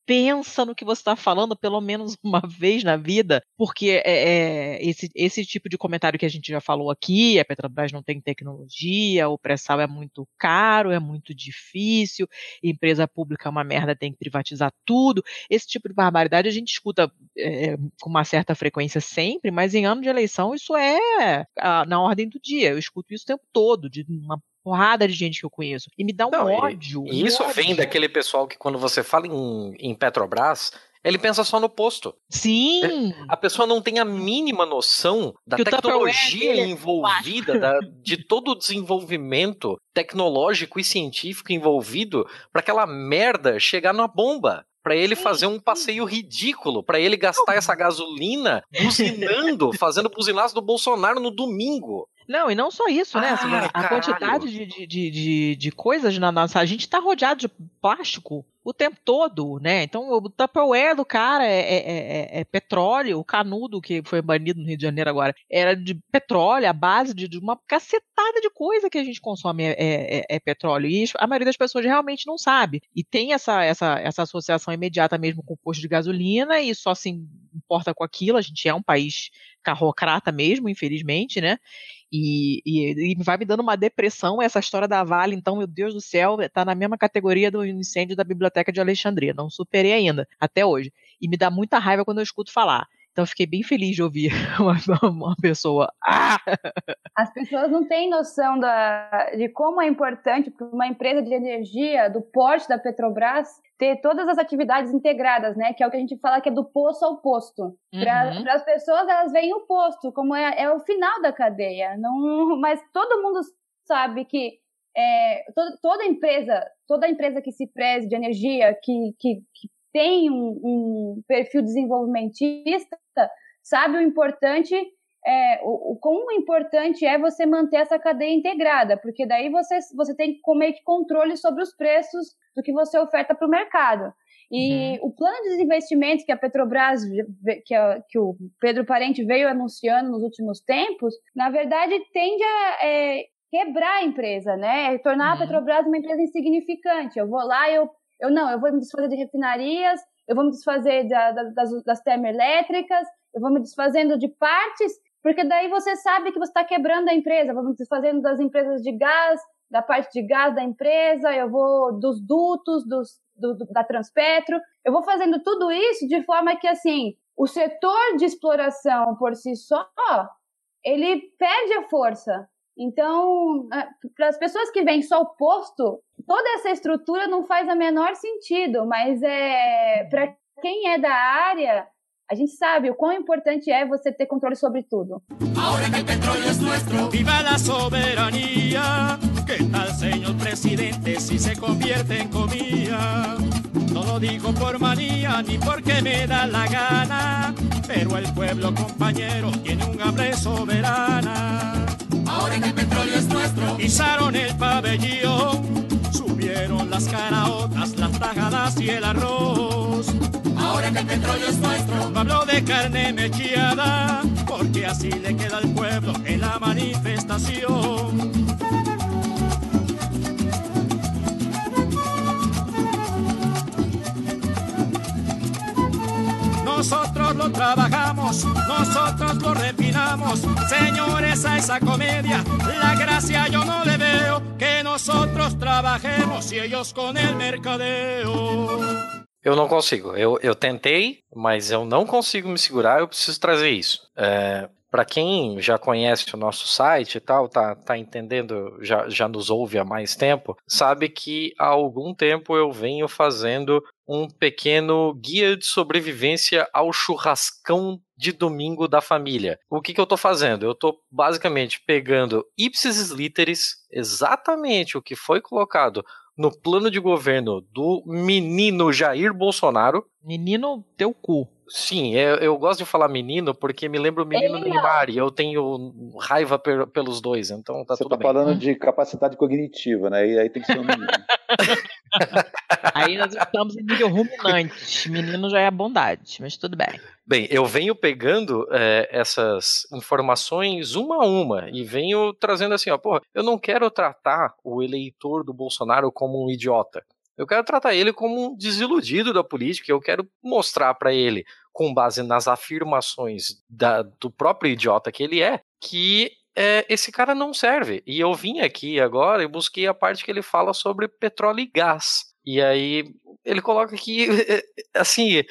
pensa no que você está falando pelo menos uma vez na vida, porque é, é, esse, esse tipo de comentário que a gente já falou aqui, a Petrobras não tem tecnologia, o pré-sal é muito caro, é muito difícil, empresa pública é uma merda, tem que privatizar tudo. Esse tipo de barbaridade a gente escuta é, com uma certa frequência sempre, mas em ano de eleição isso é a, na ordem do dia. Eu escuto isso o tempo todo, de uma porrada de gente que eu conheço. E me dá um Não, ódio. E, isso ódio. vem daquele pessoal que quando você fala em, em Petrobras, Ele pensa só no posto. Sim! A pessoa não tem a mínima noção da Que tecnologia é envolvida, da- de todo o desenvolvimento tecnológico e científico envolvido para aquela merda chegar na bomba. Pra ele fazer um passeio ridículo, pra ele gastar essa gasolina buzinando, fazendo buzinaço do Bolsonaro no domingo. Não, e não só isso, né? assim, Ah, a quantidade de, de, de, de, coisas na nossa. A gente tá rodeado de plástico o tempo todo, né? Então o Tupperware do cara é, é, é- é petróleo, o canudo que foi banido no Rio de Janeiro agora era de petróleo, a base de, de uma cacetada de coisa que a gente consome é, é- é- é petróleo. E isso a maioria das pessoas realmente não sabe. E tem essa, essa, essa associação imediata mesmo com o posto de gasolina e só se importa com aquilo. A gente é um país carrocrata mesmo, infelizmente, né? E, e, e vai me dando uma depressão essa história da Vale, então, meu Deus do céu, tá na mesma categoria do incêndio da Biblioteca de Alexandria. Não superei ainda, até hoje. E me dá muita raiva quando eu escuto falar. Então, eu fiquei bem feliz de ouvir uma, uma pessoa. Ah! As pessoas não têm noção da, de como é importante para uma empresa de energia do porte da Petrobras ter todas as atividades integradas, né? Que é o que a gente fala que é do poço ao posto. Para Uhum. as pessoas, elas veem o posto como é, é o final da cadeia. Não, mas todo mundo sabe que é, to- toda empresa, toda empresa que se preze de energia, que, que, que tem um, um perfil desenvolvimentista, sabe o importante é, o, o quão importante é você manter essa cadeia integrada, porque daí você, você tem como meio que controle sobre os preços do que você oferta para o mercado. E o plano de investimentos que a Petrobras, que, a- que o Pedro Parente veio anunciando nos últimos tempos, na verdade tende a é, quebrar a empresa, né? Tornar a Petrobras uma empresa insignificante. Eu vou lá, eu, eu não, eu vou me desfazer de refinarias, eu vou me desfazer da- da- das, das termoelétricas, eu vou me desfazendo de partes, porque daí você sabe que você está quebrando a empresa. Eu vou me desfazendo das empresas de gás, da parte de gás da empresa, eu vou dos dutos, dos, do, da Transpetro. Eu vou fazendo tudo isso de forma que, assim, o setor de exploração por si só, ele perde a força. Então, para as pessoas que veem só o posto, toda essa estrutura não faz a menor sentido, mas é para quem é da área, a gente sabe o quão importante é você ter controle sobre tudo. Viva la soberanía, ¿qué tal presidente si se convierte comida? Lo digo por porque me gana, pero pueblo compañero tiene un hambre soberana. Ahora que el petróleo es nuestro, izaron el pabellón, subieron las caraotas, las tajadas y el arroz. Ahora que el petróleo es nuestro, no hablo de carne mechiada, porque así le queda al pueblo en la manifestación. Nosotros lo trabajamos, nosotros lo refinamos. Señores, a esa comedia, la gracia yo no le veo. Que nosotros trabajemos y ellos con el mercadeo. Eu não consigo. Eu, eu tentei, mas eu não consigo me segurar. Eu preciso trazer isso. É, para quem já conhece o nosso site e tal, tá, tá entendendo, já, já nos ouve há mais tempo, sabe que há algum tempo eu venho fazendo um pequeno guia de sobrevivência ao churrascão de domingo da família. O que, que eu tô fazendo? Eu tô basicamente pegando ipsis literis, exatamente o que foi colocado no plano de governo do menino Jair Bolsonaro. Menino, teu cu. Sim, eu, eu gosto de falar menino porque me lembra o menino. Neymar e eu tenho raiva per- pelos dois, então tá Você tudo está bem. falando de capacidade cognitiva, né? E aí tem que ser um menino. Aí nós estamos em nível ruminante. Menino já é bondade, mas tudo bem. Bem, eu venho pegando é, essas informações uma a uma e venho trazendo assim, ó, porra, eu não quero tratar o eleitor do Bolsonaro como um idiota. Eu quero tratar ele como um desiludido da política. Eu quero mostrar para ele, com base nas afirmações da- do próprio idiota que ele é, que é, esse cara não serve. E eu vim aqui agora e busquei a parte que ele fala sobre petróleo e gás. E aí ele coloca que, assim,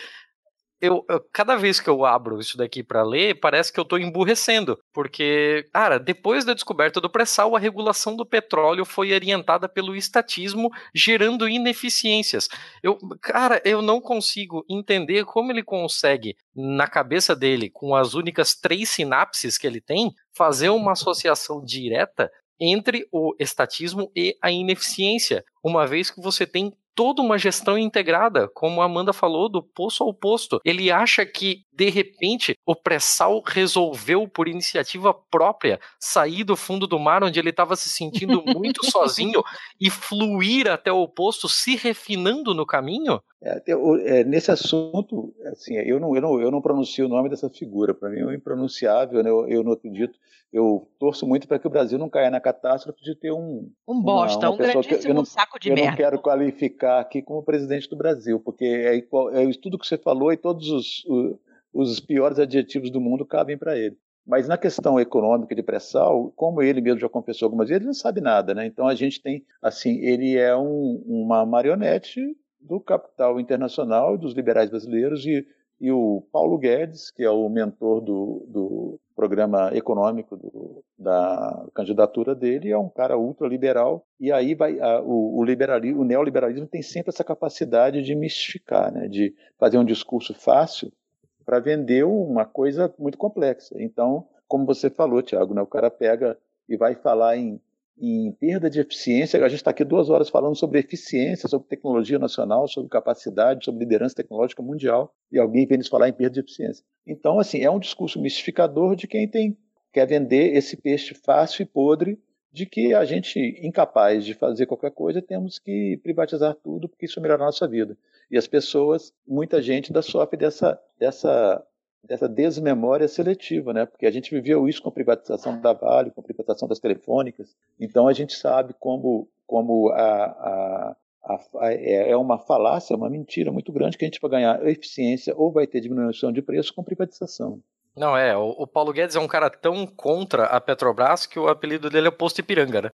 eu, eu, cada vez que eu abro isso daqui para ler, parece que eu tô emburrecendo, porque, cara, depois da descoberta do pré-sal, a regulação do petróleo foi orientada pelo estatismo, gerando ineficiências. Eu, cara, eu não consigo entender como ele consegue, na cabeça dele, com as únicas três sinapses que ele tem, fazer uma associação direta entre o estatismo e a ineficiência, uma vez que você tem toda uma gestão integrada, como a Amanda falou, do poço ao posto. Ele acha que, de repente, o pré-sal resolveu, por iniciativa própria, sair do fundo do mar, onde ele estava se sentindo muito sozinho, e fluir até o posto, se refinando no caminho? É, é, nesse assunto, assim, eu não, eu, não, eu não pronuncio o nome dessa figura, para mim é um impronunciável, né? eu, eu não acredito. Eu torço muito para que o Brasil não caia na catástrofe de ter um. Um bosta, uma, uma um grandíssimo que eu não, saco de eu merda. Eu não quero qualificar aqui como presidente do Brasil, porque é, é isso tudo que você falou e todos os, os piores adjetivos do mundo cabem para ele. Mas na questão econômica de pré-sal, como ele mesmo já confessou algumas vezes, ele não sabe nada, né? Então a gente tem, assim, ele é um, uma marionete do capital internacional, dos liberais brasileiros e, e o Paulo Guedes, que é o mentor do, do programa econômico do, da candidatura dele, é um cara ultraliberal e aí vai a, o, o, liberalismo, o neoliberalismo tem sempre essa capacidade de mistificar, né, de fazer um discurso fácil para vender uma coisa muito complexa. Então, como você falou, Tiago, né, o cara pega e vai falar em em perda de eficiência. A gente está aqui duas horas falando sobre eficiência, sobre tecnologia nacional, sobre capacidade, sobre liderança tecnológica mundial, e alguém vem nos falar em perda de eficiência. Então, assim, é um discurso mistificador de quem tem quer vender esse peixe fácil e podre de que a gente, incapaz de fazer qualquer coisa, temos que privatizar tudo, porque isso melhora a nossa vida. E as pessoas, muita gente ainda sofre dessa, dessa dessa desmemória seletiva, né? Porque a gente viveu isso com a privatização da Vale, com a privatização das telefônicas. Então a gente sabe como, como a, a, é, é uma falácia, uma mentira muito grande que a gente vai ganhar eficiência ou vai ter diminuição de preço com privatização. Não, é, o, o Paulo Guedes é um cara tão contra a Petrobras que o apelido dele é Posto Ipiranga, né?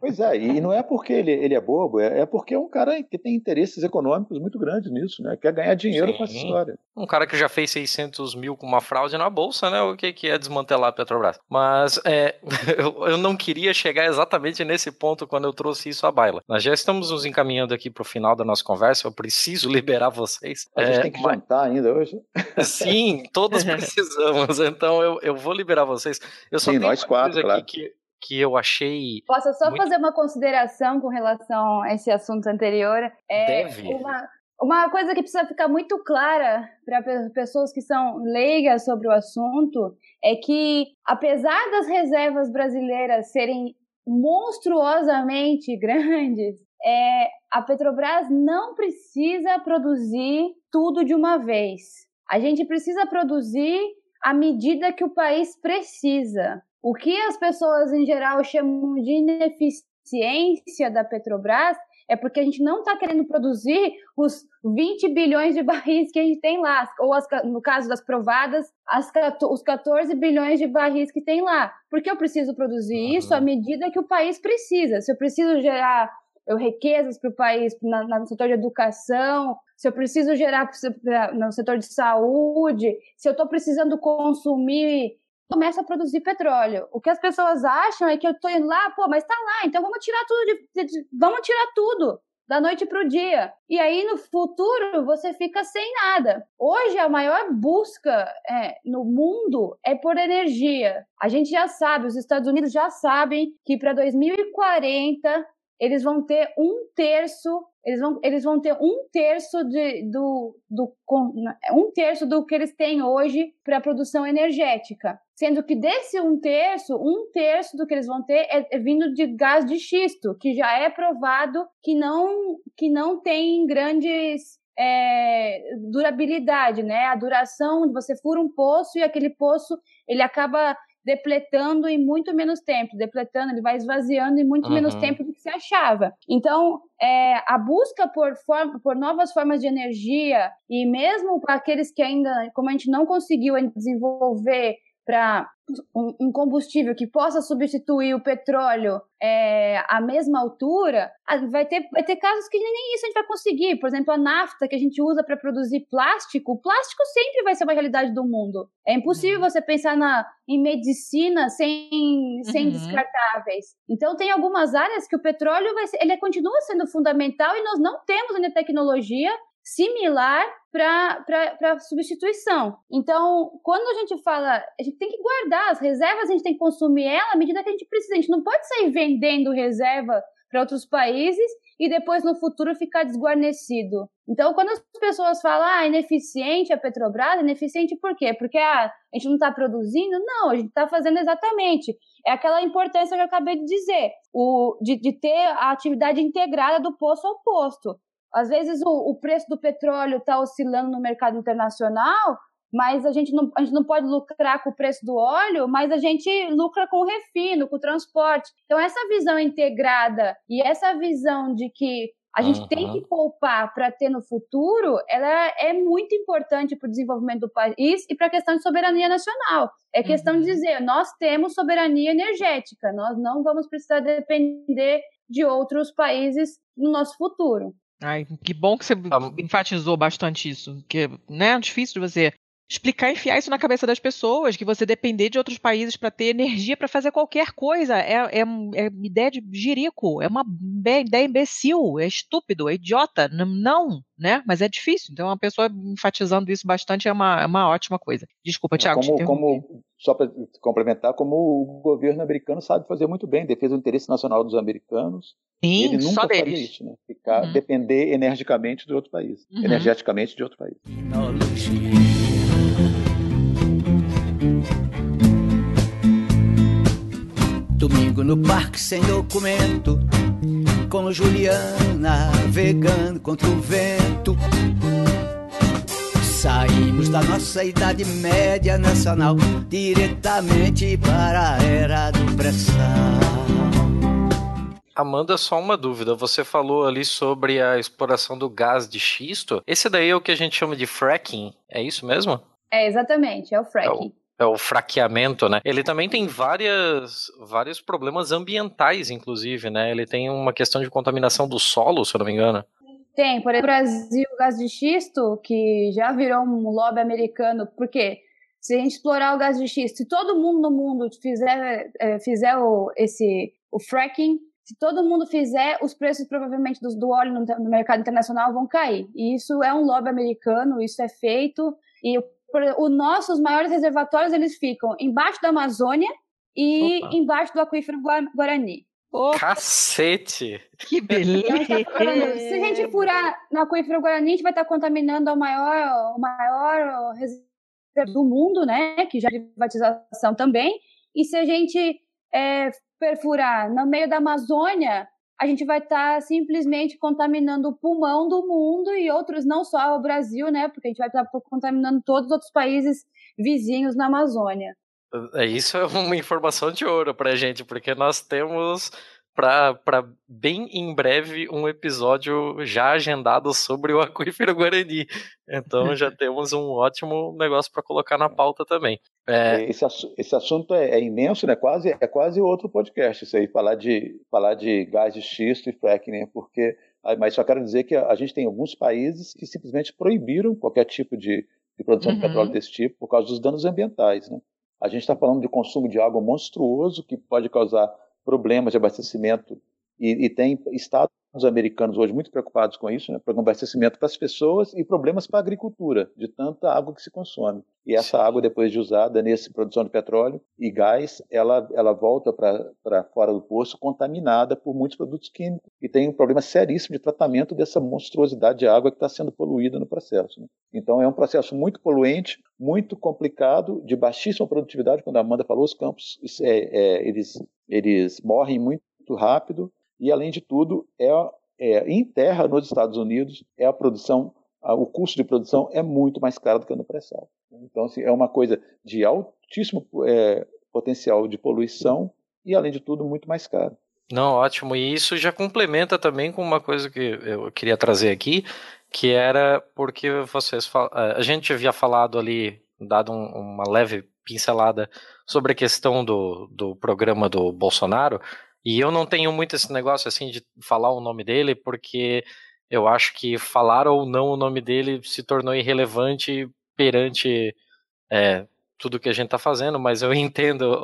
Pois é, e não é porque ele, ele é bobo, é, é, porque é um cara que tem interesses econômicos muito grandes nisso, né? Quer ganhar dinheiro Sim. com essa história. Um cara que já fez 600 mil com uma fraude na bolsa, né? O que, que é desmantelar a Petrobras? Mas é, eu, eu não queria chegar exatamente nesse ponto quando eu trouxe isso à baila. Nós já estamos nos encaminhando aqui para o final da nossa conversa, eu preciso liberar vocês. A gente é, tem que mas... jantar ainda hoje. Sim, todos precisamos, então eu, eu vou liberar vocês. Eu só Sim, nós quatro, claro. que que eu achei. Posso só muito... fazer uma consideração com relação a esse assunto anterior? É Deve. Uma, uma coisa que precisa ficar muito clara para pessoas que são leigas sobre o assunto é que, apesar das reservas brasileiras serem monstruosamente grandes, é, a Petrobras não precisa produzir tudo de uma vez. A gente precisa produzir à medida que o país precisa. O que as pessoas em geral chamam de ineficiência da Petrobras é porque a gente não está querendo produzir os 20 bilhões de barris que a gente tem lá, ou as, no caso das provadas, as, os 14 bilhões de barris que tem lá. Porque eu preciso produzir uhum. isso à medida que o país precisa. Se eu preciso gerar eu, riquezas para o país na, no setor de educação, se eu preciso gerar no setor de saúde, se eu estou precisando consumir começa a produzir petróleo. O que as pessoas acham é que eu estou indo lá, pô, mas está lá, então vamos tirar tudo, de, de, vamos tirar tudo da noite para o dia. E aí no futuro você fica sem nada. Hoje a maior busca é, no mundo é por energia. A gente já sabe, os Estados Unidos já sabem que para 2040 eles vão ter um terço eles vão, eles vão ter um terço de, do, do um terço do que eles têm hoje para a produção energética, sendo que desse um terço, um terço do que eles vão ter é, é, vindo de gás de xisto, que já é provado que não que não tem grandes é, durabilidade, né? A duração, você fura um poço e aquele poço ele acaba depletando em muito menos tempo, depletando, ele vai esvaziando em muito uhum. menos tempo do que se achava. Então, é, a busca por, forma, por novas formas de energia, e mesmo para aqueles que ainda, como a gente não conseguiu desenvolver para um, combustível que possa substituir o petróleo é, à mesma altura, vai ter, vai ter casos que nem isso a gente vai conseguir. Por exemplo, a nafta que a gente usa para produzir plástico, o plástico sempre vai ser uma realidade do mundo. É impossível uhum. você pensar na, em medicina sem, sem uhum. descartáveis. Então, tem algumas áreas que o petróleo vai ser, ele continua sendo fundamental e nós não temos ainda tecnologia similar para substituição. Então, quando a gente fala, a gente tem que guardar as reservas, a gente tem que consumir ela à medida que a gente precisa. A gente não pode sair vendendo reserva para outros países e depois no futuro ficar desguarnecido. Então, quando as pessoas falam, ah, ineficiente a Petrobras, ineficiente por quê? Porque ah, a gente não está produzindo? Não, a gente está fazendo exatamente. É aquela importância que eu acabei de dizer, o, de, de ter a atividade integrada do poço ao posto. Às vezes o, o preço do petróleo está oscilando no mercado internacional, mas a gente, não, a gente não pode lucrar com o preço do óleo, mas a gente lucra com o refino, com o transporte. Então, essa visão integrada e essa visão de que a gente uhum. tem que poupar para ter no futuro, ela é muito importante para o desenvolvimento do país e para a questão de soberania nacional. É questão uhum. de dizer, nós temos soberania energética, nós não vamos precisar depender de outros países no nosso futuro. Ai, que bom que você enfatizou bastante isso. Que né, é difícil de você explicar e enfiar isso na cabeça das pessoas, que você depender de outros países para ter energia para fazer qualquer coisa. É, é, é ideia de jirico, é uma ideia imbecil, é estúpido, é idiota. Não, né? Mas é difícil. Então, uma pessoa enfatizando isso bastante é uma, é uma ótima coisa. Desculpa, Tiago. Como, como, só para complementar, como o governo americano sabe fazer muito bem, defesa do interesse nacional dos americanos. Sim, ele nunca só faria deles. isso, né? Ficar, uhum. depender energicamente de outro país. Uhum. Energeticamente de outro país. Domingo no parque sem documento, com Juliana navegando contra o vento. Saímos da nossa idade média nacional diretamente para a era do pré-sal. Amanda, só uma dúvida. Você falou ali sobre a exploração do gás de xisto. Esse daí é o que a gente chama de fracking, é isso mesmo? É, exatamente, é o fracking. É o, é o fraqueamento, né? Ele também tem várias, vários problemas ambientais, inclusive, né? Ele tem uma questão de contaminação do solo, se eu não me engano. Tem, por exemplo, o Brasil, o gás de xisto, que já virou um lobby americano, porque se a gente explorar o gás de xisto, se todo mundo no mundo fizer, é, fizer o, esse, o fracking, se todo mundo fizer, os preços provavelmente do, do óleo no, no, mercado internacional vão cair. E isso é um lobby americano, isso é feito. E os nossos maiores reservatórios eles ficam embaixo da Amazônia e Opa. embaixo do aquífero Guarani. Opa. Cacete! Que beleza! Então, se a gente furar no aquífero Guarani, a gente vai estar contaminando o maior, o maior reserva do mundo, né? Que já é privatização também. E se a gente é, perfurar no meio da Amazônia, a gente vai estar tá simplesmente contaminando o pulmão do mundo e outros, não só o Brasil, né? Porque a gente vai estar tá contaminando todos os outros países vizinhos na Amazônia. É, isso é uma informação de ouro pra gente, porque nós temos para bem em breve um episódio já agendado sobre o aquífero Guarani. Então já temos um ótimo negócio para colocar na pauta também. É... Esse, esse assunto é, é, imenso, né? Quase é quase outro podcast isso aí, falar de falar de gás de xisto e fracking, né? Porque ah, mas só quero dizer que a gente tem alguns países que simplesmente proibiram qualquer tipo de, de produção uhum. de petróleo desse tipo por causa dos danos ambientais, né? A gente está falando de consumo de água monstruoso que pode causar problemas de abastecimento e, e tem estados americanos hoje muito preocupados com isso, né, para abastecimento para as pessoas e problemas para a agricultura, de tanta água que se consome. E essa água, depois de usada nessa produção de petróleo e gás, ela, ela volta para fora do poço contaminada por muitos produtos químicos e tem um problema seríssimo de tratamento dessa monstruosidade de água que está sendo poluída no processo. Né? Então é um processo muito poluente, muito complicado, de baixíssima produtividade, quando a Amanda falou, os campos é, é, eles, eles morrem muito rápido, e, além de tudo, é, é, em terra nos Estados Unidos, é a produção, a, o custo de produção é muito mais caro do que no pré-sal. Então, assim, é uma coisa de altíssimo é, potencial de poluição e, além de tudo, muito mais caro. Não, ótimo. E isso já complementa também com uma coisa que eu queria trazer aqui, que era porque vocês a gente havia falado ali, dado um, uma leve pincelada sobre a questão do, do programa do Bolsonaro, e eu não tenho muito esse negócio assim de falar o nome dele, porque eu acho que falar ou não o nome dele se tornou irrelevante perante é, tudo que a gente está fazendo, mas eu entendo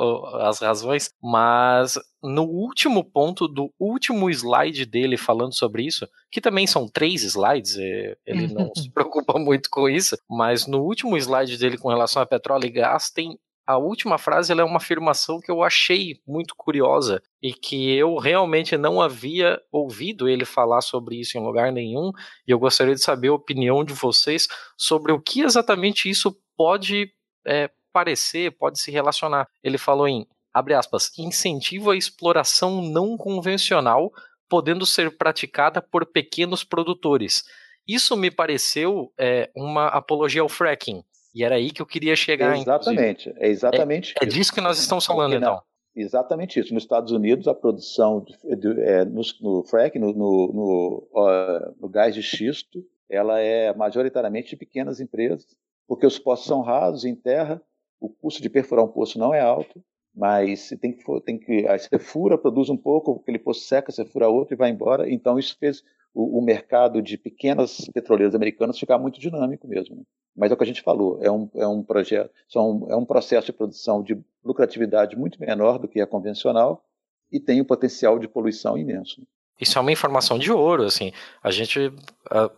as razões. Mas no último ponto do último slide dele falando sobre isso, que também são três slides, ele não se preocupa muito com isso, mas no último slide dele com relação a petróleo e gás tem a última frase é uma afirmação que eu achei muito curiosa e que eu realmente não havia ouvido ele falar sobre isso em lugar nenhum, e eu gostaria de saber a opinião de vocês sobre o que exatamente isso pode é, parecer, pode se relacionar. Ele falou em, abre aspas, incentivo à exploração não convencional, podendo ser praticada por pequenos produtores. Isso me pareceu é, uma apologia ao fracking. E era aí que eu queria chegar. Exatamente, inclusive. é exatamente. É, é disso que nós estamos falando, então. Exatamente isso. Nos Estados Unidos, a produção de, de, é, no, no fracking, no, no, no, uh, no, gás de xisto, ela é majoritariamente de pequenas empresas, porque os poços são rasos em terra o custo de perfurar um poço não é alto, mas tem que, tem que aí você fura, produz um pouco, aquele poço seca, você fura outro e vai embora. Então isso fez o, o mercado de pequenas petroleiras americanas ficar muito dinâmico mesmo. Mas é o que a gente falou, é um, é um projeto, são, é um processo de produção de lucratividade muito menor do que a convencional e tem um potencial de poluição imenso. Isso é uma informação de ouro, assim. A gente uh,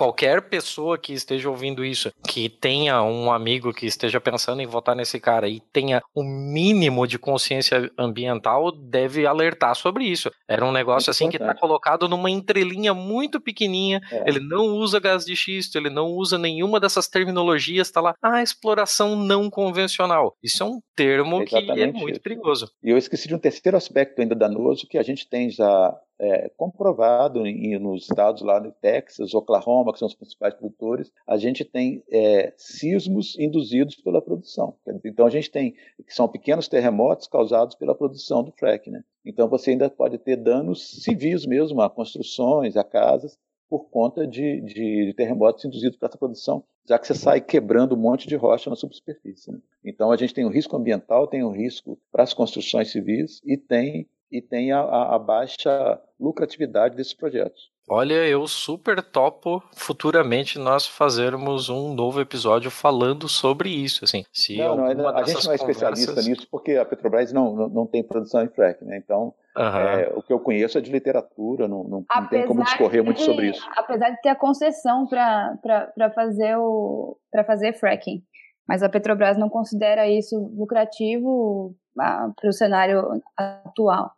qualquer pessoa que esteja ouvindo isso, que tenha um amigo que esteja pensando em votar nesse cara e tenha o um mínimo de consciência ambiental, deve alertar sobre isso. Era um negócio assim que está colocado numa entrelinha muito pequenininha. É. Ele não usa gás de xisto, ele não usa nenhuma dessas terminologias. Está lá, ah, exploração não convencional. Isso é um termo Exatamente que é muito isso. perigoso. E eu esqueci de um terceiro aspecto ainda danoso que a gente tem já é, comprovado em, nos estados lá no Texas, Oklahoma, que são os principais produtores, a gente tem é, sismos induzidos pela produção. Então a gente tem que são pequenos terremotos causados pela produção do frack, né? Então você ainda pode ter danos civis mesmo a construções, a casas, por conta de, de, terremotos induzidos por essa produção, já que você sai quebrando um monte de rocha na superfície. Né? Então a gente tem um risco ambiental, tem um risco para as construções civis e tem e tem a, a baixa lucratividade desses projetos. Olha, eu super topo futuramente nós fazermos um novo episódio falando sobre isso. Assim, se não, não, a gente não é especialista nisso porque a Petrobras não, não, não tem produção em frac, né? Então, uhum. é, o que eu conheço é de literatura, não, não, não tem como discorrer de, muito sobre isso. Apesar de ter a concessão para fazer, o, fazer fracking. Mas a Petrobras não considera isso lucrativo ah, para o cenário atual.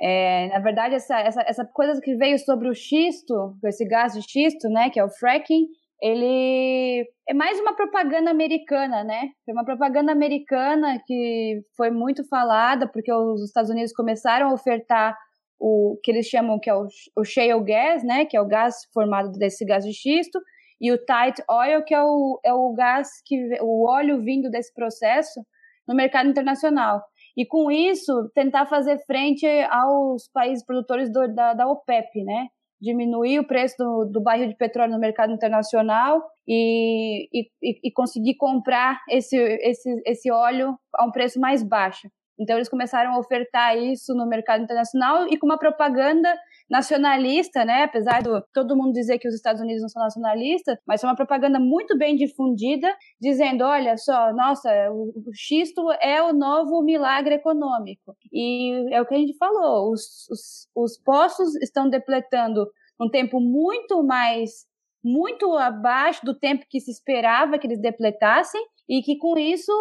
É, na verdade, essa, essa, essa coisa que veio sobre o xisto, esse gás de xisto, né, que é o fracking, ele é mais uma propaganda americana, né? É uma propaganda americana que foi muito falada porque os Estados Unidos começaram a ofertar o que eles chamam que é o, o shale gas, né? Que é o gás formado desse gás de xisto e o tight oil, que é o, é o gás que o óleo vindo desse processo no mercado internacional e com isso tentar fazer frente aos países produtores do, da, da OPEP, né? Diminuir o preço do, do barril de petróleo no mercado internacional e, e, e conseguir comprar esse, esse, esse óleo a um preço mais baixo. Então eles começaram a ofertar isso no mercado internacional e com uma propaganda nacionalista, né? Apesar de todo mundo dizer que os Estados Unidos não são nacionalistas, mas é uma propaganda muito bem difundida, dizendo, olha só, nossa, o, xisto é o novo milagre econômico. E é o que a gente falou, os, os, os poços estão depletando um tempo muito mais muito abaixo do tempo que se esperava que eles depletassem e que com isso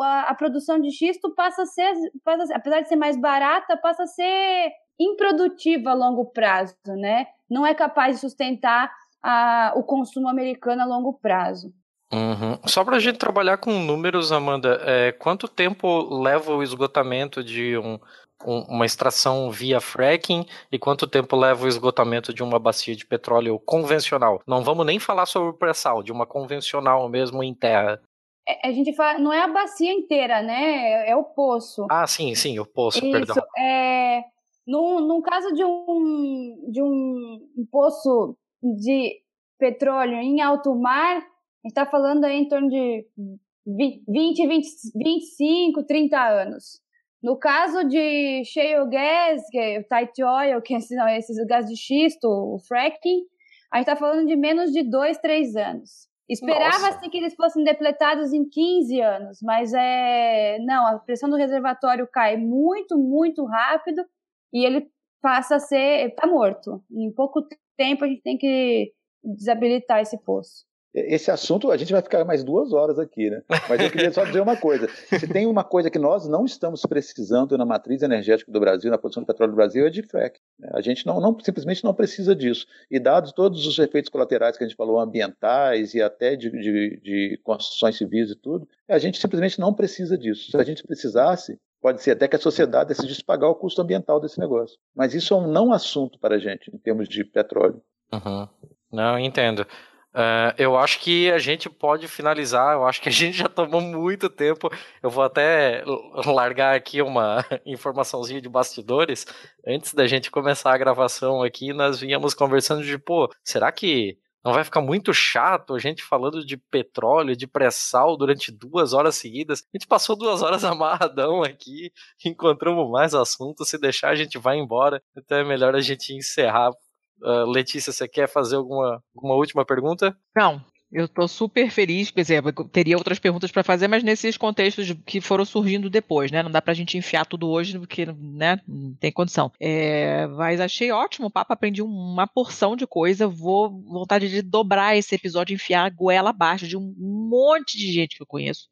a, a produção de xisto passa a ser, passa a apesar de ser mais barata, passa a ser improdutiva a longo prazo, né? Não é capaz de sustentar a, o consumo americano a longo prazo. Uhum. Só para a gente trabalhar com números, Amanda, é, quanto tempo leva o esgotamento de um, um, uma extração via fracking e quanto tempo leva o esgotamento de uma bacia de petróleo convencional? Não vamos nem falar sobre o pré-sal, de uma convencional mesmo em terra. É, a gente fala, não é a bacia inteira, né? É, é o poço. Ah, sim, sim, o poço, Isso, perdão. É, num, num caso de um, de um poço de petróleo em alto mar, a gente está falando aí em torno de 20, 20 25, 30 anos. No caso de shale gas, que é o tight oil, que são esses gás de xisto, o fracking, a gente está falando de menos de 2, 3 anos. Esperava-se que eles fossem depletados em 15 anos, mas é não, a pressão do reservatório cai muito, muito rápido e ele passa a ser, está morto. Em pouco tempo a gente tem que desabilitar esse poço. Esse assunto a gente vai ficar mais duas horas aqui, né? Mas eu queria só dizer uma coisa: se tem uma coisa que nós não estamos precisando na matriz energética do Brasil, na produção de petróleo do Brasil, é de frac. A gente não, não, simplesmente não precisa disso. E dados todos os efeitos colaterais que a gente falou, ambientais e até de, de, de construções civis e tudo, a gente simplesmente não precisa disso. Se a gente precisasse, Pode ser até que a sociedade decidisse pagar o custo ambiental desse negócio. Mas isso é um não assunto para a gente, em termos de petróleo. Uhum. Não, entendo. Uh, eu acho que a gente pode finalizar. Eu acho que a gente já tomou muito tempo. Eu vou até largar aqui uma informaçãozinha de bastidores. Antes da gente começar a gravação aqui, nós vínhamos conversando de, pô, será que não vai ficar muito chato a gente falando de petróleo, de pré-sal durante duas horas seguidas? A gente passou duas horas amarradão aqui, encontramos mais assuntos. Se deixar, a gente vai embora. Então é melhor a gente encerrar Uh, Letícia, você quer fazer alguma, alguma última pergunta? Não, eu estou super feliz, quer dizer, teria outras perguntas para fazer, mas nesses contextos que foram surgindo depois, né? Não dá para a gente enfiar tudo hoje, porque né, não tem condição. É, mas achei ótimo o papo, aprendi uma porção de coisa. Vou vontade de dobrar esse episódio, enfiar a goela abaixo de um monte de gente que eu conheço,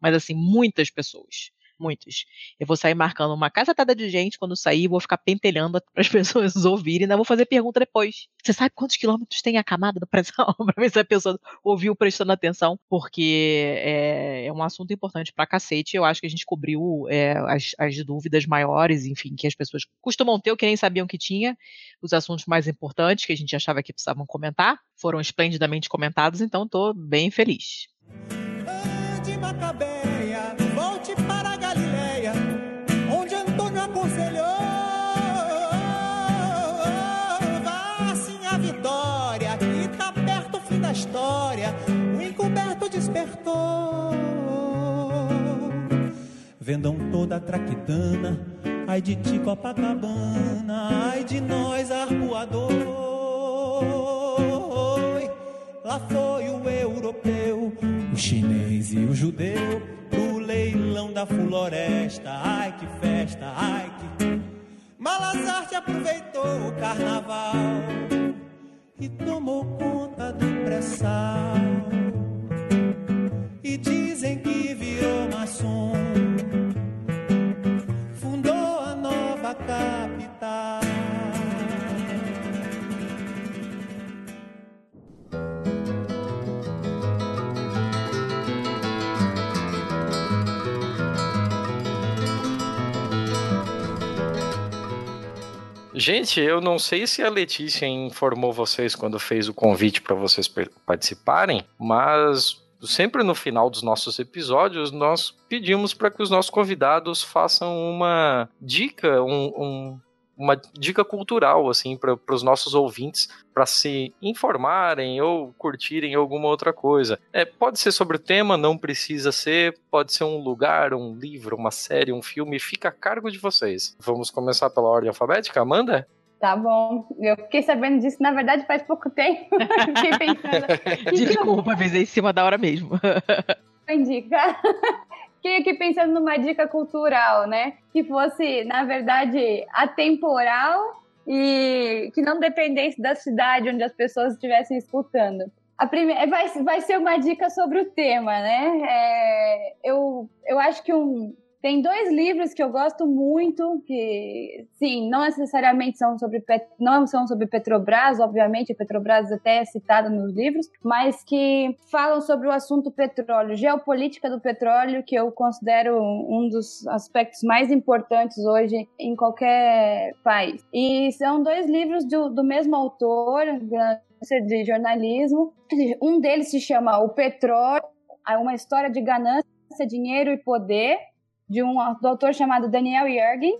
mas assim, muitas pessoas muitos. Eu vou sair marcando uma cacetada de gente quando sair, vou ficar pentelhando para as pessoas ouvirem, ainda vou fazer pergunta depois. Você sabe quantos quilômetros tem a camada do pressão? para ver se a pessoa ouviu prestando atenção, porque é, é um assunto importante para cacete. Eu acho que a gente cobriu é, as, as dúvidas maiores, enfim, que as pessoas costumam ter ou que nem sabiam que tinha. Os assuntos mais importantes que a gente achava que precisavam comentar foram esplendidamente comentados, então estou bem feliz. De história, o encoberto despertou. Vendam toda a traquitana, ai de ti Copacabana, ai de nós arpoador. Lá foi o europeu, o chinês e o judeu, pro leilão da floresta, ai que festa, ai que... Malazarte aproveitou o carnaval e tomou conta do pré-sal. E dizem que virou maçom, fundou a nova capital. Gente, eu não sei se a Letícia informou vocês quando fez o convite para vocês participarem, mas sempre no final dos nossos episódios nós pedimos para que os nossos convidados façam uma dica, um, um uma dica cultural assim para os nossos ouvintes para se informarem ou curtirem alguma outra coisa. É, pode ser sobre o tema, não precisa ser, pode ser um lugar, um livro, uma série, um filme, fica a cargo de vocês. Vamos começar pela ordem alfabética, Amanda? Tá bom. Eu fiquei sabendo disso, na verdade, faz pouco tempo. fiquei pensando. Desculpa, fez em cima da hora mesmo. Indica. Fiquei aqui pensando numa dica cultural, né? Que fosse, na verdade, atemporal e que não dependesse da cidade onde as pessoas estivessem escutando. A primeira vai, vai ser uma dica sobre o tema, né? É, eu, eu acho que um, tem dois livros que eu gosto muito, que, sim, não necessariamente são sobre, não são sobre Petrobras, obviamente, Petrobras até é citada nos livros, mas que falam sobre o assunto petróleo, geopolítica do petróleo, que eu considero um dos aspectos mais importantes hoje em qualquer país. E são dois livros do, do mesmo autor, de jornalismo. Um deles se chama O Petróleo, uma história de ganância, dinheiro e poder, de um autor chamado Daniel Yergin.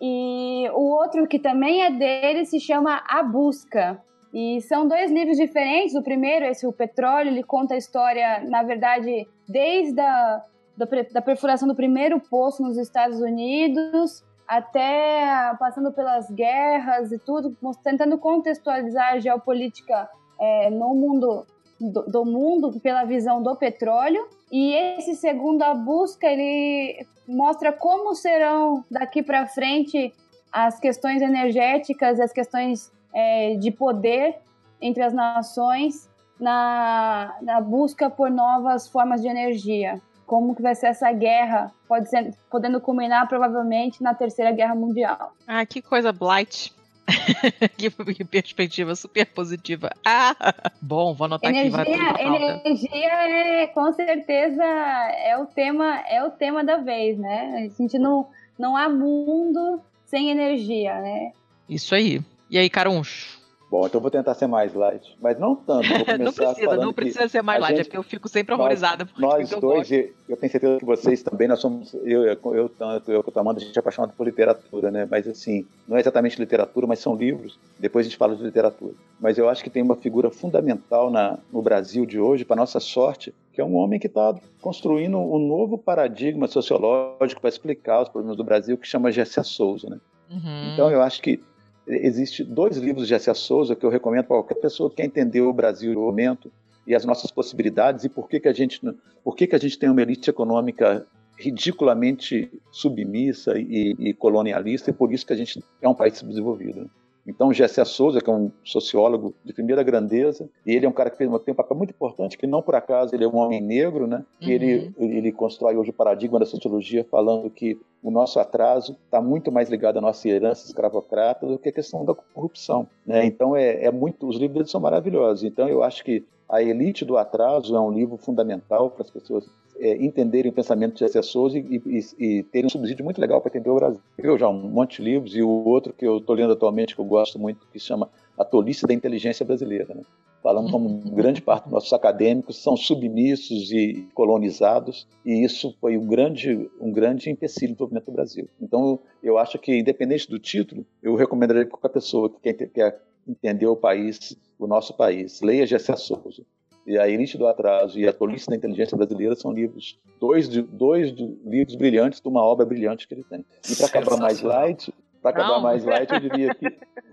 E o outro que também é dele se chama A Busca. E são dois livros diferentes. O primeiro, esse O Petróleo, ele conta a história, na verdade, desde a da, da perfuração do primeiro poço nos Estados Unidos até passando pelas guerras e tudo, tentando contextualizar a geopolítica é, no mundo do, do, mundo pela visão do petróleo. E esse segundo a busca ele mostra como serão daqui para frente as questões energéticas, as questões é, de poder entre as nações na, na busca por novas formas de energia como que vai ser essa guerra, pode ser, podendo culminar provavelmente na Terceira Guerra Mundial. Ah, que coisa blight. que perspectiva super positiva. Ah, bom, vou anotar energia, aqui. Vai energia é com certeza é o tema é o tema da vez, né? A gente não não há mundo sem energia, né? Isso aí. E aí, Caruns? Bom, então vou tentar ser mais light, mas não tanto. não precisa, não precisa ser mais light, gente, é porque eu fico sempre horrorizada. Nós, nós dois, eu, eu tenho certeza que vocês também, nós somos, eu, eu, tanto, eu o Amanda, a gente é apaixonado por literatura, né? Mas assim, não é exatamente literatura, mas são livros. Depois a gente fala de literatura. Mas eu acho que tem uma figura fundamental na, no Brasil de hoje, para nossa sorte, que é um homem que está construindo um novo paradigma sociológico para explicar os problemas do Brasil, que chama Gessé Souza, né? Uhum. Então eu acho que Existem dois livros de Jessia Souza que eu recomendo para qualquer pessoa que quer entender o Brasil no momento e as nossas possibilidades e por que, que a gente por que, que a gente tem uma elite econômica ridiculamente submissa e, e colonialista e por isso que a gente é um país subdesenvolvido. Então, Gessé Souza, que é um sociólogo de primeira grandeza, e ele é um cara que fez tem um papel muito importante, que não por acaso ele é um homem negro, né? Uhum. ele, ele constrói hoje o paradigma da sociologia falando que o nosso atraso está muito mais ligado à nossa herança escravocrata do que a questão da corrupção. Né? Então, é, é muito, os livros dele são maravilhosos. Então, eu acho que A Elite do Atraso é um livro fundamental para as pessoas é, entenderem o pensamento de assessores e, e, e, terem um subsídio muito legal para entender o Brasil. Eu já um monte de livros e o outro que eu estou lendo atualmente que eu gosto muito que chama A Tolice da Inteligência Brasileira, né? falando como grande parte dos nossos acadêmicos são submissos e colonizados e isso foi um grande um grande empecilho no desenvolvimento do Brasil. Então eu acho que independente do título, eu recomendaria para qualquer pessoa que quer, quer entender o país, o nosso país, leia Gessé Souza e A Elite do Atraso e A Tolice da Inteligência Brasileira são livros, dois, dois livros brilhantes de uma obra brilhante que ele tem. E para acabar mais light, para acabar mais light, eu diria que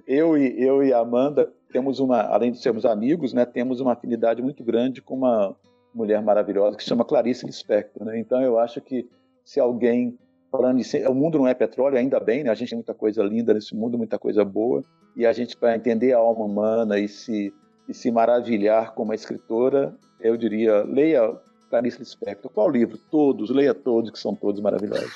eu e, eu e a Amanda temos uma, além de sermos amigos, né, temos uma afinidade muito grande com uma mulher maravilhosa que se chama Clarice Lispector. Né? Então eu acho que se alguém falando de, o mundo não é petróleo, ainda bem, né? a gente tem muita coisa linda nesse mundo, muita coisa boa, e a gente para entender a alma humana e se e se maravilhar com uma escritora, eu diria, leia Clarice Lispector. Qual livro? Todos, leia todos, que são todos maravilhosos.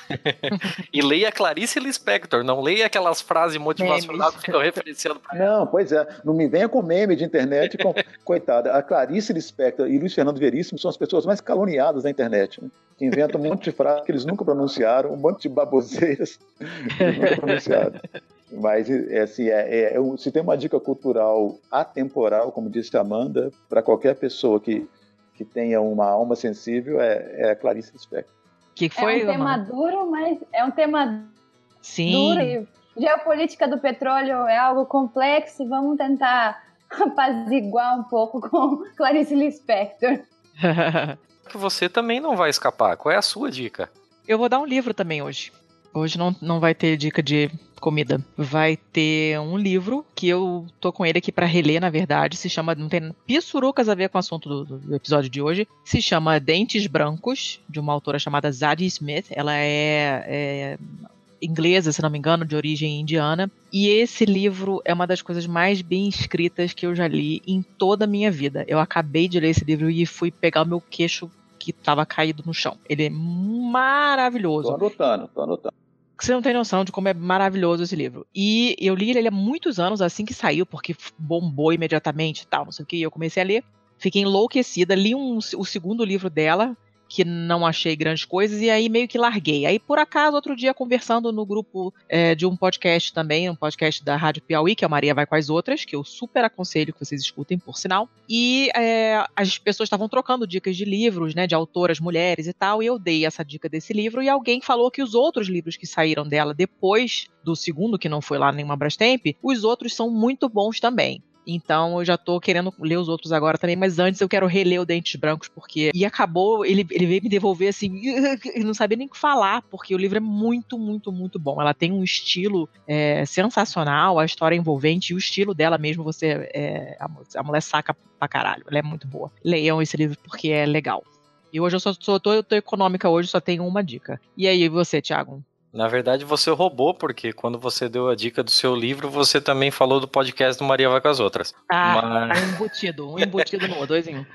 e leia Clarice Lispector, não leia aquelas frases motivacionais que ficam referenciando pra Não, pois é, não me venha com meme de internet, com... coitada. A Clarice Lispector e Luiz Fernando Veríssimo são as pessoas mais caluniadas da internet, né? que inventam um monte de frases que eles nunca pronunciaram, um monte de baboseiras que eles nunca pronunciaram. Mas, é, assim, é, é, se tem uma dica cultural atemporal, como disse a Amanda, para qualquer pessoa que, que tenha uma alma sensível, é, é a Clarice Lispector. Que foi, é um tema duro, mas é um tema Sim. duro. E geopolítica do petróleo é algo complexo vamos tentar apaziguar um pouco com Clarice Lispector. Você também não vai escapar. Qual é a sua dica? Eu vou dar um livro também hoje. Hoje não, não vai ter dica de comida. Vai ter um livro que eu tô com ele aqui para reler, na verdade. Se chama. Não tem pissurucas a ver com o assunto do, do, episódio de hoje. Se chama Dentes Brancos, de uma autora chamada Zadie Smith. Ela é, é inglesa, se não me engano, de origem indiana. E esse livro é uma das coisas mais bem escritas que eu já li em toda a minha vida. Eu acabei de ler esse livro e fui pegar o meu queixo que estava caído no chão. Ele é maravilhoso. Tô anotando, tô anotando. Você não tem noção de como é maravilhoso esse livro. E eu li ele há muitos anos, assim que saiu, porque bombou imediatamente e tal, não sei o que. Eu comecei a ler, fiquei enlouquecida, li um, o segundo livro dela, que não achei grandes coisas, e aí meio que larguei. Aí, por acaso, outro dia, conversando no grupo é, de um podcast também, um podcast da Rádio Piauí, que é a Maria Vai com as Outras, que eu super aconselho que vocês escutem, por sinal. E é, as pessoas estavam trocando dicas de livros, né, de autoras mulheres e tal, e eu dei essa dica desse livro, e alguém falou que os outros livros que saíram dela depois do segundo, que não foi lá nenhuma Brastemp, os outros são muito bons também. Então eu já tô querendo ler os outros agora também, mas antes eu quero reler o Dentes Brancos, porque. E acabou, ele, ele veio me devolver assim, não sabia nem o que falar, porque o livro é muito, muito, muito bom. Ela tem um estilo é, sensacional, a história é envolvente, e o estilo dela mesmo, você. É, a, a mulher saca pra caralho. Ela é muito boa. Leiam esse livro porque é legal. E hoje eu só, só tô, eu tô econômica hoje, só tenho uma dica. E aí, você, Thiago? Na verdade, você roubou, porque quando você deu a dica do seu livro, você também falou do podcast do Maria Vai com as Outras. Ah, Mas... um embutido, um embutido no dois em um.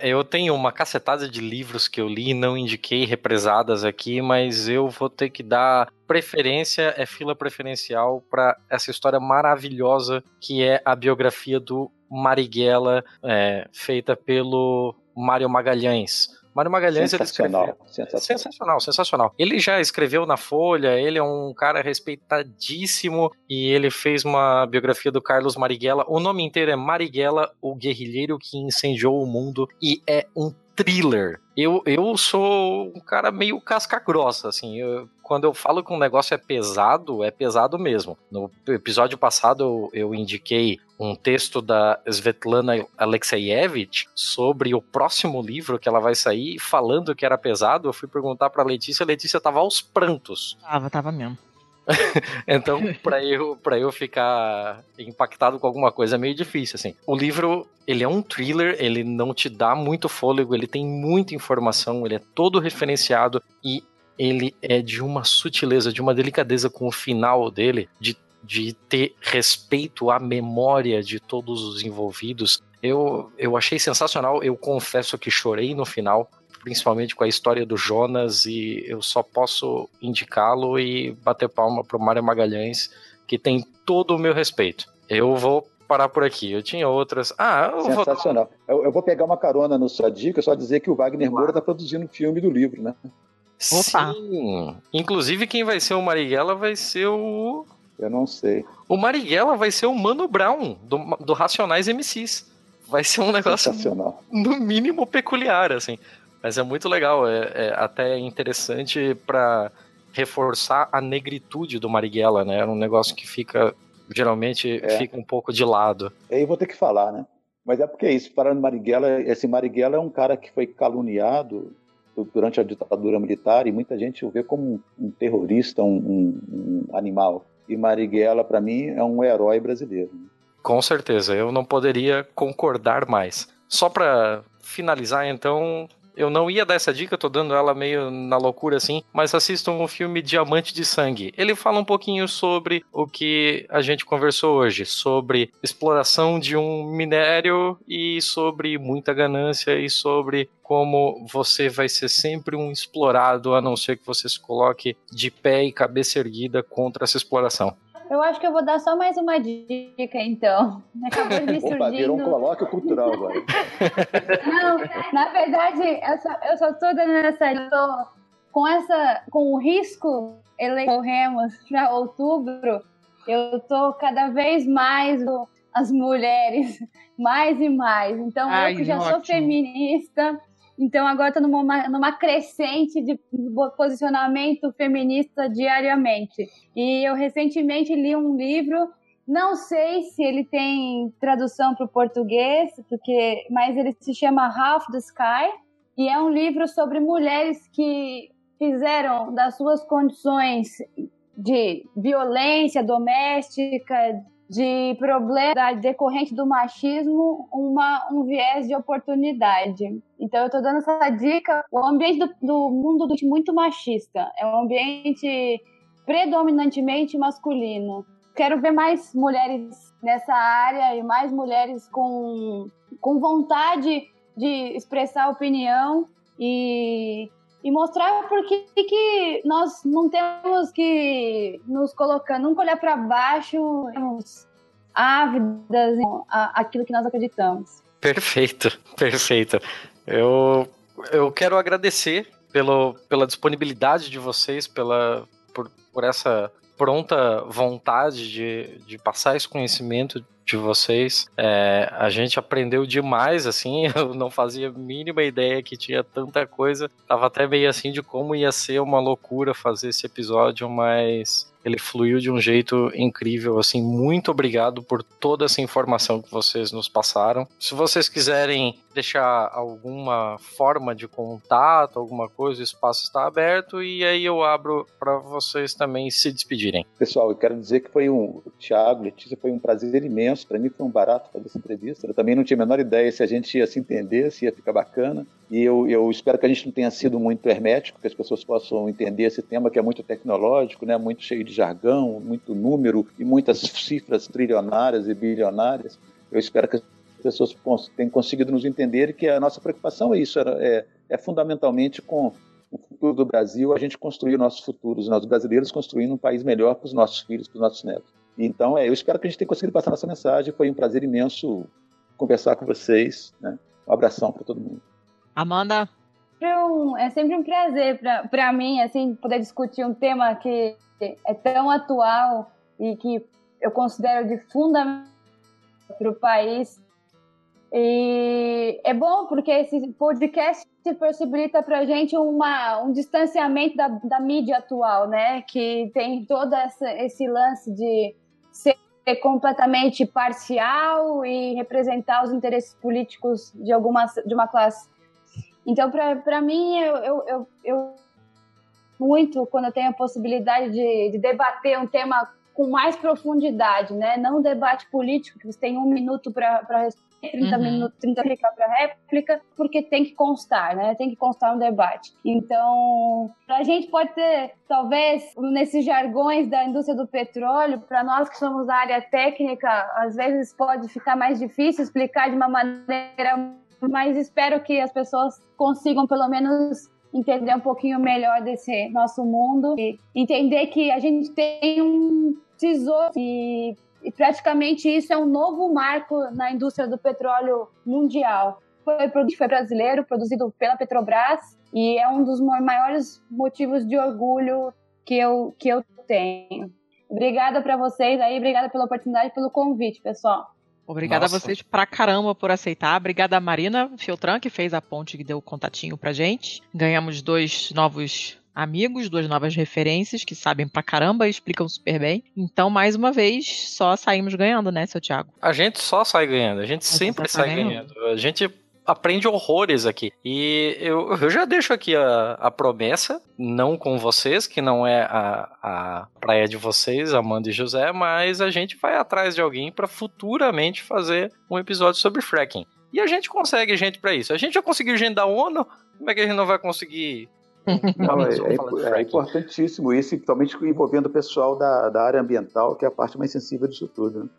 Eu tenho uma cacetada de livros que eu li, não indiquei represadas aqui, mas eu vou ter que dar preferência, é fila preferencial para essa história maravilhosa que é a biografia do Marighella, é, feita pelo Mário Magalhães. Mário Magalhães sensacional, ele sensacional. sensacional, sensacional. Ele já escreveu na Folha, ele é um cara respeitadíssimo e ele fez uma biografia do Carlos Marighella. O nome inteiro é Marighella, o guerrilheiro que incendiou o mundo e é um thriller. Eu, eu sou um cara meio casca grossa, assim. Eu, quando eu falo que um negócio é pesado, é pesado mesmo. No episódio passado eu, eu indiquei um texto da Svetlana Alexeyevich sobre o próximo livro que ela vai sair, falando que era pesado. Eu fui perguntar para Letícia, a Letícia tava aos prantos. Tava, tava mesmo. então, para eu, pra eu ficar impactado com alguma coisa é meio difícil, assim. O livro, ele é um thriller, ele não te dá muito fôlego, ele tem muita informação, ele é todo referenciado e ele é de uma sutileza, de uma delicadeza com o final dele, de, de ter respeito à memória de todos os envolvidos. Eu, eu achei sensacional, eu confesso que chorei no final, principalmente com a história do Jonas, e eu só posso indicá-lo e bater palma pro Mário Magalhães, que tem todo o meu respeito. Eu vou parar por aqui. Eu tinha outras. Ah, eu Sensacional. Vou... Eu, eu, vou pegar uma carona na sua dica, só dizer que o Wagner Moura está produzindo um filme do livro, né? Opa. Sim. Inclusive, quem vai ser o Marighella vai ser o. Eu não sei. O Marighella vai ser o Mano Brown, do, do Racionais MCs. Vai ser um negócio, no mínimo, peculiar, assim. Mas é muito legal, é, é até interessante para reforçar a negritude do Marighella, né? É um negócio que fica, geralmente, é. fica um pouco de lado. Aí eu vou ter que falar, né? Mas é porque é isso, para Marighella, esse Marighella é um cara que foi caluniado durante a ditadura militar e muita gente o vê como um, terrorista, um, um, um animal. E Marighella, para mim, é um herói brasileiro. Com certeza, eu não poderia concordar mais. Só para finalizar, então, eu não ia dar essa dica, tô dando ela meio na loucura assim, mas assistam o filme Diamante de Sangue. Ele fala um pouquinho sobre o que a gente conversou hoje, sobre exploração de um minério e sobre muita ganância e sobre como você vai ser sempre um explorado, a não ser que você se coloque de pé e cabeça erguida contra essa exploração. Eu acho que eu vou dar só mais uma dica, então. Acabou de me surgindo... Opa, virou um colóquio cultural agora. Não, na verdade, eu só, eu só tô dando essa... Eu tô com, essa, com o risco ele corremos para outubro, eu tô cada vez mais as mulheres, mais e mais. Então, Ai, eu que já ótimo. sou feminista, então agora estou numa, numa crescente de posicionamento feminista diariamente. E eu recentemente li um livro, não sei se ele tem tradução para o português, porque, mas ele se chama Half the Sky e é um livro sobre mulheres que fizeram das suas condições de violência doméstica, de problema decorrente do machismo uma, um viés de oportunidade. Então eu estou dando essa dica. O ambiente do, do mundo é muito machista, é um ambiente predominantemente masculino. Quero ver mais mulheres nessa área e mais mulheres com, com vontade de expressar opinião e e mostrar por que, que nós não temos que nos colocar, nunca olhar para baixo, ávidas aquilo que nós acreditamos. Perfeito, perfeito. Eu, eu quero agradecer pelo, pela disponibilidade de vocês, pela, por, por essa pronta vontade de, de passar esse conhecimento de vocês. É, a gente aprendeu demais, assim, eu não fazia a mínima ideia que tinha tanta coisa. Tava até meio assim de como ia ser uma loucura fazer esse episódio, mas ele fluiu de um jeito incrível, assim, muito obrigado por toda essa informação que vocês nos passaram. Se vocês quiserem deixar alguma forma de contato, alguma coisa, o espaço está aberto e aí eu abro para vocês também se despedirem. Pessoal, eu quero dizer que foi um, Thiago, Letícia, foi um prazer imenso, para mim foi um barato fazer essa entrevista. Eu também não tinha a menor ideia se a gente ia se entender, se ia ficar bacana. E eu, eu espero que a gente não tenha sido muito hermético, que as pessoas possam entender esse tema que é muito tecnológico, né, muito cheio de jargão, muito número e muitas cifras trilionárias e bilionárias. Eu espero que as pessoas tenham conseguido nos entender que a nossa preocupação é isso, é, é fundamentalmente com o futuro do Brasil, a gente construir nossos futuros, nós brasileiros construindo um país melhor para os nossos filhos, para os nossos netos. Então, é, eu espero que a gente tenha conseguido passar nossa mensagem. Foi um prazer imenso conversar com vocês. Né? Um abração para todo mundo. Amanda? É sempre um prazer para mim, assim, poder discutir um tema que é tão atual e que eu considero de fundamental para o país. E é bom porque esse podcast possibilita para a gente uma, um distanciamento da, da mídia atual, né? Que tem todo essa, esse lance de ser completamente parcial e representar os interesses políticos de, alguma, de uma classe. Então, para mim, eu, eu, eu, eu muito quando eu tenho a possibilidade de, de, debater um tema com mais profundidade, né? Não um debate político, que você tem um minuto para 30 uhum. minutos, 30 réplica para réplica, porque tem que constar, né? Tem que constar no debate. Então, a gente pode ter, talvez, nesses jargões da indústria do petróleo, para nós que somos da área técnica, às vezes pode ficar mais difícil explicar de uma maneira, mas espero que as pessoas consigam pelo menos entender um pouquinho melhor desse nosso mundo e entender que a gente tem um tesouro e, e praticamente isso é um novo marco na indústria do petróleo mundial. Foi, foi brasileiro, produzido pela Petrobras e é um dos maiores motivos de orgulho que eu, que eu tenho. Obrigada para vocês aí, obrigada pela oportunidade, pelo convite, pessoal. Obrigada Nossa. a vocês pra caramba por aceitar. Obrigada a Marina Filtran, que fez a ponte que deu o contatinho pra gente. Ganhamos dois novos amigos, duas novas referências que sabem pra caramba e explicam super bem. Então, mais uma vez, só saímos ganhando, né, seu Thiago? A gente só sai ganhando, a gente sempre sai ganhando. ganhando. A gente aprende horrores aqui. E eu, eu já deixo aqui a, a promessa, não com vocês, que não é a, a praia de vocês, Amanda e José, mas a gente vai atrás de alguém para futuramente fazer um episódio sobre fracking. E a gente consegue gente para isso. A gente já conseguiu gente da ONU, como é que a gente não vai conseguir não, é, é, é, importantíssimo isso, principalmente envolvendo o pessoal da, da área ambiental, que é a parte mais sensível disso tudo. Né?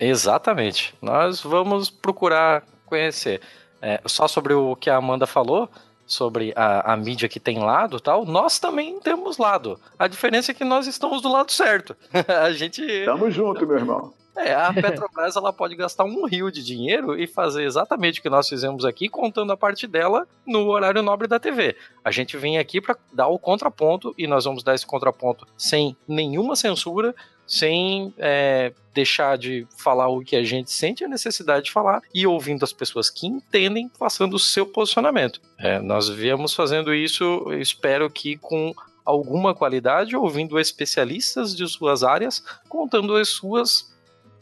Exatamente. Nós vamos procurar conhecer. É, só sobre o que a Amanda falou, sobre a, a, mídia que tem lado tal, nós também temos lado. A diferença é que nós estamos do lado certo. a gente. Tamo junto, meu irmão. É, a Petrobras ela pode gastar um rio de dinheiro e fazer exatamente o que nós fizemos aqui, contando a parte dela no horário nobre da TV. A gente vem aqui para dar o contraponto e nós vamos dar esse contraponto sem nenhuma censura, sem é, deixar de falar o que a gente sente a necessidade de falar e ouvindo as pessoas que entendem, passando o seu posicionamento. É, nós viemos fazendo isso, espero que com alguma qualidade, ouvindo especialistas de suas áreas, contando as suas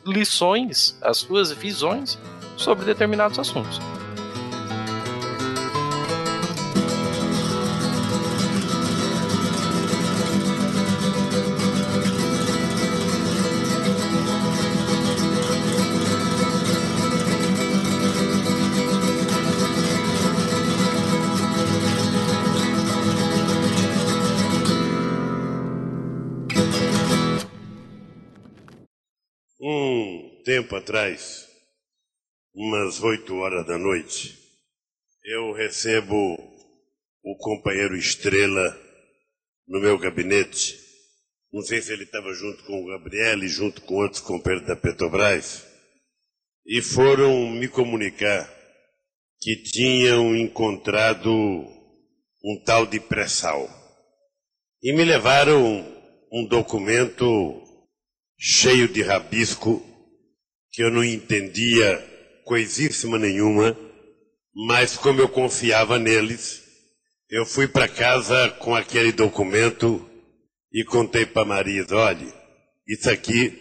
lições, as suas visões sobre determinados assuntos. Tempo atrás, umas oito horas da noite, eu recebo o companheiro Estrela no meu gabinete. Não sei se ele estava junto com o Gabriel e junto com outros companheiros da Petrobras. E foram me comunicar que tinham encontrado um tal de pré-sal. E me levaram um documento cheio de rabisco que eu não entendia coisíssima nenhuma, mas como eu confiava neles, eu fui para casa com aquele documento e contei para Marisa, olha, isso aqui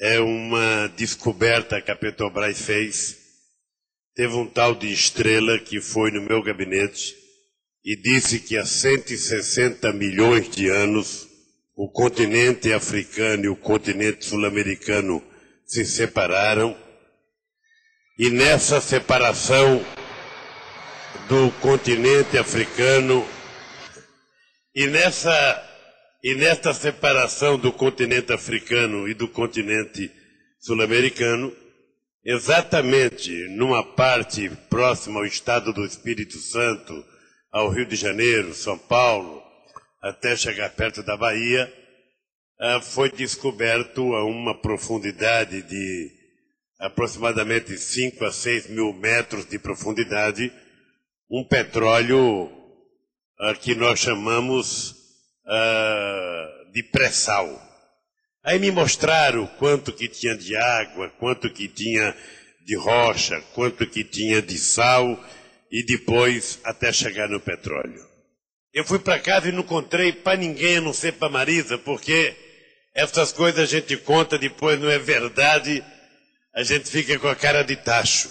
é uma descoberta que a Petrobras fez. Teve um tal de Estrela que foi no meu gabinete e disse que há 160 milhões de anos o continente africano e o continente sul-americano se separaram. E nessa separação do continente africano e nessa e nesta separação do continente africano e do continente sul-americano, exatamente numa parte próxima ao estado do Espírito Santo, ao Rio de Janeiro, São Paulo, até chegar perto da Bahia, ah, foi descoberto a uma profundidade de aproximadamente 5 a 6 mil metros de profundidade, um petróleo ah, que nós chamamos uh, de pré-sal. Aí me mostraram quanto que tinha de água, quanto que tinha de rocha, quanto que tinha de sal e depois até chegar no petróleo. Eu fui para casa e não encontrei para ninguém, a não ser para Marisa, porque essas coisas a gente conta, depois não é verdade, a gente fica com a cara de tacho.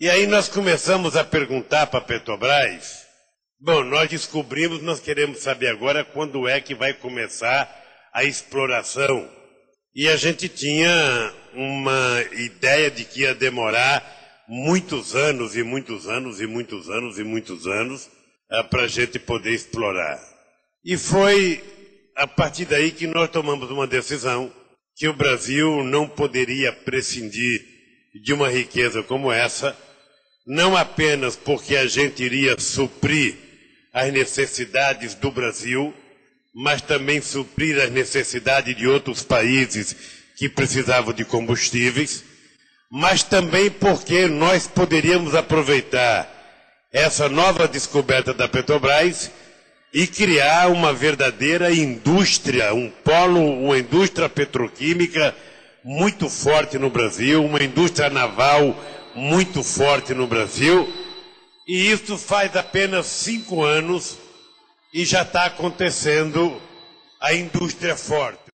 E aí nós começamos a perguntar para Petrobras Bom, nós descobrimos, nós queremos saber agora quando é que vai começar a exploração. E a gente tinha uma ideia de que ia demorar muitos anos e muitos anos e muitos anos e muitos anos uh, para a gente poder explorar. E foi a partir daí que nós tomamos uma decisão que o Brasil não poderia prescindir de uma riqueza como essa, não apenas porque a gente iria suprir as necessidades do Brasil, mas também suprir as necessidades de outros países que precisavam de combustíveis, mas também porque nós poderíamos aproveitar essa nova descoberta da Petrobras e criar uma verdadeira indústria, um polo, uma indústria petroquímica muito forte no Brasil, uma indústria naval muito forte no Brasil e isso faz apenas cinco anos e já está acontecendo a indústria forte.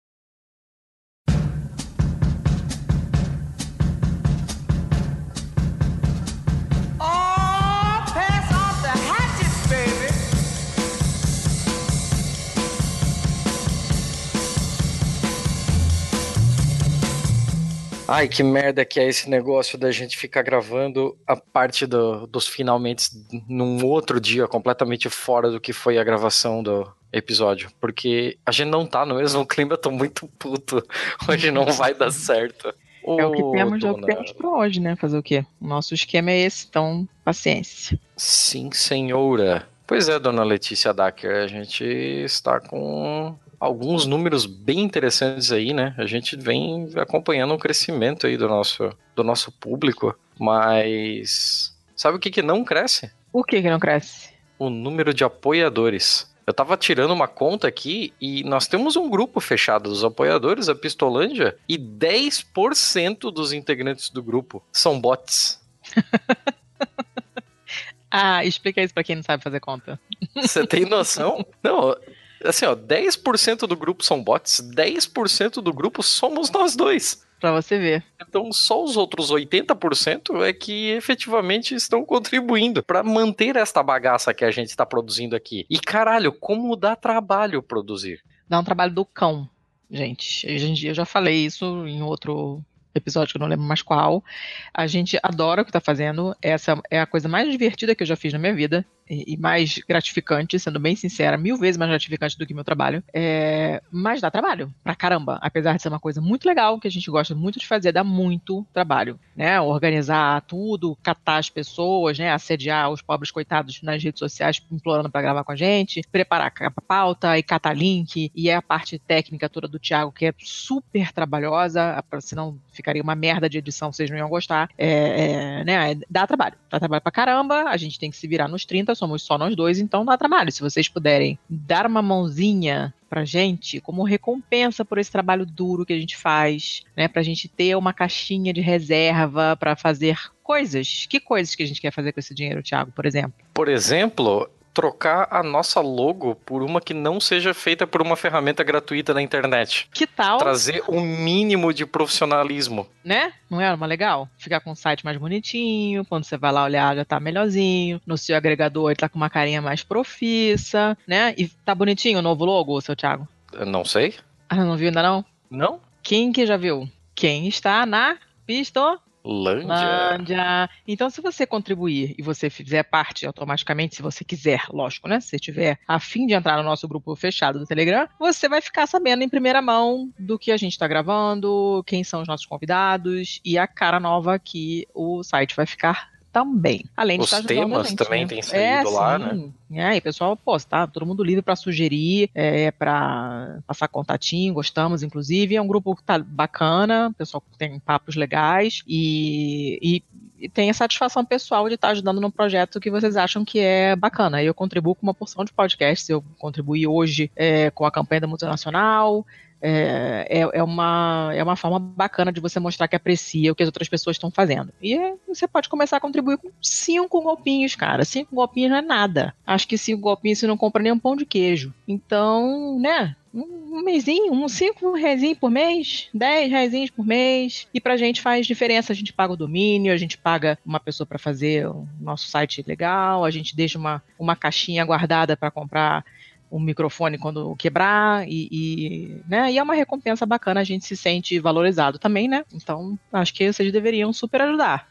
Ai, que merda que é esse negócio da gente ficar gravando a parte do, dos finalmente num outro dia, completamente fora do que foi a gravação do episódio. Porque a gente não tá no mesmo clima, eu tô muito puto. Hoje não vai dar certo. É o que temos, é o que temos pra hoje, né? Fazer o quê? O nosso esquema é esse, então paciência. Sim, senhora. Pois é, dona Letícia Dacker, a gente está com alguns números bem interessantes aí, né? A gente vem acompanhando o crescimento aí do nosso, do nosso público, mas sabe o que, que não cresce? O que, que não cresce? O número de apoiadores. Eu tava tirando uma conta aqui e nós temos um grupo fechado dos apoiadores, a Pistolândia, e 10% dos integrantes do grupo são bots. ah, explica isso pra quem não sabe fazer conta. Você tem noção? Não, assim, ó, 10% do grupo são bots, 10% do grupo somos nós dois. Pra você ver. Então, só os outros 80% é que efetivamente estão contribuindo para manter esta bagaça que a gente está produzindo aqui. E caralho, como dá trabalho produzir? Dá um trabalho do cão, gente. Hoje em dia eu já falei isso em outro episódio que eu não lembro mais qual. A gente adora o que está fazendo. Essa é a coisa mais divertida que eu já fiz na minha vida e, mais gratificante, sendo bem sincera, mil vezes mais gratificante do que meu trabalho. É, mas dá trabalho, pra caramba. Apesar de ser uma coisa muito legal, que a gente gosta muito de fazer, dá muito trabalho, né? Organizar tudo, catar as pessoas, né? Assediar os pobres coitados nas redes sociais implorando para gravar com a gente, preparar a pauta e catar link, e é a parte técnica toda do Thiago, que é super trabalhosa, senão ficaria uma merda de edição, vocês não iam gostar. É, é, né? Dá trabalho, dá trabalho pra caramba, a gente tem que se virar nos 30 somos só nós dois, então dá trabalho. Se vocês puderem dar uma mãozinha pra gente como recompensa por esse trabalho duro que a gente faz, né? Pra gente ter uma caixinha de reserva para fazer coisas. Que coisas que a gente quer fazer com esse dinheiro, Thiago, por exemplo? Por exemplo, trocar a nossa logo por uma que não seja feita por uma ferramenta gratuita na internet. Que tal? Trazer um mínimo de profissionalismo. Né? Não é uma legal? Ficar com um site mais bonitinho, quando você vai lá olhar já tá melhorzinho, no seu agregador ele tá com uma carinha mais profissa, né? E tá bonitinho o novo logo, seu Thiago? Eu não sei. Ah, não viu ainda não? Não? Quem que já viu? Quem está na pista? Lândia. Então, se você contribuir e você fizer parte automaticamente, se você quiser, lógico, né? Se tiver a fim de entrar no nosso grupo fechado do Telegram, você vai ficar sabendo em primeira mão do que a gente está gravando, quem são os nossos convidados e a cara nova que o site vai ficar também. Além de Os estar temas gente, também né? têm saído é, lá, sim. É, e pessoal, pô, tá todo mundo livre para sugerir, é, para passar contatinho, gostamos, inclusive. É um grupo que tá bacana, o pessoal tem papos legais e, e, e tem a satisfação pessoal de estar ajudando num projeto que vocês acham que é bacana. Eu contribuo com uma porção de podcasts, eu contribuí hoje é, com a campanha da Multinacional, é, é, é, uma, é uma forma bacana de você mostrar que aprecia o que as outras pessoas estão fazendo. E é, você pode começar a contribuir com cinco golpinhos, cara. Cinco golpinhos não é nada. Acho que cinco golpinhos você não compra nem um pão de queijo. Então, né? Um, mesinho, uns cinco reais por mês, dez reais por mês. E pra gente faz diferença. A gente paga o domínio, a gente paga uma pessoa para fazer o nosso site legal, a gente deixa uma, uma caixinha guardada para comprar um microfone quando quebrar e, e, né, e é uma recompensa bacana, a gente se sente valorizado também, né? Então, acho que vocês deveriam super ajudar.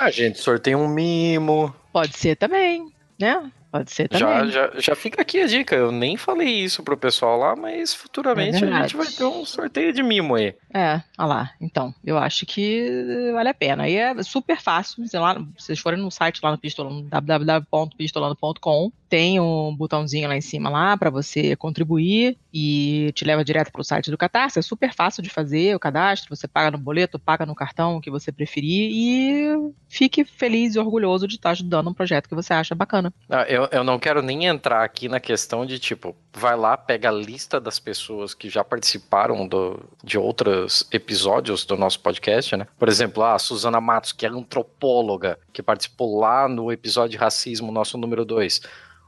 A gente sorteia um mimo. Pode ser também, né? Pode ser também. Já, já, já fica aqui a dica. Eu nem falei isso pro pessoal lá, mas futuramente É a gente vai ter um sorteio de mimo aí. É, olha lá. Então, eu acho que vale a pena. E é super fácil. Sei lá, vocês forem no site lá no Pistolando, www.pistolando.com, tem um botãozinho lá em cima lá para você contribuir e te leva direto pro site do Catarse. É super fácil de fazer o cadastro. Você paga no boleto, paga no cartão, o que você preferir e fique feliz e orgulhoso de estar ajudando um projeto que você acha bacana. Ah, eu, eu não quero nem entrar aqui na questão de tipo, vai lá, pega a lista das pessoas que já participaram do, de outros episódios do nosso podcast, né? Por exemplo, a Suzana Matos, que é antropóloga, que participou lá no episódio de racismo, nosso número 2.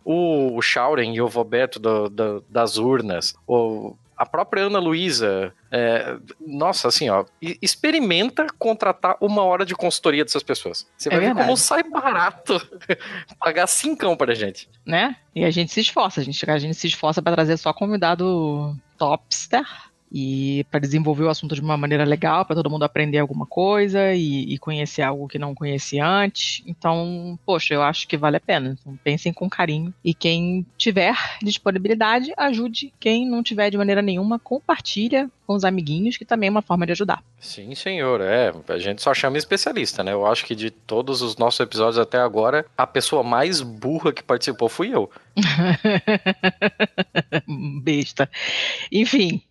O, Shauren e o Vobeto do, do, das urnas. O, a própria Ana Luísa. É, nossa, assim, ó, experimenta contratar uma hora de consultoria dessas pessoas. Você É vai ver como sai barato pagar cincão pra gente. né? E a gente se esforça, a gente, a gente se esforça para trazer só convidado topster e para desenvolver o assunto de uma maneira legal, para todo mundo aprender alguma coisa e, e conhecer algo que não conhecia antes. Então, poxa, eu acho que vale a pena. Então, pensem com carinho e quem tiver disponibilidade, ajude. Quem não tiver de maneira nenhuma, compartilha com os amiguinhos, que também é uma forma de ajudar. Sim, senhor. É, a gente só chama especialista, né? Eu acho que de todos os nossos episódios até agora, a pessoa mais burra que participou fui eu. Besta. Enfim,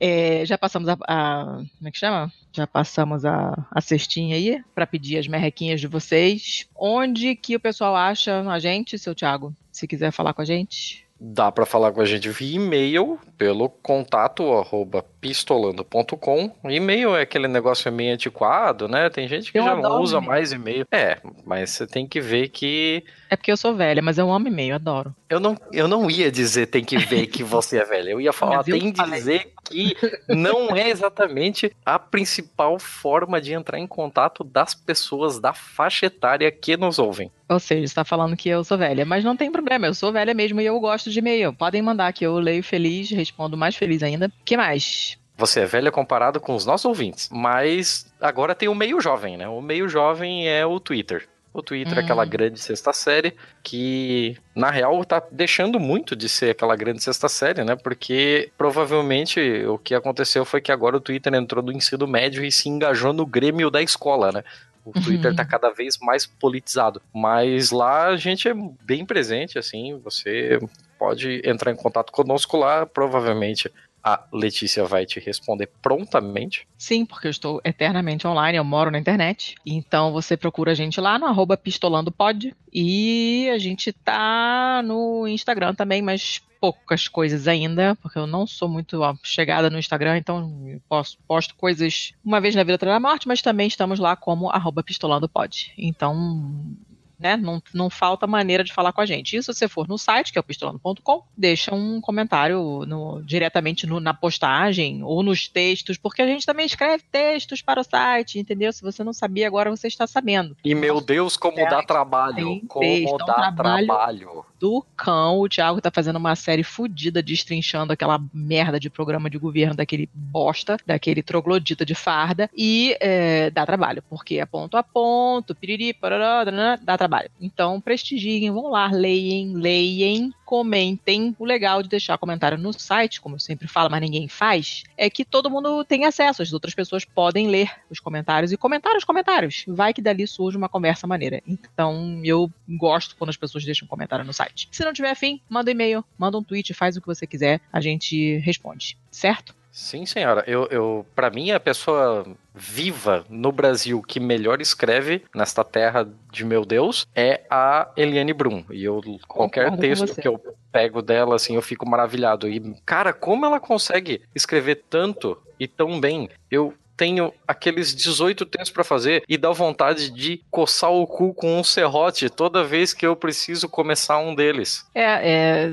é, já passamos a, a- Como é que chama? Já passamos a, a cestinha aí para pedir as merrequinhas de vocês. Onde que o pessoal acha a gente, seu Thiago? Se quiser falar com a gente. Dá pra falar com a gente via e-mail, pelo contato arroba pistolando.com. E-mail é aquele negócio meio antiquado, né? Tem gente que Eu já não usa e-mail. mais e-mail. É, mas você tem que ver que. É porque eu sou velha, mas eu amo e-mail, adoro. Eu não, eu não ia dizer tem que ver que você é velha. Eu ia falar Mas tem que dizer que não é exatamente a principal forma de entrar em contato das pessoas da faixa etária que nos ouvem. Ou seja, está falando que eu sou velha, mas não tem problema, eu sou velha mesmo e eu gosto de e-mail. Podem mandar que eu leio feliz, respondo mais feliz ainda. que mais? Você é velha comparado com os nossos ouvintes. Mas agora tem o meio jovem, né? O meio jovem é o Twitter. O Twitter é Hum. aquela grande sexta série que, na real, tá deixando muito de ser aquela grande sexta série, né? Porque provavelmente o que aconteceu foi que agora o Twitter entrou no ensino médio e se engajou no grêmio da escola, né? O Twitter Uhum. tá cada vez mais politizado. Mas lá a gente é bem presente, assim. Você pode entrar em contato conosco lá, provavelmente a Letícia vai te responder prontamente. Sim, porque eu estou eternamente online, eu moro na internet. Então você procura a gente lá no arroba pistolandopod. E a gente tá no Instagram também, mas poucas coisas ainda, porque eu não sou muito ó, chegada no Instagram, então posto, posto coisas uma vez na vida outra na morte, mas também estamos lá como arroba pistolandopod. Então né? Não, não falta maneira de falar com a gente. E se você for no site, que é o pistolando.com, deixa um comentário no, diretamente no, na postagem ou nos textos, porque a gente também escreve textos para o site, entendeu? Se você não sabia, agora você está sabendo. E meu Deus, como é, dá trabalho! Como texto, dá um trabalho, trabalho! Do cão, o Thiago tá fazendo uma série fodida destrinchando aquela merda de programa de governo daquele bosta, daquele troglodita de farda, e é, dá trabalho, porque é ponto a ponto, piriri, parará, dá trabalho trabalho. Então, prestigiem, vão lá, leiem, leiem, comentem. O legal de deixar comentário no site, como eu sempre falo, mas ninguém faz, é que todo mundo tem acesso. As outras pessoas podem ler os comentários e comentar os comentários. Vai que dali surge uma conversa maneira. Então, eu gosto quando as pessoas deixam comentário no site. Se não tiver fim, manda um e-mail, manda um tweet, faz o que você quiser, a gente responde. Certo? Sim, senhora. Eu, eu para mim, a pessoa viva no Brasil que melhor escreve nesta terra de meu Deus é a Eliane Brum. E eu qualquer Concordo texto que eu pego dela assim, eu fico maravilhado. E cara, como ela consegue escrever tanto e tão bem? Eu tenho aqueles 18 textos para fazer e dá vontade de coçar o cu com um serrote toda vez que eu preciso começar um deles. É, é,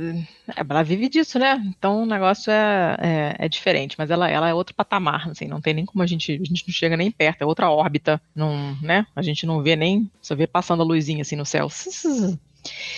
ela vive disso, né? Então o negócio é, é, é, diferente, mas ela, ela é outro patamar, assim, não tem nem como a gente, a gente não chega nem perto, é outra órbita, não, né? A gente não vê nem, só vê passando a luzinha assim no céu.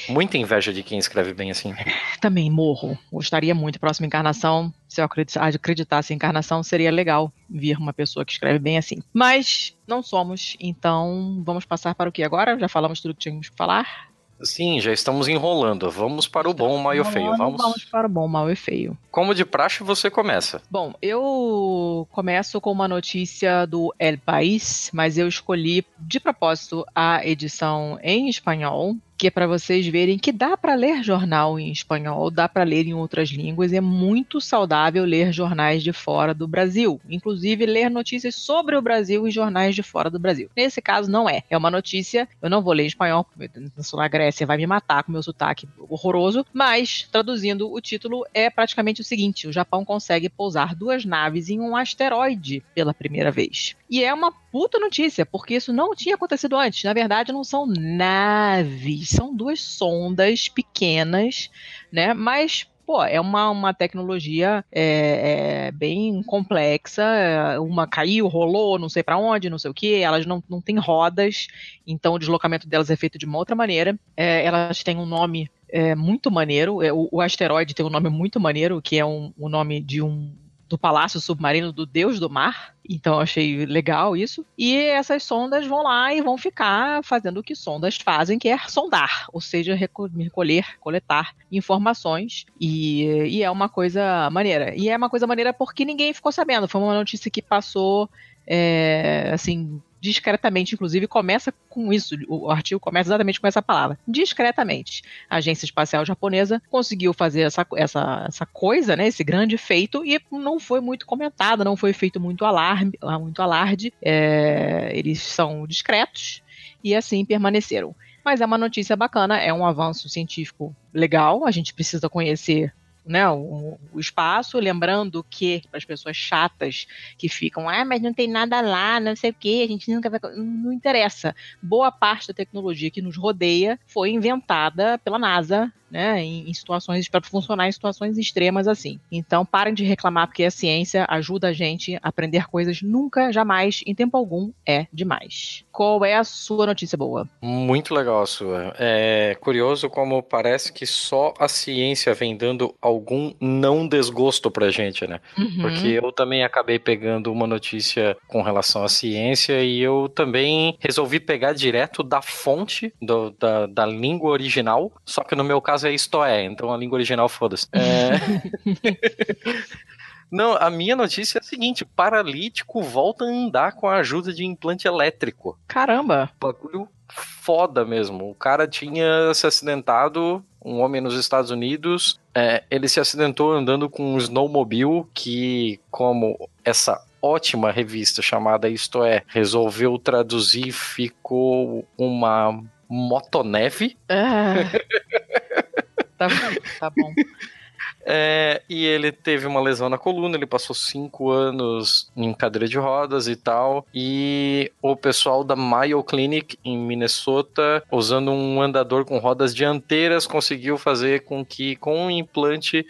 Muita inveja de quem escreve bem assim. Também morro. Gostaria muito. Próxima encarnação, se eu acreditasse em encarnação, seria legal vir uma pessoa que escreve bem assim. Mas não somos, então vamos passar para o que agora? Já falamos tudo que tínhamos que falar? Sim, já estamos enrolando. Vamos para o bom, o mal e o feio. Vamos... vamos para o bom, o mal e feio. Como de praxe, você começa. Bom, eu começo com uma notícia do El País, mas eu escolhi de propósito a edição em espanhol, que é para vocês verem que dá para ler jornal em espanhol, dá para ler em outras línguas, é muito saudável ler jornais de fora do Brasil, inclusive ler notícias sobre o Brasil em jornais de fora do Brasil. Nesse caso não é, é uma notícia, eu não vou ler em espanhol, porque eu sou na Grécia, vai me matar com meu sotaque horroroso, mas traduzindo o título é praticamente o seguinte: o Japão consegue pousar duas naves em um asteroide pela primeira vez. E é uma puta notícia, porque isso não tinha acontecido antes. Na verdade, não são naves, são duas sondas pequenas, né? Mas pô, é uma, uma tecnologia é, é bem complexa. Uma caiu, rolou, não sei para onde, não sei o que. Elas não, não têm rodas, então o deslocamento delas é feito de uma outra maneira. É, elas têm um nome é, muito maneiro. É, o, o, asteroide tem um nome muito maneiro, que é um, o nome de um do palácio submarino do deus do mar. Então achei legal isso. E essas sondas vão lá e vão ficar fazendo o que sondas fazem, que é sondar, ou seja, recolher, coletar informações. E, e é uma coisa maneira. E é uma coisa maneira porque ninguém ficou sabendo. Foi uma notícia que passou é, assim discretamente, inclusive, começa com isso. O artigo começa exatamente com essa palavra. Discretamente. A Agência Espacial Japonesa conseguiu fazer essa, essa, essa coisa, né, esse grande feito, e não foi muito comentado, não foi feito muito alarme, muito alarde. É, eles são discretos e assim permaneceram. Mas é uma notícia bacana, é um avanço científico legal. A gente precisa conhecer né, o, o espaço, lembrando que para as pessoas chatas que ficam, ah, mas não tem nada lá, não sei o que, a gente nunca vai. Não interessa. Boa parte da tecnologia que nos rodeia foi inventada pela NASA né, em, em situações para funcionar em situações extremas assim. Então, parem de reclamar porque a ciência ajuda a gente a aprender coisas nunca, jamais, em tempo algum é demais. Qual é a sua notícia boa? Muito legal a sua. É curioso como parece que só a ciência vem dando algum não desgosto pra gente, né? Uhum. Porque eu também acabei pegando uma notícia com relação à ciência e eu também resolvi pegar direto da fonte do, da, da língua original, só que no meu caso é isto é, então a língua original foda-se. É... Não, a minha notícia é a seguinte: paralítico volta a andar com a ajuda de implante elétrico. Caramba! Bagulho foda mesmo. O cara tinha se acidentado, um homem nos Estados Unidos, é, ele se acidentou andando com um snowmobile que, como essa ótima revista chamada Isto É resolveu traduzir, ficou uma motoneve. Ah, tá, tá bom. É, e ele teve uma lesão na coluna, ele passou cinco anos em cadeira de rodas e tal. E o pessoal da Mayo Clinic em Minnesota, usando um andador com rodas dianteiras, conseguiu fazer com que com um implante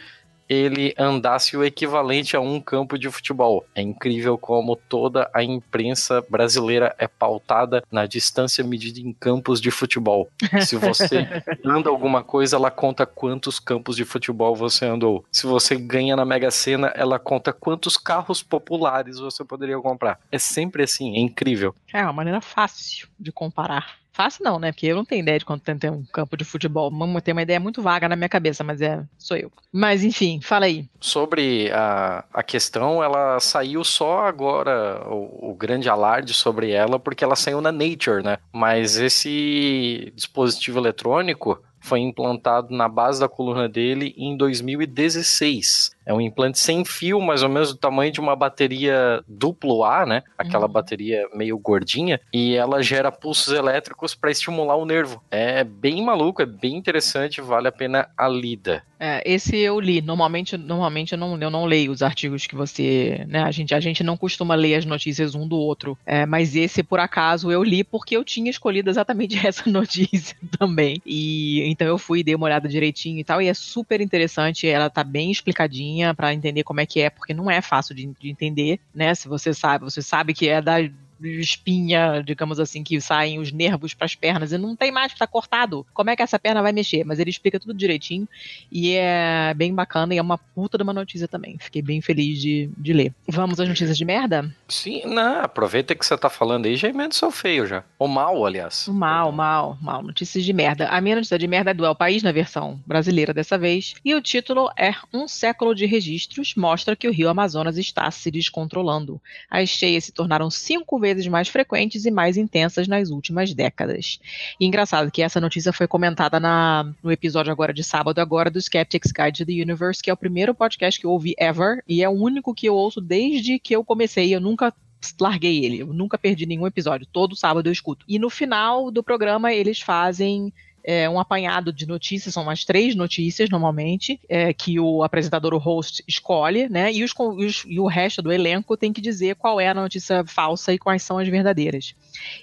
ele andasse o equivalente a um campo de futebol. É incrível como toda a imprensa brasileira é pautada na distância medida em campos de futebol. Se você anda alguma coisa, ela conta quantos campos de futebol você andou. Se você ganha na Mega Sena, ela conta quantos carros populares você poderia comprar. É sempre assim, é incrível. É uma maneira fácil de comparar. Fácil não, né? Porque eu não tenho ideia de quanto tempo tem um campo de futebol. Tem uma ideia muito vaga na minha cabeça, mas é sou eu. Mas enfim, fala aí. Sobre a, a questão, ela saiu só agora, o, o grande alarde sobre ela, porque ela saiu na Nature, né? Mas esse dispositivo eletrônico foi implantado na base da coluna dele em 2016. É um implante sem fio, mais ou menos do tamanho de uma bateria duplo A, né? Aquela uhum. bateria meio gordinha. E ela gera pulsos elétricos para estimular o nervo. É bem maluco, é bem interessante, vale a pena a lida. É, esse eu li. Normalmente, normalmente eu, não, eu não leio os artigos que você. Né, a, gente, a gente não costuma ler as notícias um do outro. É, mas esse, por acaso, eu li porque eu tinha escolhido exatamente essa notícia também. E então eu fui, dei uma olhada direitinho e tal. E é super interessante. Ela tá bem explicadinha para entender como é que é, porque não é fácil de, de entender, né? Se você sabe, você sabe que é da espinha, digamos assim, que saem os nervos para as pernas e não tem mais, está cortado. Como é que essa perna vai mexer? Mas ele explica tudo direitinho e é bem bacana e é uma puta de uma notícia também. Fiquei bem feliz de, de ler. Vamos às notícias de merda? Sim, não, aproveita que você tá falando aí, já emenda seu feio já. O mal, aliás. O mal, mal, mal. Notícias de merda. A minha notícia de merda é do El País, na versão brasileira dessa vez. E o título é Um século de registros mostra que o rio Amazonas está se descontrolando. As cheias se tornaram cinco vezes vezes mais frequentes e mais intensas nas últimas décadas. E engraçado que essa notícia foi comentada na, no episódio agora de sábado agora do Skeptics Guide to the Universe, que é o primeiro podcast que eu ouvi ever e é o único que eu ouço desde que eu comecei. Eu nunca larguei ele, eu nunca perdi nenhum episódio. Todo sábado eu escuto. E no final do programa eles fazem é, um apanhado de notícias, são umas três notícias normalmente, é, que o apresentador, o host, escolhe, né? E, os, os, e o resto do elenco tem que dizer qual é a notícia falsa e quais são as verdadeiras.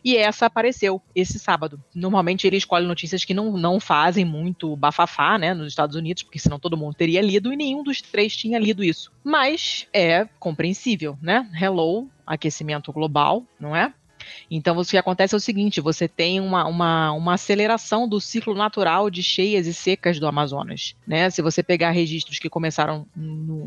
E essa apareceu esse sábado. Normalmente ele escolhe notícias que não, não fazem muito bafafá, né, nos Estados Unidos, porque senão todo mundo teria lido e nenhum dos três tinha lido isso. Mas é compreensível, né? Hello, aquecimento global, não é? Então, o que acontece é o seguinte: você tem uma, uma, uma aceleração do ciclo natural de cheias e secas do Amazonas. Né? Se você pegar registros que começaram no,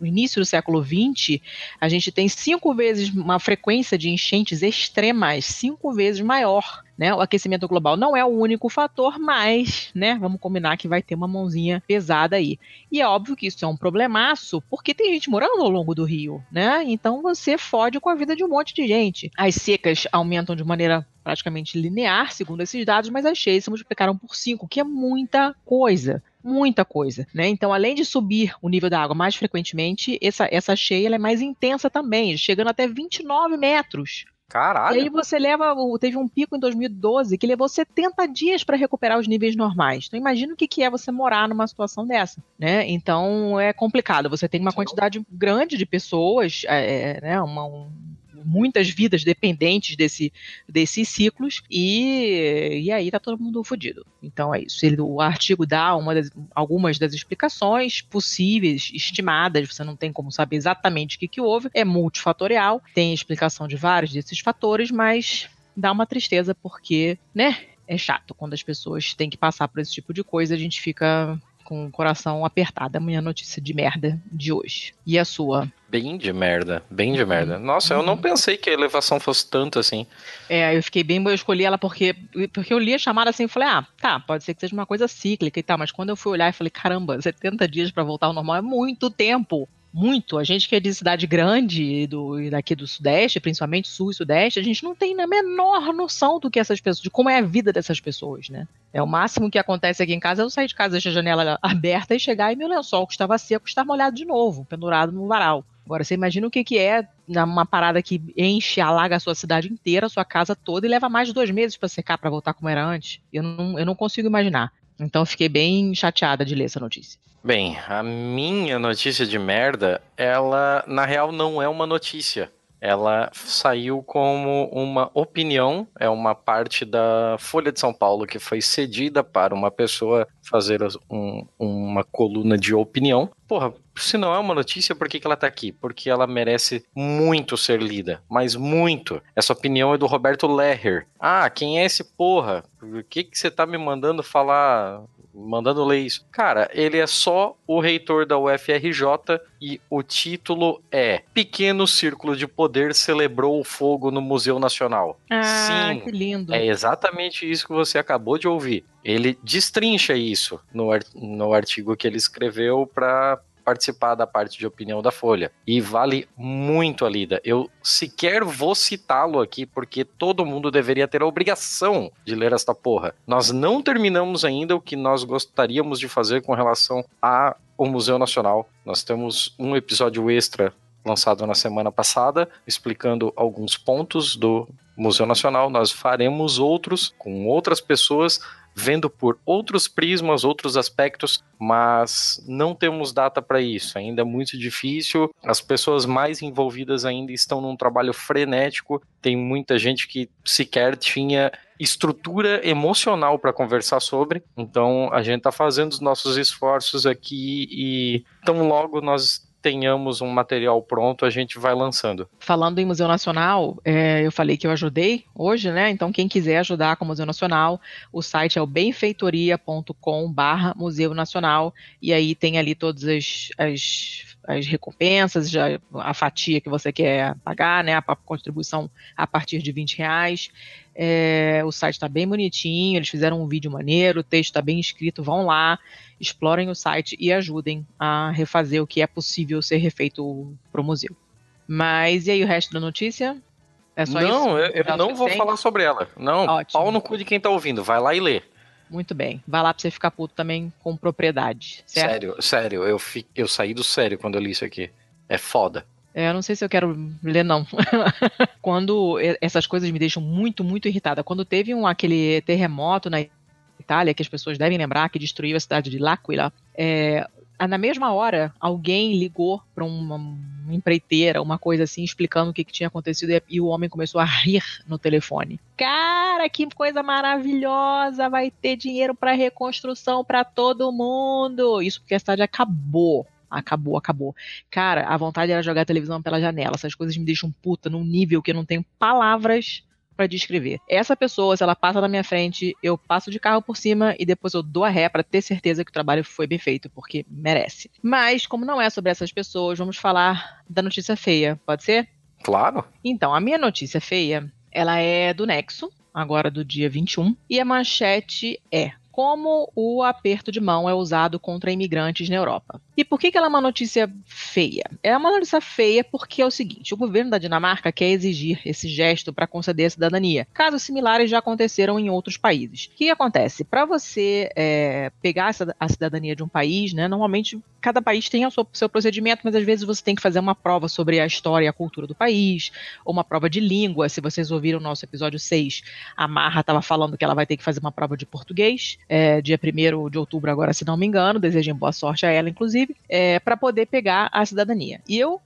no início do século XX, a gente tem cinco vezes uma frequência de enchentes extremas, cinco vezes maior né? O aquecimento global não é o único fator, mas, né, vamos combinar que vai ter uma mãozinha pesada aí. E é óbvio que isso é um problemaço, porque tem gente morando ao longo do rio, né? Então você fode com a vida de um monte de gente. As secas aumentam de maneira praticamente linear, segundo esses dados, mas as cheias se multiplicaram por 5, que é muita coisa muita coisa, né? Então, além de subir o nível da água mais frequentemente, essa, essa cheia é mais intensa também, chegando até 29 metros. Caralho. E aí você leva, teve um pico em 2012 que levou 70 dias para recuperar os níveis normais. Então imagina o que, que é você morar numa situação dessa, né? Então é complicado. Você tem uma quantidade grande de pessoas, é, é né? Uma, um, muitas vidas dependentes desse, desses ciclos, e, e aí tá todo mundo fodido. Então é isso. Ele, o artigo dá uma das, algumas das explicações possíveis, estimadas, você não tem como saber exatamente o que, que houve, é multifatorial, tem explicação de vários desses fatores, mas dá uma tristeza porque, né? É chato quando as pessoas têm que passar por esse tipo de coisa, a gente fica com o coração apertado. É a minha notícia de merda de hoje. E a sua? Bem de merda, bem de merda. Nossa, eu não uhum. pensei que a elevação fosse tanto assim. É, eu fiquei bem, eu escolhi ela porque, porque eu li a chamada assim e falei, ah, tá, pode ser que seja uma coisa cíclica e tal, mas quando eu fui olhar e falei, caramba, 70 dias para voltar ao normal é muito tempo. muito. A gente que é de cidade grande, do, daqui do Sudeste, principalmente Sul e Sudeste, a gente não tem a menor noção do que essas pessoas, de como é a vida dessas pessoas, né? É o máximo que acontece aqui em casa é eu sair de casa, deixar a janela aberta e chegar e meu lençol que estava seco estar molhado de novo, pendurado no varal. Agora, você imagina o que, que é uma parada que enche, alaga a sua cidade inteira, a sua casa toda e leva mais de dois meses para secar, para voltar como era antes. Eu não, eu não consigo imaginar. Então, fiquei bem chateada de ler essa notícia. Bem, a minha notícia de merda, ela na real não é uma notícia. Ela saiu como uma opinião, é uma parte da Folha de São Paulo que foi cedida para uma pessoa fazer um, uma coluna de opinião. Porra, se não é uma notícia, por que, que ela tá aqui? Porque ela merece muito ser lida, mas muito. Essa opinião é do Roberto Leher. Ah, quem é esse porra? Por que, que você tá me mandando falar mandando ler isso. Cara, ele é só o reitor da UFRJ e o título é Pequeno Círculo de Poder celebrou o fogo no Museu Nacional. Ah, Sim, que lindo. É exatamente isso que você acabou de ouvir. Ele destrincha isso no, no artigo que ele escreveu para participar da parte de opinião da Folha. E vale muito a lida. Eu sequer vou citá-lo aqui, porque todo mundo deveria ter a obrigação de ler esta porra. Nós não terminamos ainda o que nós gostaríamos de fazer com relação ao Museu Nacional. Nós temos um episódio extra lançado na semana passada, explicando alguns pontos do Museu Nacional. Nós faremos outros com outras pessoas vendo por outros prismas, outros aspectos, mas não temos data para isso. Ainda é muito difícil. As pessoas mais envolvidas ainda estão num trabalho frenético. Tem muita gente que sequer tinha estrutura emocional para conversar sobre. Então a gente está fazendo os nossos esforços aqui e tão logo nós tenhamos um material pronto, a gente vai lançando. Falando em Museu Nacional, é, eu falei que eu ajudei hoje, né? Então, quem quiser ajudar com o Museu Nacional, o site é o benfeitoria.com barra Museu Nacional, e aí tem ali todas as, as as recompensas, a fatia que você quer pagar, né, a contribuição a partir de 20 reais. É, o site está bem bonitinho, eles fizeram um vídeo maneiro, o texto está bem escrito, vão lá, explorem o site e ajudem a refazer o que é possível ser refeito para o museu. Mas e aí o resto da notícia? É só não, isso? eu, eu não vou falar sobre ela. Não, Ótimo. pau no cu de quem está ouvindo, vai lá e lê. Muito bem. Vai lá pra você ficar puto também com propriedade, certo? Sério, sério. Eu, fi, eu saí do sério quando eu li isso aqui. É foda. É, eu não sei se eu quero ler, não. quando essas coisas me deixam muito, muito irritada. Quando teve um, aquele terremoto na Itália, que as pessoas devem lembrar, que destruiu a cidade de L'Aquila, é, na mesma hora, alguém ligou para uma, empreiteira, uma coisa assim, explicando o que, que tinha acontecido e, e, o homem começou a rir no telefone. Cara, que coisa maravilhosa! Vai ter dinheiro para reconstrução para todo mundo. Isso porque a cidade acabou. Acabou, acabou. Cara, a vontade era jogar a televisão pela janela. Essas coisas me deixam puta num nível que eu não tenho palavras para descrever. Essa pessoa, se ela passa na minha frente, eu passo de carro por cima e depois eu dou a ré para ter certeza que o trabalho foi bem feito, porque merece. Mas, como não é sobre essas pessoas, vamos falar da notícia feia, pode ser? Claro. Então, a minha notícia feia, ela é do Nexo, agora do dia 21, e a manchete é: como o aperto de mão é usado contra imigrantes na Europa. E por que, que ela é uma notícia feia? É uma notícia feia porque é o seguinte: o governo da Dinamarca quer exigir esse gesto para conceder a cidadania. Casos similares já aconteceram em outros países. O que acontece? Para você é, pegar a cidadania de um país, né, normalmente cada país tem o seu, seu, procedimento, mas às vezes você tem que fazer uma prova sobre a história e a cultura do país, ou uma prova de língua. Se vocês ouviram o nosso episódio 6, a Marra estava falando que ela vai ter que fazer uma prova de português, é, dia 1 de outubro, agora, se não me engano. Desejem boa sorte a ela, inclusive é, para poder pegar a cidadania. E eu,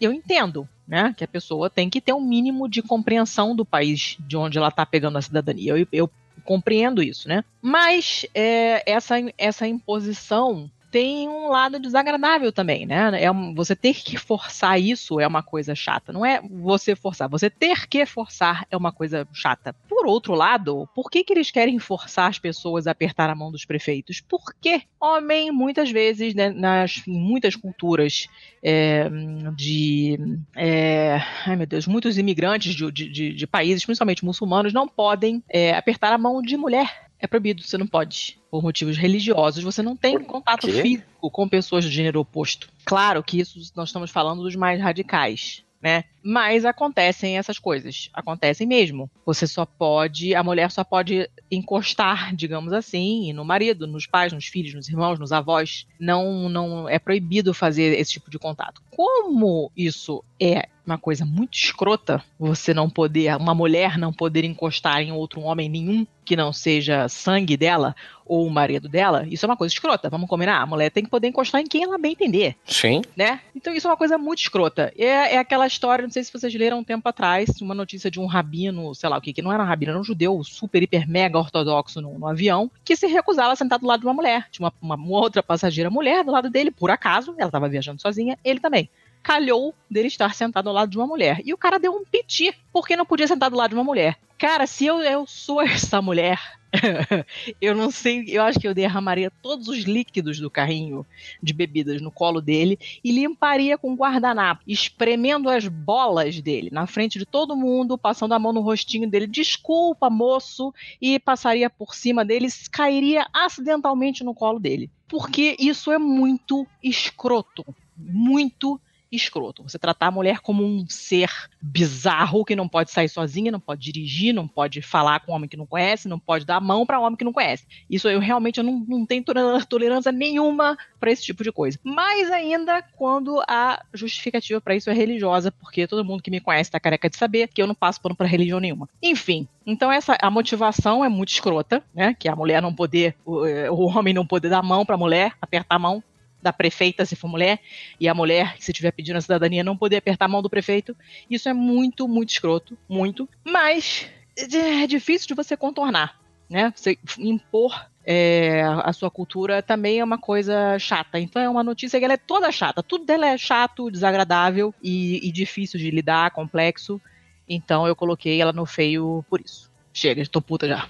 eu entendo né, que a pessoa tem que ter um mínimo de compreensão do país de onde ela está pegando a cidadania. Eu, eu compreendo isso, né? Mas é, essa, essa imposição tem um lado desagradável também, né? É um, você ter que forçar isso é uma coisa chata. Não é você forçar, você ter que forçar é uma coisa chata. Por outro lado, por que, que eles querem forçar as pessoas a apertar a mão dos prefeitos? Porque homem, muitas vezes, né, nas, em muitas culturas é, de. É, ai meu Deus, muitos imigrantes de, de, de, países, principalmente muçulmanos, não podem é, apertar a mão de mulher É proibido, você não pode. Por motivos religiosos, você não tem contato físico com pessoas do gênero oposto. Claro que isso nós estamos falando dos mais radicais, né? Mas acontecem essas coisas. Acontecem mesmo. Você só pode. A mulher só pode encostar, digamos assim, no marido, nos pais, nos filhos, nos irmãos, nos avós. Não, não é proibido fazer esse tipo de contato. Como isso é uma coisa muito escrota, você não poder, uma mulher não poder encostar em outro homem nenhum que não seja sangue dela ou o marido dela, isso é uma coisa escrota. Vamos combinar? A mulher tem que poder encostar em quem ela bem entender Sim. né? Então isso é uma coisa muito escrota. É, é aquela história, não sei se vocês leram um tempo atrás, uma notícia de um rabino, sei lá o que, que não era um rabino, era um judeu super, hiper, mega ortodoxo no, no avião, que se recusava a sentar do lado de uma mulher. Tinha uma, uma outra passageira mulher do lado dele, por acaso, ela estava viajando sozinha, ele também. Calhou dele estar sentado ao lado de uma mulher. E o cara deu um piti, porque não podia sentar do lado de uma mulher. Cara, se eu, eu sou essa mulher, eu não sei, eu acho que eu derramaria todos os líquidos do carrinho de bebidas no colo dele e limparia com guardanapo, espremendo as bolas dele na frente de todo mundo, passando a mão no rostinho dele. Desculpa, moço, e passaria por cima dele, cairia acidentalmente no colo dele. Porque isso é muito escroto, muito escroto. Você tratar a mulher como um ser bizarro que não pode sair sozinha, não pode dirigir, não pode falar com homem que não conhece, não pode dar a mão para homem que não conhece. Isso eu realmente eu não, não tenho toler- tolerância nenhuma para esse tipo de coisa. Mais ainda quando a justificativa para isso é religiosa, porque todo mundo que me conhece tá careca de saber que eu não passo pano para religião nenhuma. Enfim, então essa a motivação é muito escrota, né? Que a mulher não poder, o, eh, o homem não poder dar a mão para a mulher, apertar a mão da prefeita se for mulher, e a mulher, se estiver pedindo a cidadania, não poder apertar a mão do prefeito. Isso é muito, muito escroto, muito. Mas é difícil de você contornar, né? Você impor é, a sua cultura também é uma coisa chata. Então é uma notícia que ela é toda chata. Tudo dela é chato, desagradável e, e difícil de lidar, complexo. Então eu coloquei ela no feio por isso. Chega, tô puta já.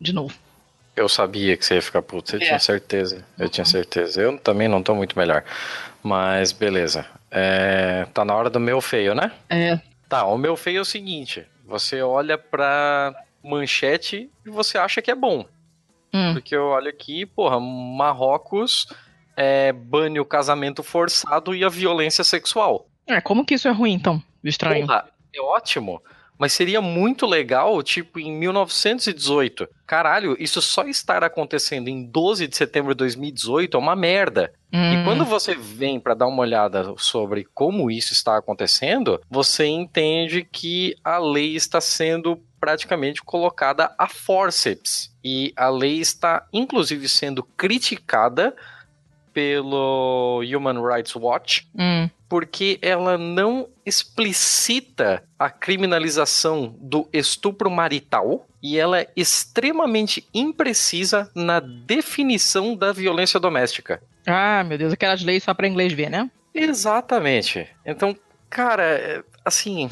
De novo. Eu sabia que você ia ficar puto, eu É. tinha certeza. Eu tinha certeza. Eu também não tô muito melhor. Mas beleza. É, tá na hora do meu feio, né? É. Tá, o meu feio é o seguinte: você olha pra manchete e você acha que é bom. Hum. Porque eu olho aqui, porra, Marrocos é, bane o casamento forçado e a violência sexual. É, como que isso é ruim, então? Estranho. Porra, é ótimo. Mas seria muito legal, tipo, em 1918. Caralho, isso só estar acontecendo em 12 de setembro de 2018 é uma merda. E Hum. quando você vem para dar uma olhada sobre como isso está acontecendo, você entende que a lei está sendo praticamente colocada a forceps. E a lei está, inclusive, sendo criticada pelo Human Rights Watch Hum. Porque ela não explicita a criminalização do estupro marital e ela é extremamente imprecisa na definição da violência doméstica. Ah, meu Deus, aquelas leis só pra inglês ver, né? Exatamente. Então, cara, é, assim,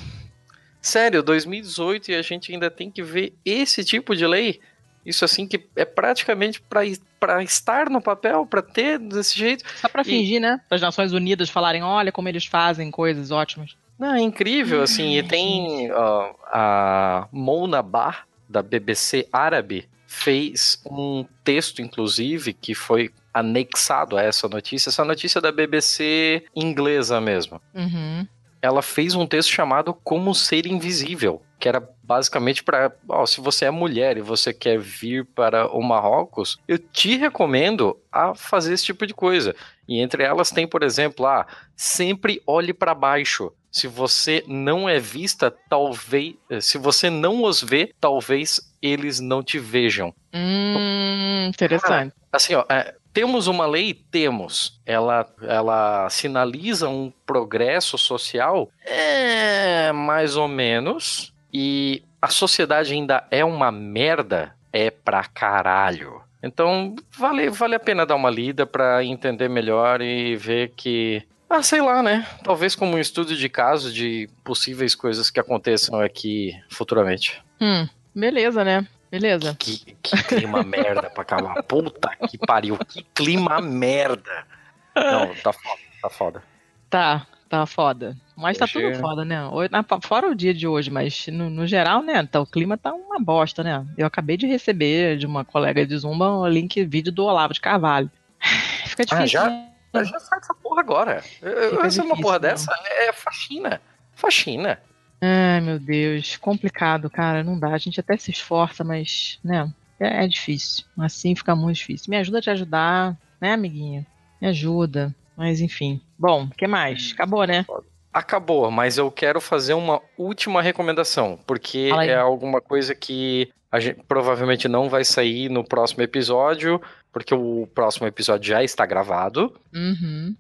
sério, 2018 e a gente ainda tem que ver esse tipo de lei. Isso assim que é praticamente pra para estar no papel, pra ter desse jeito. Só pra fingir, né? Para as Nações Unidas falarem, olha como eles fazem coisas ótimas. Não, é incrível, assim, e tem ó, a Mona Bar, da BBC árabe, fez um texto, inclusive, que foi anexado a essa notícia, essa notícia é da BBC inglesa mesmo. Uhum. Ela fez um texto chamado Como Ser Invisível, que era basicamente para, se você é mulher e você quer vir para o Marrocos, eu te recomendo a fazer esse tipo de coisa. E entre elas tem, por exemplo, ah, sempre olhe para baixo. Se você não é vista, talvez, se você não os vê, talvez eles não te vejam. Hum, interessante. Assim, ó, é, temos uma lei? Temos. Ela, ela sinaliza um progresso social? É, mais ou menos. E a sociedade ainda é uma merda? É pra caralho. Então, vale, vale a pena dar uma lida pra entender melhor e ver que. Ah, sei lá, né? Talvez como um estudo de caso de possíveis coisas que aconteçam aqui futuramente. Hum, beleza, né? Beleza. Que, que clima merda pra acabar. Puta que pariu. Que clima merda. Não, tá foda, tá foda. Tá, tá foda. Mas tá Hoje tudo é- foda, né? Fora o dia de hoje, mas no, no geral, né? Tá, o clima tá uma bosta, né? Eu acabei de receber de uma colega de Zumba um link vídeo do Olavo de Carvalho. Fica Ah, difícil. já? né? Já faz essa porra agora. Eu- Essa é uma difícil, porra né? dessa é faxina. Faxina. Ai, meu Deus, complicado, cara. Não dá. A gente até se esforça, mas, né? É, é difícil. Assim fica muito difícil. Me ajuda a te ajudar, né, amiguinho? Me ajuda. Mas enfim. Bom, o que mais? Acabou, né? Acabou, mas eu quero fazer uma última recomendação, porque é alguma coisa que a gente provavelmente não vai sair no próximo episódio, porque o próximo episódio já está gravado. Uhum.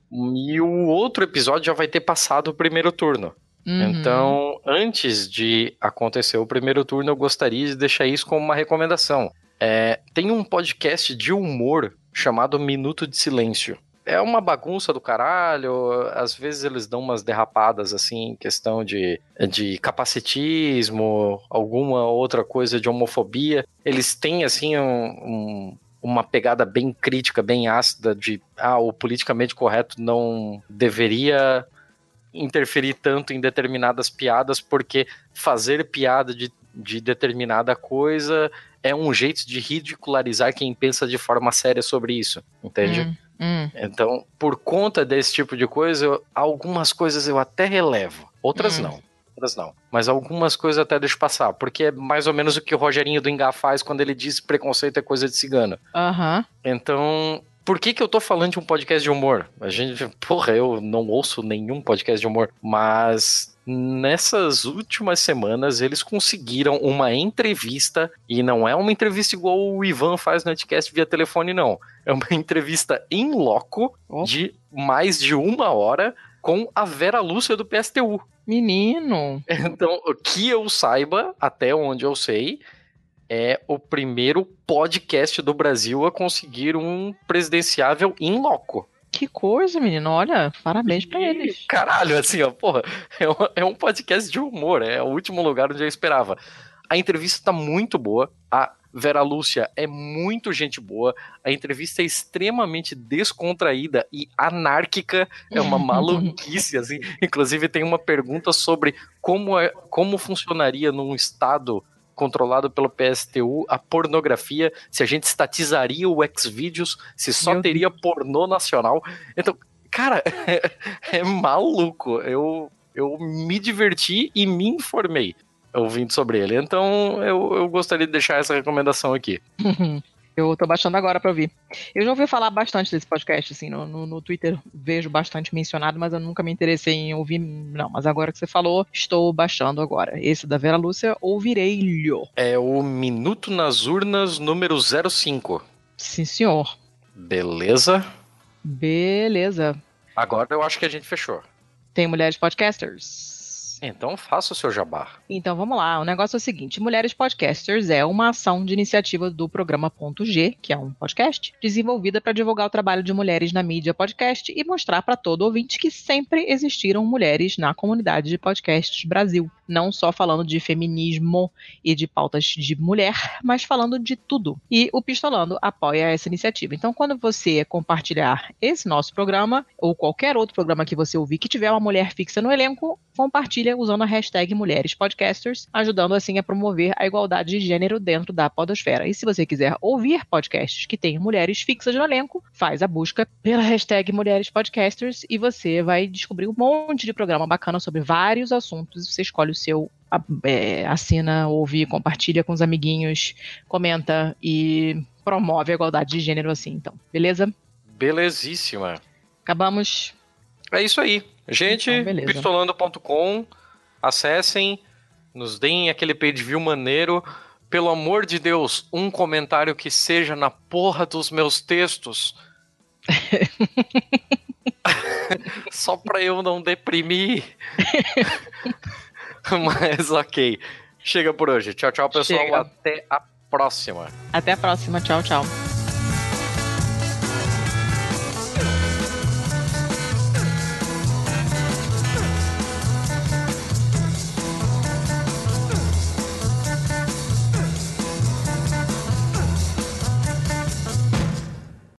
E o outro episódio já vai ter passado o primeiro turno. Uhum. Então, antes de acontecer o primeiro turno, eu gostaria de deixar isso como uma recomendação. É, tem um podcast de humor chamado Minuto de Silêncio. É uma bagunça do caralho, às vezes eles dão umas derrapadas assim, questão de, de capacitismo, alguma outra coisa de homofobia. Eles têm assim um- um, uma pegada bem crítica, bem ácida de ah, o politicamente correto não deveria interferir tanto em determinadas piadas, porque fazer piada de, de determinada coisa é um jeito de ridicularizar quem pensa de forma séria sobre isso, entende? Hum, hum. Então, por conta desse tipo de coisa, eu- algumas coisas eu até relevo, outras Hum. não. Outras não. Mas algumas coisas eu até deixo passar, porque é mais ou menos o que o Rogerinho do Engá faz quando ele diz preconceito é coisa de cigano. Aham. Então, por que que eu tô falando de um podcast de humor? A gente, porra, eu não ouço nenhum podcast de humor, mas nessas últimas semanas eles conseguiram uma entrevista, e não é uma entrevista igual o Ivan faz no Anticast via telefone, não. É uma entrevista em loco de mais de uma hora com a Vera Lúcia do PSTU. Menino. Então, o que eu saiba, até onde eu sei, é o primeiro podcast do Brasil a conseguir um presidenciável em loco. Que coisa, menino. Olha, parabéns pra eles. Caralho, assim, ó, porra, é um, é um podcast de humor, é o último lugar onde eu esperava. A entrevista tá muito boa, a Vera Lúcia é muito gente boa, a entrevista é extremamente descontraída e anárquica, é uma maluquice, assim. Inclusive tem uma pergunta sobre como, é, como funcionaria num estado controlado pelo PSTU a pornografia, se a gente estatizaria o Xvideos, se só Meu teria pornô nacional. Então, cara, é, maluco. Eu, eu me diverti e me informei ouvindo sobre ele. Então, eu, eu gostaria de deixar essa recomendação aqui. Eu tô baixando agora pra ouvir. Eu já ouvi falar bastante desse podcast, assim, no, no, no Twitter vejo bastante mencionado, mas eu nunca me interessei em ouvir, não. Mas agora que você falou, estou baixando agora. Esse da Vera Lúcia, ouvirei-lhe. É o Minuto nas Urnas número 05. Sim, senhor. Beleza? Beleza. Agora eu acho que a gente fechou. Tem mulheres podcasters. Então faça o seu jabá. Então vamos lá, o negócio é o seguinte: Mulheres Podcasters é uma ação de iniciativa do programa Ponto G, que é um podcast, desenvolvida para divulgar o trabalho de mulheres na mídia podcast e mostrar para todo ouvinte que sempre existiram mulheres na comunidade de podcasts Brasil. Não só falando de feminismo e de pautas de mulher, mas falando de tudo. E o Pistolando apoia essa iniciativa. Então, quando você compartilhar esse nosso programa, ou qualquer outro programa que você ouvir que tiver uma mulher fixa no elenco, compartilha usando a hashtag Mulheres Podcasters, ajudando assim a promover a igualdade de gênero dentro da podosfera. E se você quiser ouvir podcasts que tenham mulheres fixas no elenco, faz a busca pela hashtag Mulheres Podcasters e você vai descobrir um monte de programa bacana sobre vários assuntos. Você escolhe o seu, é, assina, ouve, compartilha com os amiguinhos, comenta e promove a igualdade de gênero assim, então. Beleza? Belezíssima. Acabamos. É isso aí. Gente, Então, pistolando.com, acessem, nos deem aquele page view maneiro. Pelo amor de Deus, um comentário que seja na porra dos meus textos. Só pra eu não deprimir. Mas ok. Chega por hoje. Tchau, tchau, pessoal. Chega. Até a próxima. Até a próxima. Tchau, tchau.